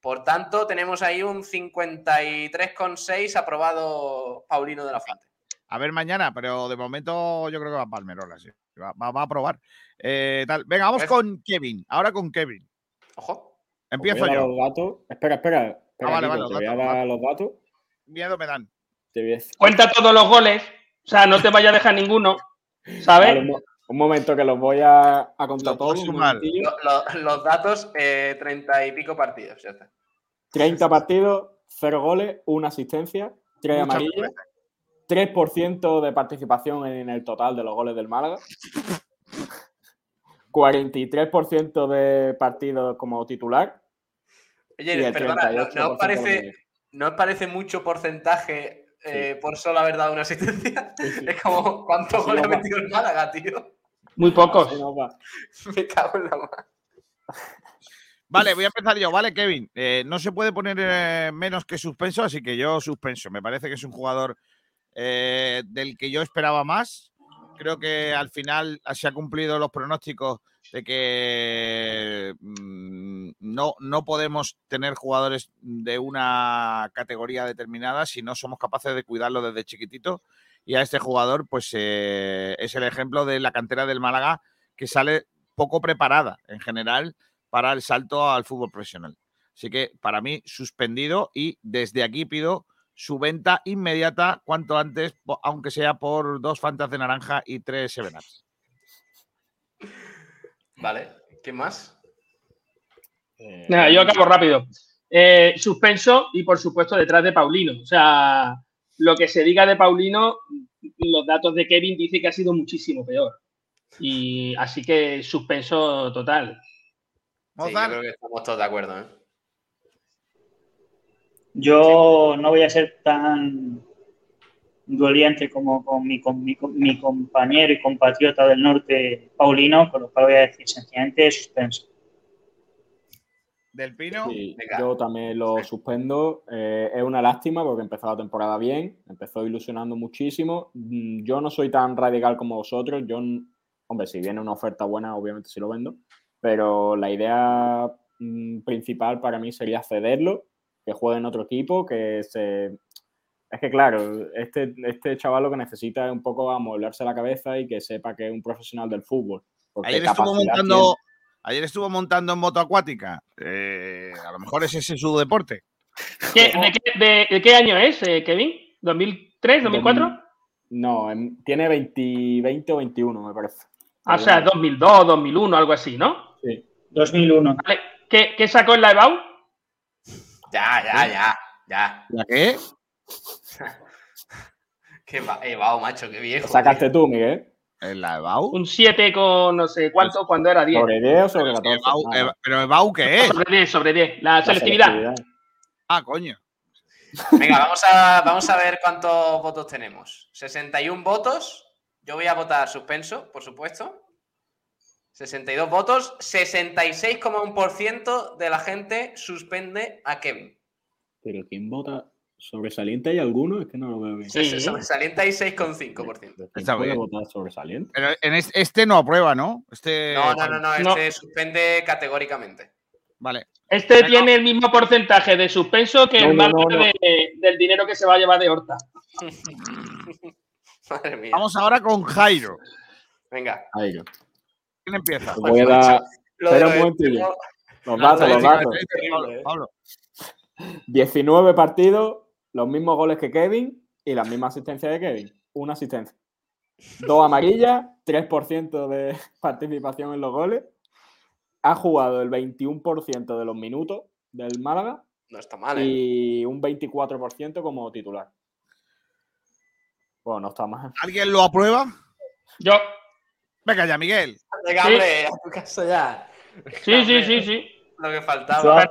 Por tanto, tenemos ahí un 53,6 aprobado Paulino de la Fuente. A ver mañana, pero de momento yo creo que va a Palmerola, sí. Va, va- va a probar. Eh, tal. Venga, vamos Pues- con Kevin. Ahora con Kevin. Ojo. Empiezo Voy a dar yo. los datos. Espera, espera. espera Ah, vale, vale, te voy a dar vale. los datos. Miedo me dan. Te voy a decir- Cuenta todos los goles. O sea, no te vaya a dejar ninguno. Vale, ¿Sabes? un, mo- un momento que los voy a, a contar todos. un sumar. momentillo. Lo- lo- los datos, eh, 30 y pico partidos. Ya está. 30 partidos, 0 goles, 1 asistencia, 3 Muchas amarillas, 3% de participación en el total de los goles del Málaga, 43% de partidos como titular. Oye, perdona, ¿no, 38% no os parece, medio. ¿no os parece mucho porcentaje eh, por solo haber dado una asistencia? Es como, ¿cuántos goles ha metido el Málaga, tío? Muy pocos. (laughs) Me cago en la mano. Vale, voy a empezar yo, ¿vale, Kevin? Eh, no se puede poner eh, menos que suspenso, así que yo suspenso. Me parece que es un jugador eh, del que yo esperaba más. Creo que al final se ha cumplido los pronósticos de que mm, no, no podemos tener jugadores de una categoría determinada si no somos capaces de cuidarlo desde chiquitito. Y a este jugador, pues eh, es el ejemplo de la cantera del Málaga que sale poco preparada en general para el salto al fútbol profesional. Así que para mí, suspendido y desde aquí pido su venta inmediata cuanto antes, aunque sea por dos fantas de naranja y tres Seven Ups. Vale, ¿qué más? Eh, Nada, yo acabo rápido. Eh, suspenso y por supuesto detrás de Paulino. O sea, lo que se diga de Paulino, los datos de Kevin dice que ha sido muchísimo peor. Y así que suspenso total. Sí, yo creo que estamos todos de acuerdo, ¿eh? Yo no voy a ser tan doliente como con mi, con mi- con mi compañero y compatriota del norte, Paulino, con lo cual voy a decir sencillamente suspenso. del Pino. Sí, yo también lo suspendo. Eh, es una lástima porque empezó la temporada bien, empezó ilusionando muchísimo. Mm, Yo no soy tan radical como vosotros. Yo, hombre, si viene una oferta buena, obviamente sí lo vendo. Pero la idea mm, principal para mí sería cederlo, que juegue en otro equipo, que se. Es que, claro, este, este chaval lo que necesita es un poco amueblarse la cabeza y que sepa que es un profesional del fútbol. Ayer estuvo montando, ayer estuvo montando en moto acuática. Eh, a lo mejor ese es su deporte. ¿Qué- de, qué, de- de qué año es, eh, Kevin? ¿2003, 2004? tiene. No, em- tiene 20, 20 o 21, me parece. Ah, o sea, 2002, 2001, algo así, ¿no? Sí. 2001. Vale. ¿Qué, qué sacó en la EBAU? Ya, ya, ya, ya. ¿La qué? (laughs) Qué va, eh, macho, qué viejo. Sacaste tú, Miguel. ¿En la EBAU? Un 7 con no sé cuánto cuando era 10. ¿Sobre 10 o sobre 14? EBAU, Ah, Eba- ¿Pero EBAU qué es? Sobre 10, sobre 10. La la selectividad. Ah, coño. (laughs) Venga, vamos a, vamos a ver cuántos votos tenemos. 61 votos. Yo voy a votar suspenso, por supuesto. 62 votos, 66,1% de la gente suspende a Kevin. Pero ¿quién vota? ¿Sobresaliente hay alguno? Es que no lo veo bien. Sí, sobresaliente hay 6,5%. ¿Quién Está puede bien. votar sobresaliente? Pero en es- este no aprueba, ¿no? Este. No, no, no, no, No. este suspende categóricamente. Vale. Este Venga. tiene el mismo porcentaje de suspenso que No, el no, Málaga no, no. de- del dinero que se va a llevar de Horta. (laughs) Madre mía. Vamos ahora con Jairo. Venga. Yo. ¿Quién empieza? Voy a dar Lo de Espera los un momentillo. extremos- los No, datos, no, los datos. es terrible, ¿eh? Pablo. 19 partidos, los mismos goles que Kevin y la misma asistencia de Kevin. Una asistencia. Dos amarillas, 3% de (laughs) participación en los goles. Ha jugado el 21% de los minutos del Málaga No está mal, ¿eh? y un 24% como titular. Bueno, no está mal. ¿Alguien lo aprueba? Yo. Venga ya, Miguel. Venga, Sí. a tu casa ya. Sí, sí, sí, sí. Lo que faltaba.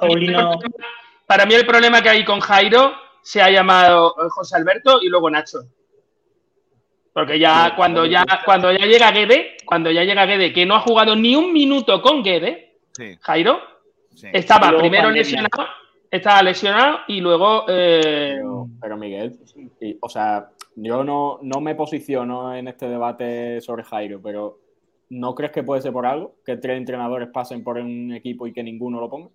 Para mí el problema que hay con Jairo se ha llamado eh, José Alberto y luego Nacho. Porque ya Sí, cuando ya cuando ya llega Guede, cuando ya llega Guede, que no ha jugado ni un minuto con Guede, Sí, Jairo, sí. estaba primero pandemia. lesionado, estaba lesionado y luego eh, Pero, pero Miguel, o sea, yo no, no me posiciono en este debate sobre Jairo, pero ¿no crees que puede ser por algo? Que tres entrenadores pasen por un equipo y que ninguno lo ponga.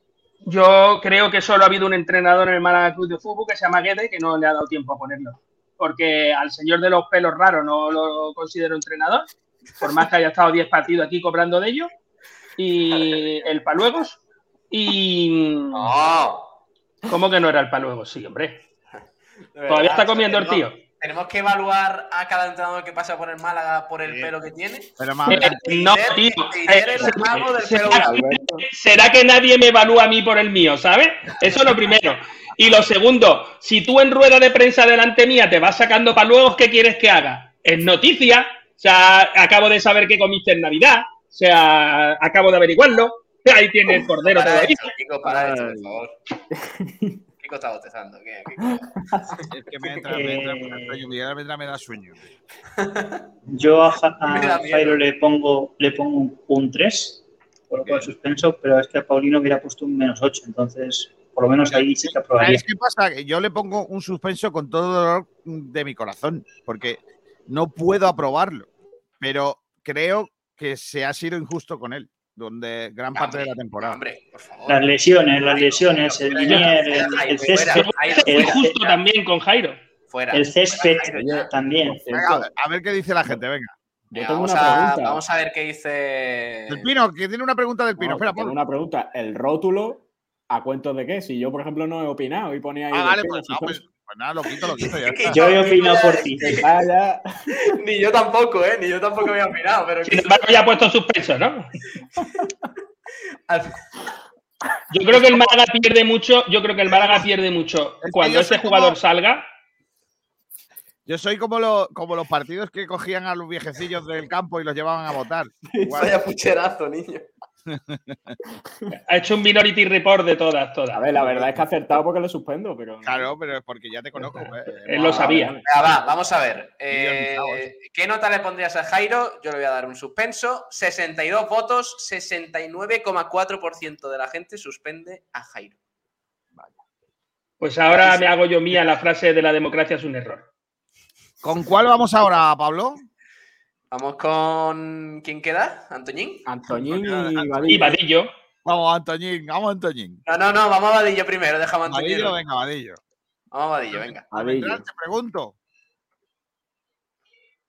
yo creo que solo ha habido un entrenador en el Málaga Club de Fútbol que se llama Guede que no le ha dado tiempo a ponerlo. Porque al señor de los pelos raros no lo considero entrenador, por más que haya estado 10 partidos aquí cobrando de ellos. Y el Paluegos. Y. No. ¿Cómo que no era el Paluegos? Sí, hombre. (laughs) Todavía está comiendo el tío. Tenemos que evaluar a cada entrenador que pasa por el Málaga por el pelo que tiene. Pero más Eh, no, tío. Tider Eh, es el mago del pelo será, que nadie me evalúa a mí por el mío, ¿sabes? Eso es lo primero. Y lo segundo, si tú en rueda de prensa delante mía te vas sacando paluegos, ¿qué quieres que haga? Es noticia. O sea, acabo de saber que comiste en Navidad. O sea, acabo de averiguarlo. Ahí tiene el cordero Para todavía. esto, Kiko, para esto, por Ay. favor. (laughs) Kiko está botezando. ¿qué? Kiko. (laughs) Es que me entra, me entra, me entra, Miguel me da sueño. yo a, (laughs) a. Jairo le pongo, le pongo un, un 3, por lo cual suspenso, pero es que a Paulino hubiera puesto un menos 8, entonces por lo menos ahí sí que aprobaría. ¿Sabes qué pasa? Que yo le pongo un suspenso con todo dolor de mi corazón, porque no puedo aprobarlo, pero creo que se ha sido injusto con él, donde gran parte de la temporada. Hombre, por favor. Las lesiones, las lesiones, el Linier, el, el césped, el, justo también con Jairo. Fuera. el césped también. a ver, qué dice la gente, venga. yo Venga, tengo vamos, una a, pregunta. vamos a ver qué dice. El Pino, que tiene una pregunta del Pino. No, Espera, tengo una pregunta. ¿El rótulo a cuento de qué? Si yo, por ejemplo, no he opinado y ponía ahí. Ah, vale, pues, no, pues. Pues nada, lo quito, lo quito. Ya (laughs) Que está. Yo he opinado por ti. Vaya. (laughs) Ni yo tampoco, ¿eh? Ni yo tampoco había opinado, pero. Sin embargo, ya ha puesto suspenso, ¿no? Yo creo que el Málaga pierde mucho. Yo creo que el Málaga pierde mucho cuando ese jugador salga. Yo soy como, lo- como los partidos que cogían a los viejecillos del campo y los llevaban a votar. (laughs) Igual. Vaya pucherazo, niño. Ha hecho un minority report de todas, todas. A ver, la verdad es que ha acertado porque le suspendo, pero. Claro, pero es porque ya te conozco. eh. Él lo sabía. Venga, va, vamos a ver. Eh, ¿eh? ¿Qué nota le pondrías a Jairo? Yo le voy a dar un suspenso. 62 votos, 69,4% de la gente suspende a Jairo. Pues ahora me hago yo mía la frase de la democracia es un error. ¿Con cuál vamos ahora, Pablo? Vamos con. ¿Quién queda? ¿Antoñín? Antoñín y Y Vadillo. Vamos, Antoñín, vamos, Antoñín. No, no, no, vamos a Vadillo primero, dejamos a Antoñín. Vadillo, venga, Vadillo. Vamos a Vadillo, venga. Vadillo. Te pregunto.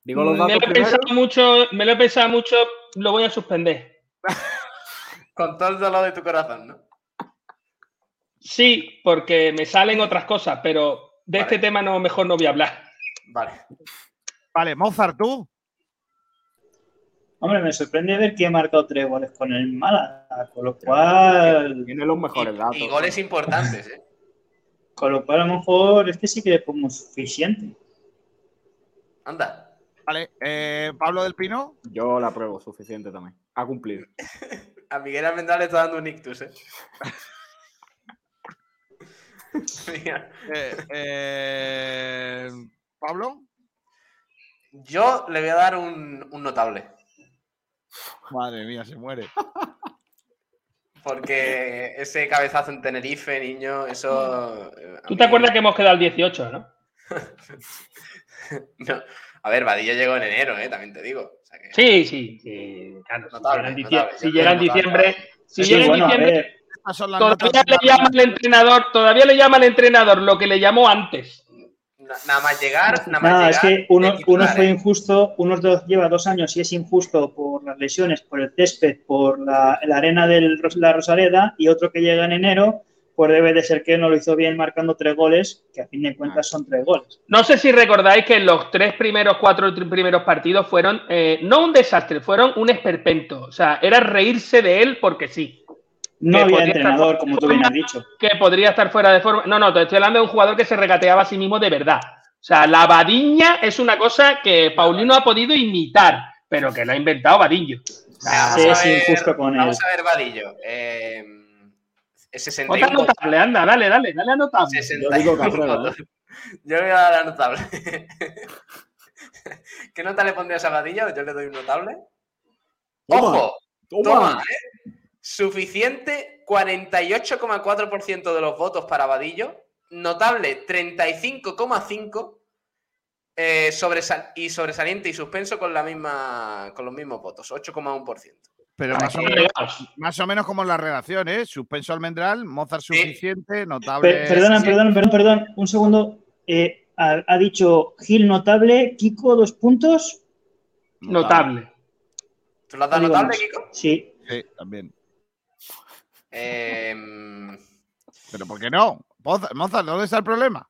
Digo los Me lo, he primero. pensado mucho, me lo he pensado mucho, lo voy a suspender. (laughs) Con todo el dolor de tu corazón, ¿no? Sí, porque me salen otras cosas, pero de Vale. este tema no, mejor no voy a hablar. Vale. Vale, Mozart, tú. Hombre, me sorprende ver que ha marcado tres goles con el Málaga, con lo cual, Tiene los mejores datos. Y goles importantes, ¿eh? (laughs) con lo cual a lo mejor este sí que le pongo suficiente. Anda. Vale, eh, Pablo del Pino. Yo la apruebo suficiente también. Ha cumplido. (laughs) A Miguel Almendral le está dando un ictus, ¿eh? (laughs) Mira, Eh, eh, Pablo. Yo le voy a dar un, un notable. Madre mía, se muere. (laughs) Porque ese cabezazo en Tenerife, niño, eso. eh, ¿Tú mí- te acuerdas que hemos quedado el 18, no? (laughs) No. A ver, Vadillo llegó en enero, ¿eh? también te digo. O sea que- Sí, sí, sí. Claro, Notable, si llega en notable, si llega diciembre, si llega en diciembre, todavía le llama al entrenador, todavía le llama al entrenador lo que le llamó antes. Na- Nada más llegar, nada más Nada, llegar. es que uno, titular, uno fue ¿eh? injusto, uno dos- lleva dos años y es injusto por las lesiones, por el césped, por la, la arena de la Rosaleda, y otro que llega en enero, pues debe de ser que no lo hizo bien marcando tres goles, que a fin de cuentas son tres goles. No sé si recordáis que los tres primeros, cuatro primeros partidos fueron eh, no un desastre, fueron un esperpento. O sea, era reírse de él porque sí. No había entrenador, estar- como tú bien has dicho. Que podría estar fuera de forma. No, no, te estoy hablando de un jugador que se regateaba a sí mismo de verdad. O sea, la Badiña es una cosa que Paulino ha podido imitar, pero que lo ha inventado Vadillo. Vamos Sí, a es ver- injusto con él. Vamos a ver, Vadillo. Eh, Otra 61 votos. notable, anda, dale, dale, dale a notable. 61 Yo digo votos. (laughs) Yo le voy a dar la notable. (laughs) ¿Qué nota le pondrías a Vadillo? Yo le doy un notable. Toma, ¡Ojo! toma. Toma, ¿eh? Suficiente 48,4% de los votos para Vadillo. Notable 35,5%. eh, sobresal- y sobresaliente y suspenso con la misma con los mismos votos, 8,1%. Pero más o, menos, más o menos como en la redacción, ¿eh? Suspenso almendral, Mozart Sí. suficiente, notable. Per- perdona, sí. perdón, perdón, perdón, un segundo. Eh, ha, ha dicho Gil notable, Kiko dos puntos. Notable. ¿Tú lo has dado No notable, más. Kiko? Sí. Sí, también. Em, Pero ¿por qué no? Mozart, ¿dónde está el problema?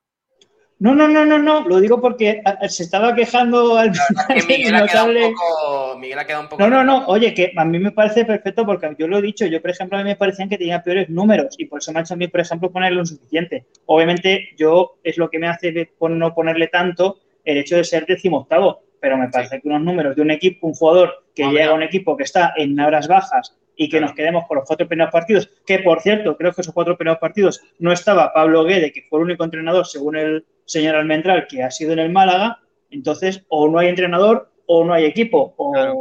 No, no, no, no, no, lo digo porque se estaba quejando al que Miguel ha quedado un notable. poco. Miguel ha quedado un poco. No, no, no, oye, que a mí me parece perfecto porque yo lo he dicho, yo por ejemplo a mí me parecían que tenía peores números y por eso me ha hecho a mí, por ejemplo, ponerle un suficiente. Obviamente yo es lo que me hace no ponerle tanto el hecho de ser decimoctavo, pero me parece que unos números de un equipo, un jugador que Hombre. llega a un equipo que está en horas bajas y que nos quedemos con los cuatro primeros partidos, que por cierto, creo que esos cuatro primeros partidos no estaba Pablo Guede, que fue el único entrenador, según el señor Almendral, que ha sido en el Málaga, entonces o no hay entrenador o no hay equipo. O... Claro.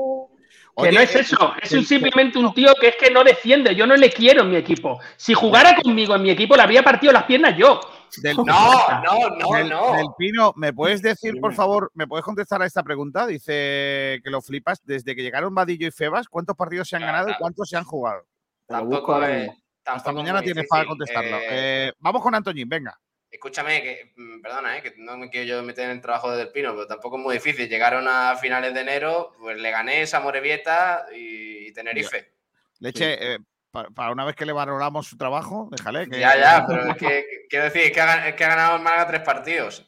Que no es eh, eso, es un simplemente un tío que es que no defiende. Yo no le quiero en mi equipo. Si jugara conmigo en mi equipo, le habría partido las piernas yo. Del, No, no, no, del- no. del Pino, ¿me puedes decir, por favor, me puedes contestar a esta pregunta? Dice que lo flipas. Desde que llegaron Vadillo y Febas, ¿cuántos partidos se han Claro, ganado y cuántos se han jugado? Tampoco es-. Hasta mañana tienes para contestarlo. Eh, Eh, vamos con Antoñín, venga. Escúchame, que mm, perdona, eh, que no me quiero yo meter en el trabajo de Del Pino, pero tampoco es muy difícil. Llegaron a finales de enero, pues le gané Samorevieta y, y Tenerife. Leche, eh, pa- para una vez que le valoramos su trabajo, déjale. Que, Ya, ya, pero es que (laughs) quiero decir, es que ha, gan- es que ha ganado el Málaga tres partidos.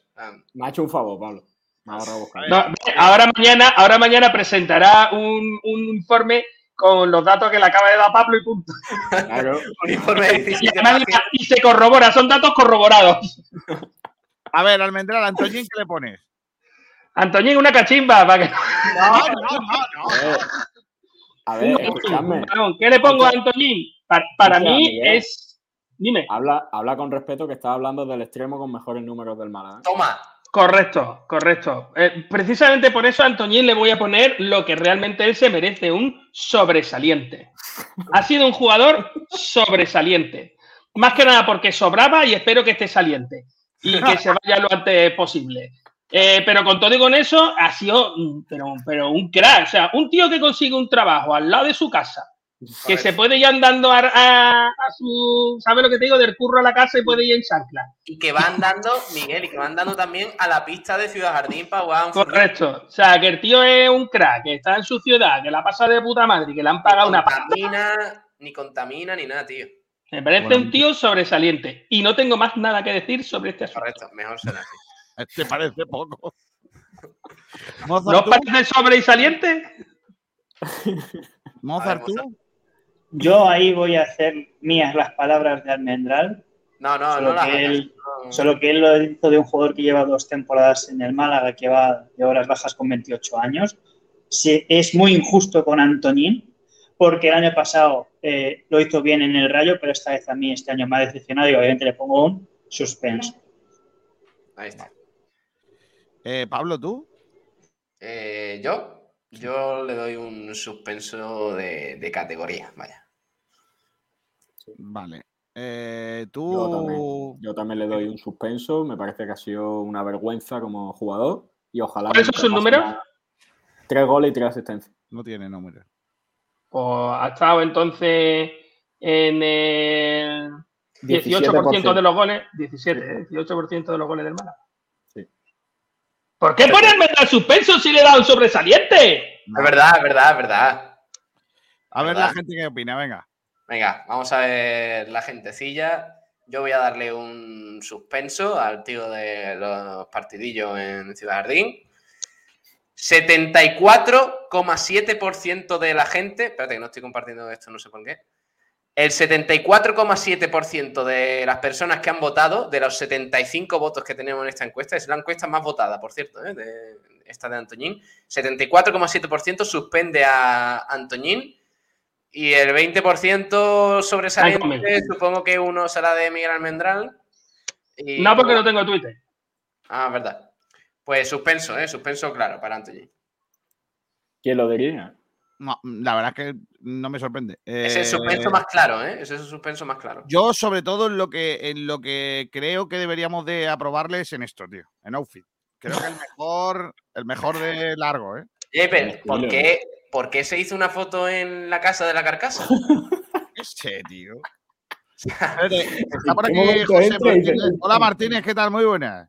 Me ha hecho un favor, Pablo. Me ha. No, ahora mañana, ahora mañana presentará un, un informe con los datos que le acaba de dar Pablo y punto. Claro. (laughs) Un informe de Y, 17 además, páginas. y se corrobora, son datos corroborados. A ver, Almendral, Antoñín, ¿qué le pones? Antoñín, una cachimba para que. No, no, no, Eh, A ver, escuchadme. Perdón, ¿Qué le pongo a Antoñín? Para, mí Miguel. es. Dime. Habla, habla con respeto que estás hablando del extremo con mejores números del Málaga. ¿eh? Toma. Correcto, correcto. Eh, precisamente por eso a Antoñín le voy a poner lo que realmente él se merece, un sobresaliente. (laughs) Ha sido un jugador sobresaliente. Más que nada porque sobraba y espero que esté saliente y que se vaya lo antes posible. Eh, pero con todo y con eso, ha sido mm, pero, pero un crack. O sea, un tío que consigue un trabajo al lado de su casa, que se puede ir andando a, a- a su. ¿Sabes lo que te digo? Del curro a la casa y puede ir en chancla. Y que van dando, Miguel, y que van dando también a la pista de Ciudad Jardín para jugar a un fútbol. Correcto. O sea, que el tío es un crack, que está en su ciudad, que la pasa de puta madre, que le han pagado una pasta. contamina, ni contamina, ni nada, tío. Me parece Bueno. un tío sobresaliente. Y no tengo más nada que decir sobre este asunto. Correcto, mejor será así. ¿Te parece poco? ¿No parece sobresaliente? Mozart, ver, ¿tú? Yo ahí voy a hacer mías las palabras de Almendral, No, no, Solo no las que él- No. solo que él lo hizo de un jugador que lleva dos temporadas en el Málaga, que va de horas bajas con 28 años. Sí, es muy injusto con Antonín, porque el año pasado eh, lo hizo bien en el Rayo, pero esta vez a mí este año me ha decepcionado y obviamente le pongo un suspenso. Ahí está. Eh, Pablo, ¿tú? Eh, ¿Yo? Yo le doy un suspenso de, de categoría, vaya. Vale. Eh, tú. Yo también, yo también le doy un suspenso. Me parece que ha sido una vergüenza como jugador. Y ojalá. ¿Cuáles son sus números? Tres goles y tres asistencias. No tiene números. Pues ha estado entonces en el 18% de los goles. 17, ¿eh? 18% de los goles del Málaga. ¿Por qué ponerme el suspenso si le he dado un sobresaliente? Es verdad, es verdad, es verdad. A ver ¿Verdad? la gente qué opina, venga. Venga, vamos a ver la gentecilla. Yo voy a darle un suspenso al tío de los partidillos en Ciudad Jardín. 74,7% de la gente. Espérate, que no estoy compartiendo esto, no sé por qué. El 74,7% de las personas que han votado, de los 75 votos que tenemos en esta encuesta, es la encuesta más votada, por cierto, ¿eh? de esta de Antoñín. 74,7% suspende a Antoñín. Y el 20% sobresaliente, supongo que uno será de Miguel Almendral. Y- No, porque no tengo Twitter. Ah, verdad. Pues suspenso, ¿eh? Suspenso, claro, para Antoñín. ¿Quién lo diría? No, la verdad es que no me sorprende. Es el Eh, suspenso más claro, ¿eh? Ese es el suspenso más claro. Yo, sobre todo, en lo que, en lo que creo que deberíamos de aprobarles en esto, tío. En outfit. Creo que el (laughs) mejor, el mejor de largo, ¿eh? Oye, pero, ¿por qué, ¿por qué se hizo una foto en la casa de la carcasa? (laughs) Ese, tío. Está por aquí José Martínez. Hola Martínez, ¿qué tal? Muy buenas.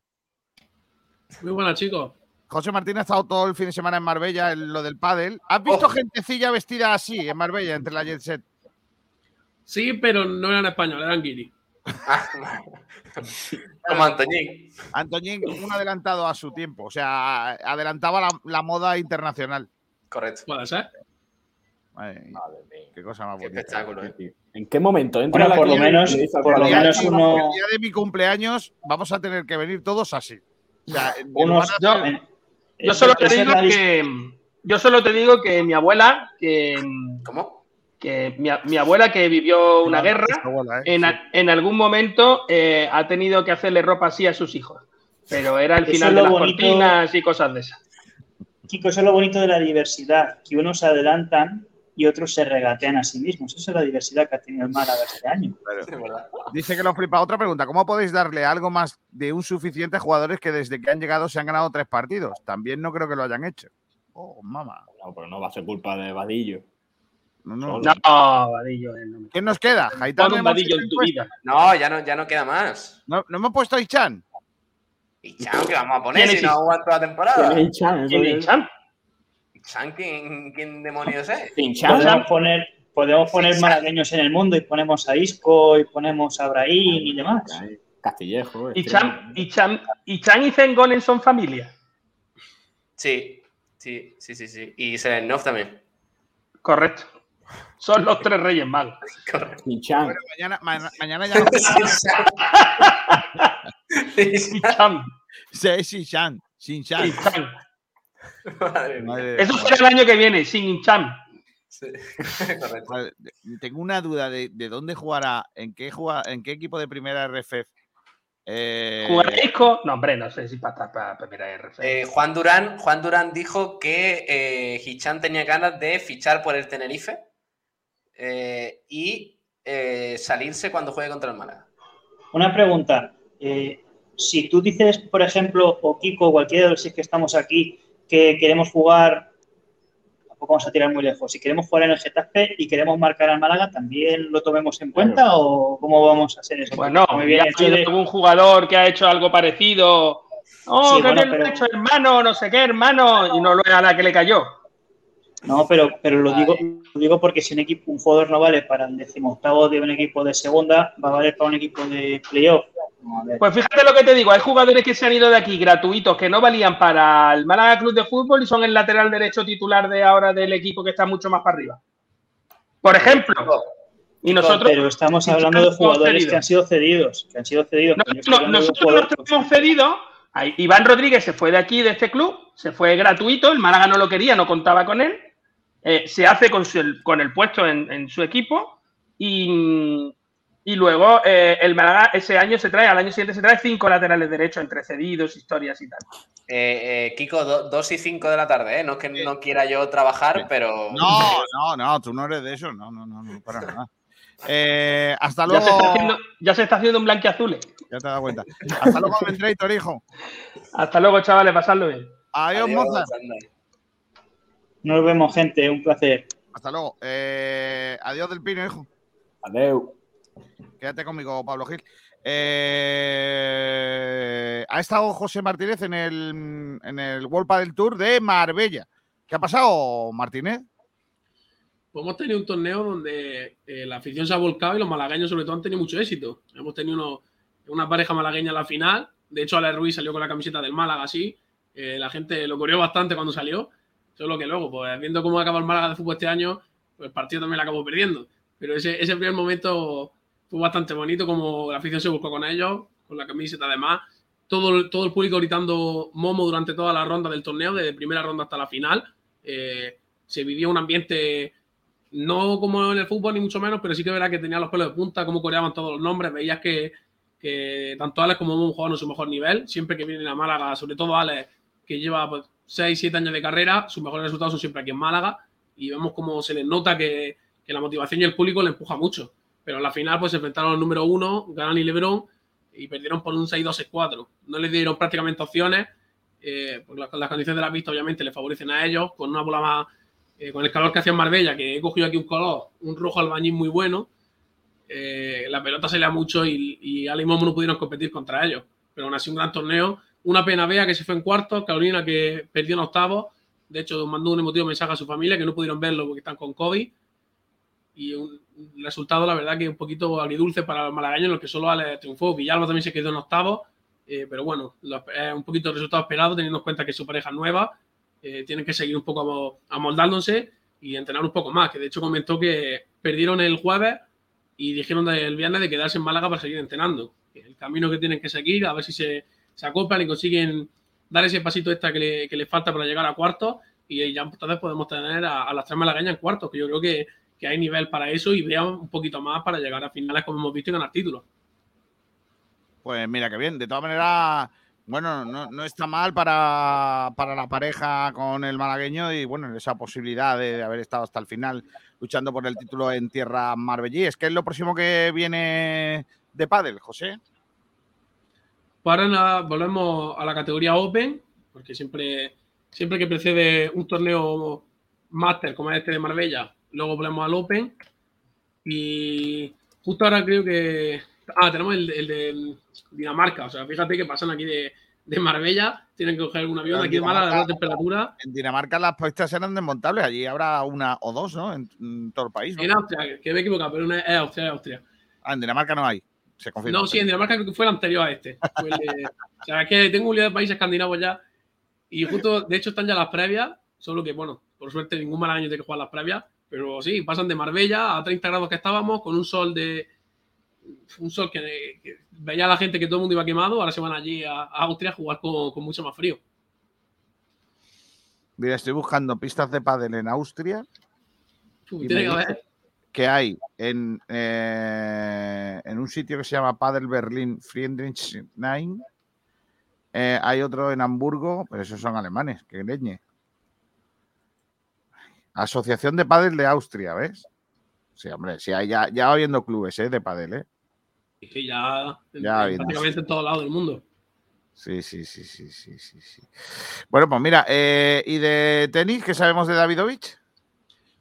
Muy buenas, chicos. José Martínez ha estado todo el fin de semana en Marbella en lo del pádel. ¿Has visto Oh. gentecilla vestida así en Marbella entre la jet set? Sí, pero no eran españoles, eran guiris. (laughs) Como Antoñín. Antoñín, un adelantado a su tiempo. O sea, adelantaba la, la moda internacional. Correcto. Puede ser. Ay, qué cosa más Qué bonita. espectáculo, ¿eh? ¿En qué momento entra Bueno, por lo menos- por lo menos uno- El día de mi cumpleaños vamos a tener que venir todos así. O sea, en Unos, lugar de Yo- en- Yo solo te digo que. Yo solo te digo que mi abuela, que, ¿Cómo? que mi, abuela que vivió una No, guerra, abuela, ¿eh? en, Sí. a- en algún momento eh, ha tenido que hacerle ropa así a sus hijos. Pero era el final de las bonito. cortinas y cosas de esas. Kiko, eso es lo bonito de la diversidad, que unos se adelantan y otros se regatean a sí mismos. Esa es la diversidad que ha tenido el Málaga este año. Dice que lo flipa. Otra pregunta: ¿Cómo podéis darle algo más de un suficiente a jugadores que desde que han llegado se han ganado tres partidos? También no creo que lo hayan hecho. Oh, mamá. No, pero no va a ser culpa de Vadillo. No, no. No, Vadillo. eh, no me- ¿Quién nos queda? No, ya no, ya no queda más. No, no hemos puesto a Ichan. Y Chan, ¿qué vamos a poner ¿Quién si no aguanto la ¿Quién temporada? es ¿Quién es es- Chan? Chan, ¿quién, quién demonios es? Sin Chan. Podemos poner, podemos poner malagueños en el mundo y ponemos a Isco y ponemos a Brahim y demás. Castillejo. ¿Y Estrella. Chan, y, Chan, ¿Y Chan y Zengonen son familia? Sí, sí, sí, sí, sí. Y Selenov también. Correcto. Son los tres reyes magos. (laughs) Correcto. Sin Chan. Bueno, mañana, ma- mañana ya no (laughs) Y Chan. Sin Shan. y Chan. (laughs) Madre mía. Madre Eso será el año que viene, sin Chan. Sí. (laughs) Correcto. Vale, Tengo una duda de, de dónde jugará, en qué, juega, en qué equipo de primera RFF. Eh. No, hombre, no sé si para estar para primera RF. Eh, Juan Durán, Juan Durán dijo que eh, Hichan tenía ganas de fichar por el Tenerife eh, y eh, salirse cuando juegue contra el Málaga. Una pregunta. eh, si tú dices, por ejemplo, o Kiko, o cualquiera de los seis que estamos aquí, que queremos jugar, tampoco vamos a tirar muy lejos, si queremos jugar en el Getafe y queremos marcar al Málaga, ¿también lo tomemos en cuenta o cómo vamos a hacer eso? Bueno, Muy bien, ha de- algún jugador que ha hecho algo parecido. Oh, Sí, que bueno, pero- ha hecho hermano, no sé qué, hermano, y no lo a la que le cayó. No, pero, pero lo, digo, lo digo porque si un equipo, un jugador no vale para el decimoctavo de un equipo de segunda, va a valer para un equipo de playoff. Pues fíjate lo que te digo, hay jugadores que se han ido de aquí gratuitos que no valían para el Málaga Club de Fútbol y son el lateral derecho titular de ahora del equipo que está mucho más para arriba. Por ejemplo, y nosotros pero estamos hablando de jugadores que han sido cedidos, que han sido cedidos. No, no, nosotros hemos cedido. Iván Rodríguez se fue de aquí, de este club, se fue gratuito, el Málaga no lo quería, no contaba con él. Eh, se hace con, su- con el puesto en, en su equipo y, Y luego eh, el Málaga ese año se trae, al año siguiente se trae cinco laterales derechos entre cedidos, historias y tal. Eh, eh, Kiko, 2 y 5 de la tarde, ¿eh? No es que no quiera yo trabajar, pero. No, no, no, tú no eres de eso, no, no, no, no para nada. Eh, hasta luego. Ya se, está haciendo, ya se está haciendo un blanquiazul. Ya te das cuenta. Hasta luego, Ventrator, hijo. Hasta luego, chavales, pasadlo bien. Adiós, Adiós, Mozart. Nos vemos, gente. Un placer. Hasta luego. Eh, adiós del pino, hijo. Adeu. Quédate conmigo, Pablo Gil. Eh, ha estado José Martínez en el, en el World del Tour de Marbella. ¿Qué ha pasado, Martínez? Pues hemos tenido un torneo donde eh, la afición se ha volcado y los malagueños sobre todo han tenido mucho éxito. Hemos tenido uno- una pareja malagueña en la final. De hecho, Ale Ruiz salió con la camiseta del Málaga así. Eh, la gente lo corrió bastante cuando salió. Solo que luego, pues viendo cómo acaba el Málaga de fútbol este año, pues el partido también lo acabó perdiendo. Pero ese, ese primer momento fue bastante bonito, como la afición se buscó con ellos, con la camiseta además. Todo, todo el público gritando Momo durante toda la ronda del torneo, desde primera ronda hasta la final. Eh, se vivió un ambiente no como en el fútbol, ni mucho menos, pero sí que verá que tenía los pelos de punta, cómo coreaban todos los nombres. Veías que, que tanto Alex como Momo jugaban a su mejor nivel. Siempre que vienen a Málaga, sobre todo Alex, que lleva pues, 6, 7 años de carrera, sus mejores resultados son siempre aquí en Málaga. Y vemos cómo se les nota que, que la motivación y el público le empuja mucho. Pero en la final, pues se enfrentaron al número uno, Galán y Lebron, y perdieron por un 6-2-6-4. No les dieron prácticamente opciones. eh, por las, condiciones de la pista, obviamente, les favorecen a ellos. Con una bola más, eh, con el calor que hacía en Marbella, que he cogido aquí un color, un rojo albañil muy bueno. eh, la pelota se lea mucho y, y Ale y Momo no pudieron competir contra ellos. Pero aún así, un gran torneo. Una pena Bea que se fue en cuartos, Carolina que perdió en octavos. De hecho, mandó un emotivo mensaje a su familia que no pudieron verlo porque están con COVID. Y un resultado, la verdad, que un poquito agridulce para los malagueños, en los que solo Ale triunfó. Villalba también se quedó en octavos. eh, pero bueno, es un poquito el resultado esperado, teniendo en cuenta que su pareja es nueva. eh, tienen que seguir un poco amo- amoldándose y entrenar un poco más. Que de hecho comentó que perdieron el jueves y dijeron el viernes de quedarse en Málaga para seguir entrenando. El camino que tienen que seguir, a ver si se, se acoplan y consiguen dar ese pasito extra que, le- que les falta para llegar a cuartos y ya entonces podemos tener a, a las tres malagueñas en cuartos, que yo creo que, que hay nivel para eso y vean un poquito más para llegar a finales como hemos visto y ganar títulos. Pues mira, que bien. De todas maneras, bueno, no, no está mal para, para la pareja con el malagueño y bueno, esa posibilidad de, de haber estado hasta el final luchando por el título en tierra marbellí. Es que es lo próximo que viene de pádel, José. Para nada, volvemos a la categoría Open, porque siempre, siempre que precede un torneo Master como este de Marbella, luego volvemos al Open. Y justo ahora creo que. Ah, tenemos el, el de Dinamarca. O sea, fíjate que pasan aquí de, de Marbella, tienen que coger un avión Pero aquí de Málaga, la temperatura. En Dinamarca las pistas eran desmontables, allí habrá una o dos, ¿no? En, en todo el país. ¿no? En Austria, que me he equivocado, pero una- es Austria, es Austria. Ah, en Dinamarca no hay. Se confirma. No, sí, en Dinamarca creo que fue el anterior a este. El (laughs) o sea, es que tengo un lío de países escandinavos ya. Y justo, de hecho, están ya las previas. Solo que, bueno, por suerte ningún malagueño tiene que jugar las previas. Pero sí, pasan de Marbella a 30 grados que estábamos, con un sol de. Un sol que, que veía a la gente que todo el mundo iba quemado. Ahora se van allí a, a Austria a jugar con, con mucho más frío. Mira, estoy buscando pistas de pádel en Austria. Y tiene me que dice haber- que hay en, eh, en un sitio que se llama Padel Berlin Friedrichshain. Eh, hay otro en Hamburgo, pero esos son alemanes, que leñe. Asociación de Padel de Austria, ¿ves? Sí, hombre, sí, hay ya, ya va habiendo clubes ¿eh? de pádel, ¿eh? que ya, Ya en- prácticamente en todos lados del mundo. Sí, sí, sí, sí, sí, sí, sí. Bueno, pues mira, eh, ¿y de tenis qué sabemos de Davidovich?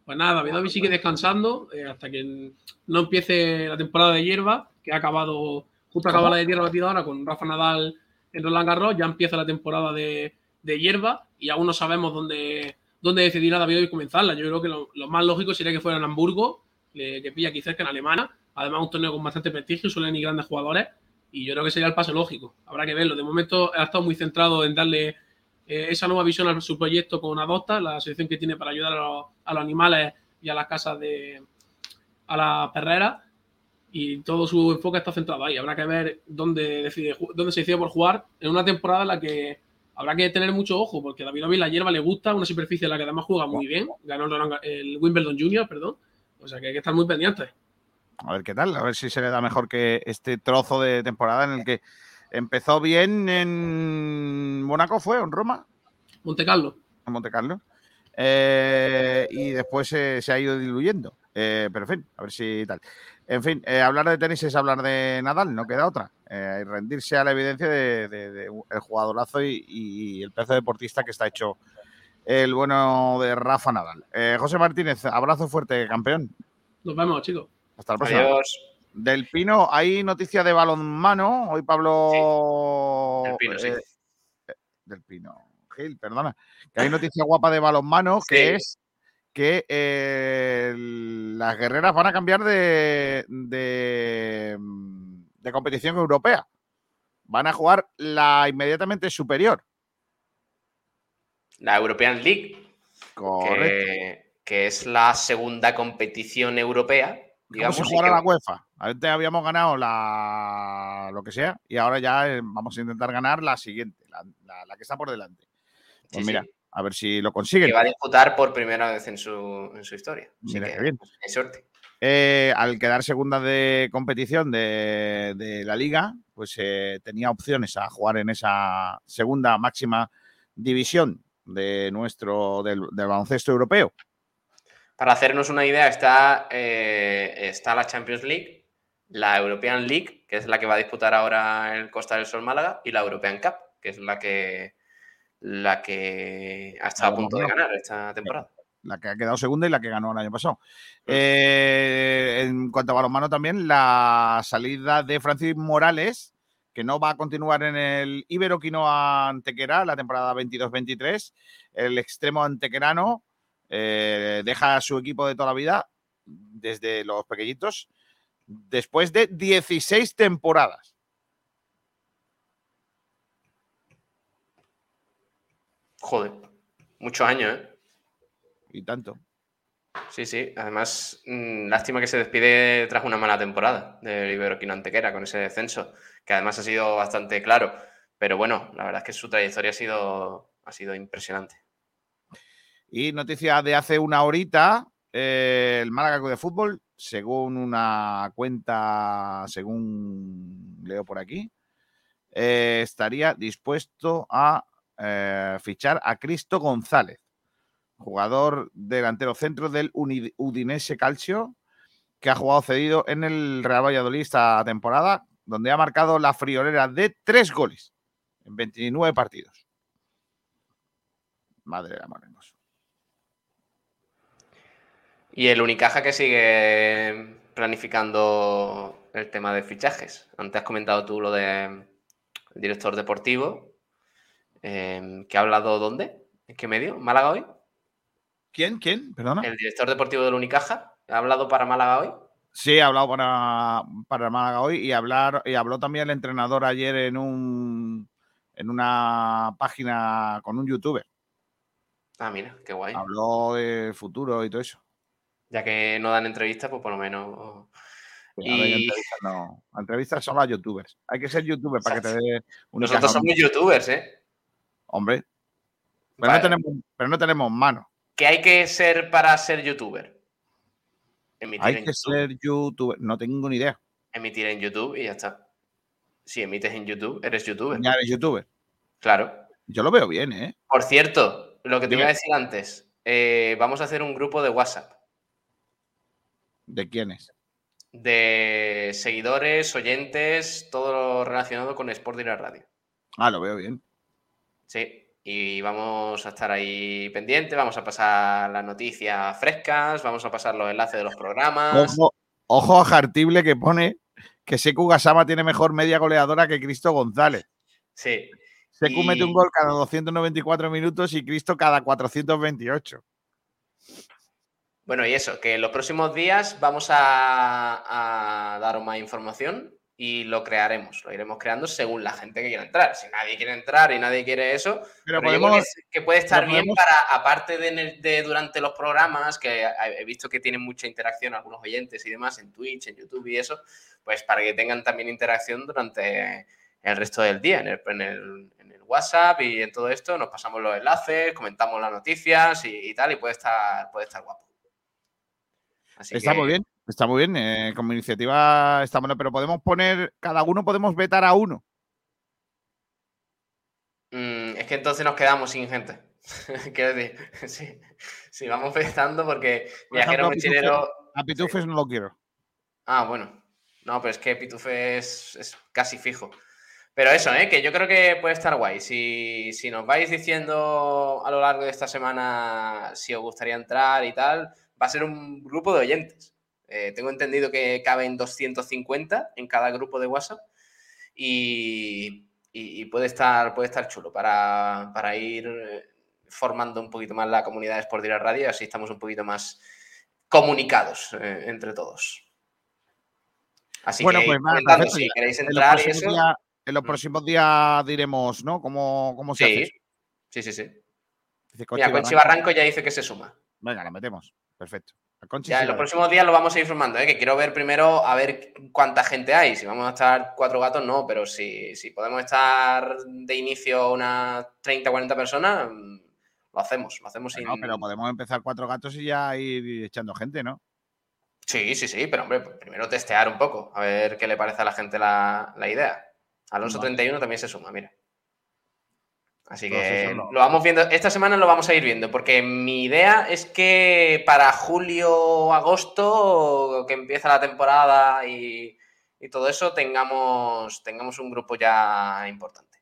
Pues nada, Davidovich sigue descansando eh, hasta que no empiece la temporada de hierba, que ha acabado, justo acaba la de hierba batida ahora con Rafa Nadal en Roland Garros, ya empieza la temporada de, de hierba y aún no sabemos dónde, dónde decidirá Davidovich comenzarla. Yo creo que lo, lo más lógico sería que fuera en Hamburgo, le- que pilla aquí cerca en Alemania, además un torneo con bastante prestigio, suelen ir grandes jugadores y yo creo que sería el paso lógico. Habrá que verlo. De momento ha estado muy centrado en darle eh, esa nueva visión a su proyecto con Adopta, la asociación que tiene para ayudar a los, a animales y a las casas de. a las perreras. Y todo su enfoque está centrado ahí. Habrá que ver dónde, decide, dónde se decide por jugar en una temporada en la que habrá que tener mucho ojo, porque David David la hierba le gusta, una superficie en la que además juega muy bien. Ganó el, el Wimbledon Junior, perdón. O sea que hay que estar muy pendientes. A ver qué tal, a ver si se le da mejor que este trozo de temporada en el que empezó bien en Mónaco, ¿fue? ¿En Roma? Monte Carlo. En Monte Carlo. Eh, y después eh, se ha ido diluyendo. Eh, pero en fin, a ver si tal. En fin, eh, hablar de tenis es hablar de Nadal, no queda otra. Eh, rendirse a la evidencia de, de- de el jugadorazo y, y el pedazo deportista que está hecho el bueno de Rafa Nadal. Eh, José Martínez, abrazo fuerte, campeón. Nos vemos, chicos. Hasta la próxima. Adiós. Del Pino, hay noticia de balonmano. Hoy Pablo. Del Pino, sí. eh, del Pino. Gil, perdona. Que hay noticia guapa de balonmano que Sí. es que eh, las guerreras van a cambiar de, de, de competición europea. Van a jugar la inmediatamente superior. La European League, Correcto. que, que es la segunda competición europea. Digamos, y jugara que- la UEFA. Antes habíamos ganado la lo que sea y ahora ya eh, vamos a intentar ganar la siguiente, la, la- la que está por delante. Pues Sí, mira, sí. a ver si lo consiguen. que va a disputar por primera vez en su, en su historia. Así Mira que, qué bien. hay suerte. Eh, al quedar segunda de competición de, de la liga, pues eh, tenía opciones a jugar en esa segunda máxima división de nuestro del, del baloncesto europeo. Para hacernos una idea, está, eh, está la Champions League, la European League, que es la que va a disputar ahora el Costa del Sol Málaga, y la European Cup, que es la que, la que ha estado a punto de ganar esta temporada. La que ha quedado segunda y la que ganó el año pasado. Eh, en cuanto a balonmano también, la salida de Francis Morales, que no va a continuar en el Ibero Quinoa Antequera la temporada 22-23. El extremo antequerano eh, deja a su equipo de toda la vida, desde los pequeñitos, después de 16 temporadas. Joder, muchos años, ¿eh? Y tanto. Sí, sí. Además, mm, lástima que se despide tras una mala temporada del Iberoquino Antequera con ese descenso, que además ha sido bastante claro. Pero bueno, la verdad es que su trayectoria ha sido, ha sido impresionante. Y noticia de hace una horita, eh, el Málaga de Fútbol, según una cuenta, según leo por aquí, eh, estaría dispuesto a eh, fichar a Cristo González, jugador delantero centro del Udinese Calcio, que ha jugado cedido en el Real Valladolid esta temporada, donde ha marcado la friolera de tres goles en 29 partidos. Madre de amor hermoso. Y el Unicaja que sigue planificando el tema de fichajes. Antes has comentado tú lo de el director deportivo, eh, que ha hablado ¿dónde? ¿En qué medio? ¿Málaga hoy? ¿Quién? ¿Quién? Perdona. El director deportivo del Unicaja ha hablado para Málaga hoy. Sí, ha hablado para, para Málaga hoy y, hablar, y habló también el entrenador ayer en un en una página con un youtuber. Ah, mira, qué guay. Habló de futuro y todo eso. Ya que no dan entrevistas, pues por lo menos. Y entrevistas no. Entrevistas solo a youtubers. Hay que ser youtuber para que te dé un nosotros somos youtubers, ¿eh? Hombre. Pero, Vale. no tenemos, pero no tenemos mano. ¿Qué hay que ser para ser youtuber? Emitir Hay en que YouTube. ser youtuber. No tengo ni idea. Emitir en YouTube y ya está. Si emites en YouTube, eres youtuber. Ya eres youtuber. Claro. Yo lo veo bien, ¿eh? Por cierto, lo que te Dime. iba a decir antes, eh, vamos a hacer un grupo de WhatsApp ¿De quién es? de seguidores, oyentes, todo lo relacionado con Sport y la radio. Ah, lo veo bien. Sí, y vamos a estar ahí pendientes, vamos a pasar las noticias frescas, vamos a pasar los enlaces de los programas. Ojo, ojo a Jartible que pone que Seku Gasama tiene mejor media goleadora que Cristo González. Sí. Seku Y- mete un gol cada 294 minutos y Cristo cada 428. Bueno, y eso, que en los próximos días vamos a, a daros más información y lo crearemos, lo iremos creando según la gente que quiera entrar. Si nadie quiere entrar y nadie quiere eso, Pero podemos- que, que puede estar bien podemos- para, aparte de durante los programas, que he visto que tienen mucha interacción algunos oyentes y demás en Twitch, en YouTube y eso, pues para que tengan también interacción durante el resto del día, en el, en el- en el WhatsApp y en todo esto, nos pasamos los enlaces, comentamos las noticias y, y tal, y puede estar, puede estar guapo. Así Está que- muy bien. Está muy bien, eh, como iniciativa está bueno, pero podemos poner, cada uno podemos vetar a uno. Mm, es que entonces nos quedamos sin gente. (laughs) Quiero decir, (laughs) sí, sí, vamos vetando porque Por viajero a mochilero. Pitufes- A Pitufes no lo quiero. Ah, bueno. No, pero es que Pitufe es, es casi fijo. Pero eso, ¿eh? que yo creo que puede estar guay. Si, si nos vais diciendo a lo largo de esta semana si os gustaría entrar y tal, va a ser un grupo de oyentes. Eh, tengo entendido que caben 250 en cada grupo de WhatsApp y, y- y puede, estar, puede estar chulo para, para ir eh, formando un poquito más la comunidad de Sport Direct Radio y así estamos un poquito más comunicados eh, entre todos. Así bueno, que pues si queréis en los entrar y próximos eso. en los próximos días diremos, ¿no? ¿Cómo, cómo se Sí, hace? sí, sí, sí. Dice Mira, Conchi Barranco ya dice que se suma. Venga, la metemos. Perfecto. Conchi Ya en los próximos días lo vamos a ir formando, ¿eh? que quiero ver primero a ver cuánta gente hay. Si vamos a estar cuatro gatos, no, pero si, si podemos estar de inicio unas 30, 40 personas, mm, lo hacemos, lo hacemos sin... No, pero podemos empezar cuatro gatos y ya ir echando gente, ¿no? Sí, sí, sí, pero hombre, pues primero testear un poco, a ver qué le parece a la gente la, la idea. Alonso Vale. 31 también se suma, mira. Así Pues que lo- vamos viendo, esta semana lo vamos a ir viendo, porque mi idea es que para julio o agosto, que empieza la temporada y, y todo eso, tengamos, tengamos un grupo ya importante.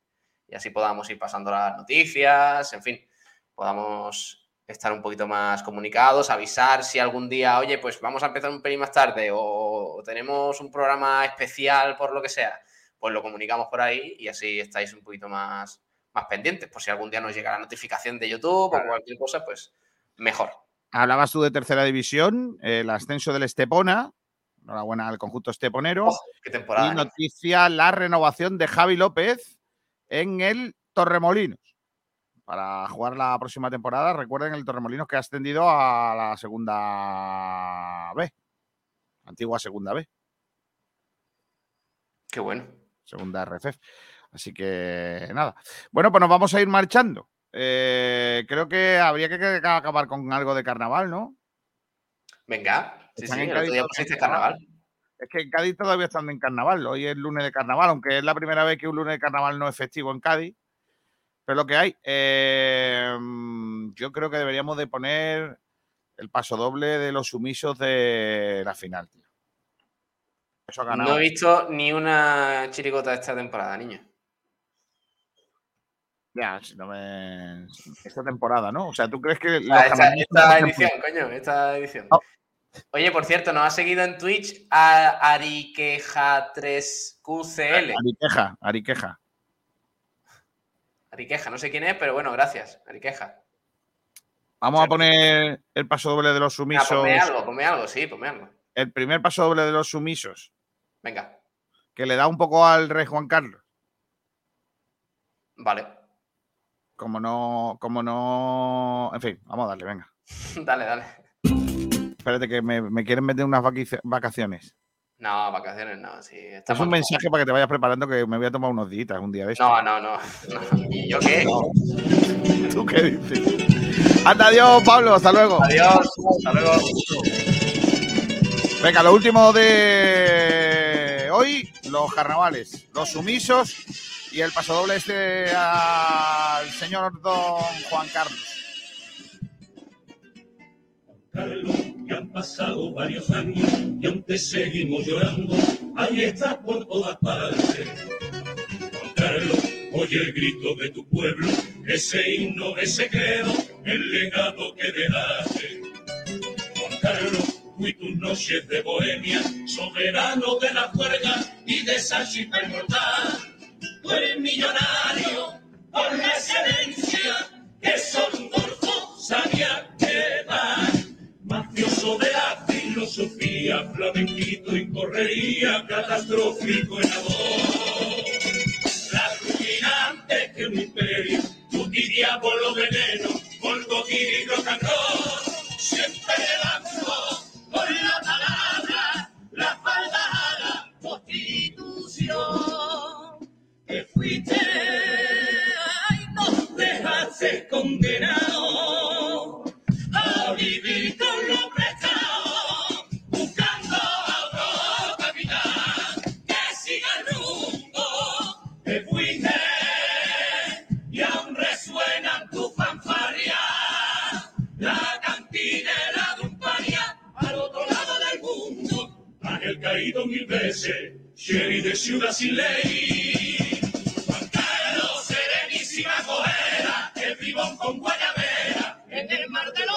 Y así podamos ir pasando las noticias, en fin, podamos estar un poquito más comunicados, avisar si algún día, oye, pues vamos a empezar un pelín más tarde o tenemos un programa especial por lo que sea, pues lo comunicamos por ahí y así estáis un poquito más, más pendientes. Por si algún día nos llega la notificación de YouTube o cualquier cosa, pues mejor. Hablabas tú de tercera división, el ascenso del Estepona. Enhorabuena al conjunto esteponero. qué temporada, y ¿eh? noticia la renovación de Javi López en el Torremolinos para jugar la próxima temporada. Recuerden el Torremolinos que ha ascendido a la segunda B, antigua segunda B, Qué bueno. segunda RFF. Así que nada. Bueno, pues nos vamos a ir marchando. Eh, creo que habría que acabar con algo de carnaval, ¿no? Venga, sí, sí, el otro día pusiste carnaval. Es que en Cádiz todavía están en carnaval. Hoy es lunes de carnaval, aunque es la primera vez que un lunes de carnaval no es festivo en Cádiz. Pero lo que hay. Eh, yo creo que deberíamos de poner el paso doble de los sumisos de la final, tío. Eso ha ganado. No he visto ni una chirigota esta temporada, niño. Ya, si no me... Esta temporada, ¿no? O sea, ¿tú crees que Ah, esta, edición, coño, esta edición. Oh. Oye, por cierto, nos ha seguido en Twitch a Ariqueja3QCL. Ariqueja, Ariqueja. Ariqueja, no sé quién es, pero bueno, gracias, Ariqueja. Vamos a poner el paso doble de los Ah, sumisos. ponme algo, ponme algo, sí, ponme algo. El primer paso doble de los sumisos, Venga, que le da un poco al rey Juan Carlos. vale. Como no, como no. En fin, vamos a darle, venga. (laughs) dale, dale. Espérate que me, me quieren meter unas vacaciones. No, vacaciones no, sí. Es un mensaje para que te vayas preparando que me voy a tomar unos días un día de esto. No, no, no. no. ¿Y yo qué? (laughs) ¿Tú qué dices? Anda, adiós, Pablo, hasta luego. Adiós, hasta luego. Venga, lo último de hoy, los carnavales, los sumisos y el pasodoble este al señor don Juan Carlos. Carlos, que han pasado varios años y aún te seguimos llorando, ahí estás por todas partes. Juan Carlos, oye el grito de tu pueblo, ese himno, ese credo, el legado que dejaste. Juan Carlos, fui tus noches de bohemia, soberano de la juerga y de esa chispa inmortal. Tú eres millonario por la excelencia que son Golfo sabía que dar. Mafioso de la filosofía, flamenquito y correría, catastrófico en amor. La ruina que un imperio, tu diablo veneno, Molgoquiri y rock roll. Siempre levanto con la palabra, la falda a la constitución. es condenado a vivir con lo prestado, buscando a otro capitán que siga el rumbo Te fuiste y aún resuenan tu fanfaria, la cantinera de un paria al otro lado del mundo, ángel caído mil veces, sheriff de ciudad sin ley, Juan Carlos Serenísima Coger. Limón con guayabera, en el mar de los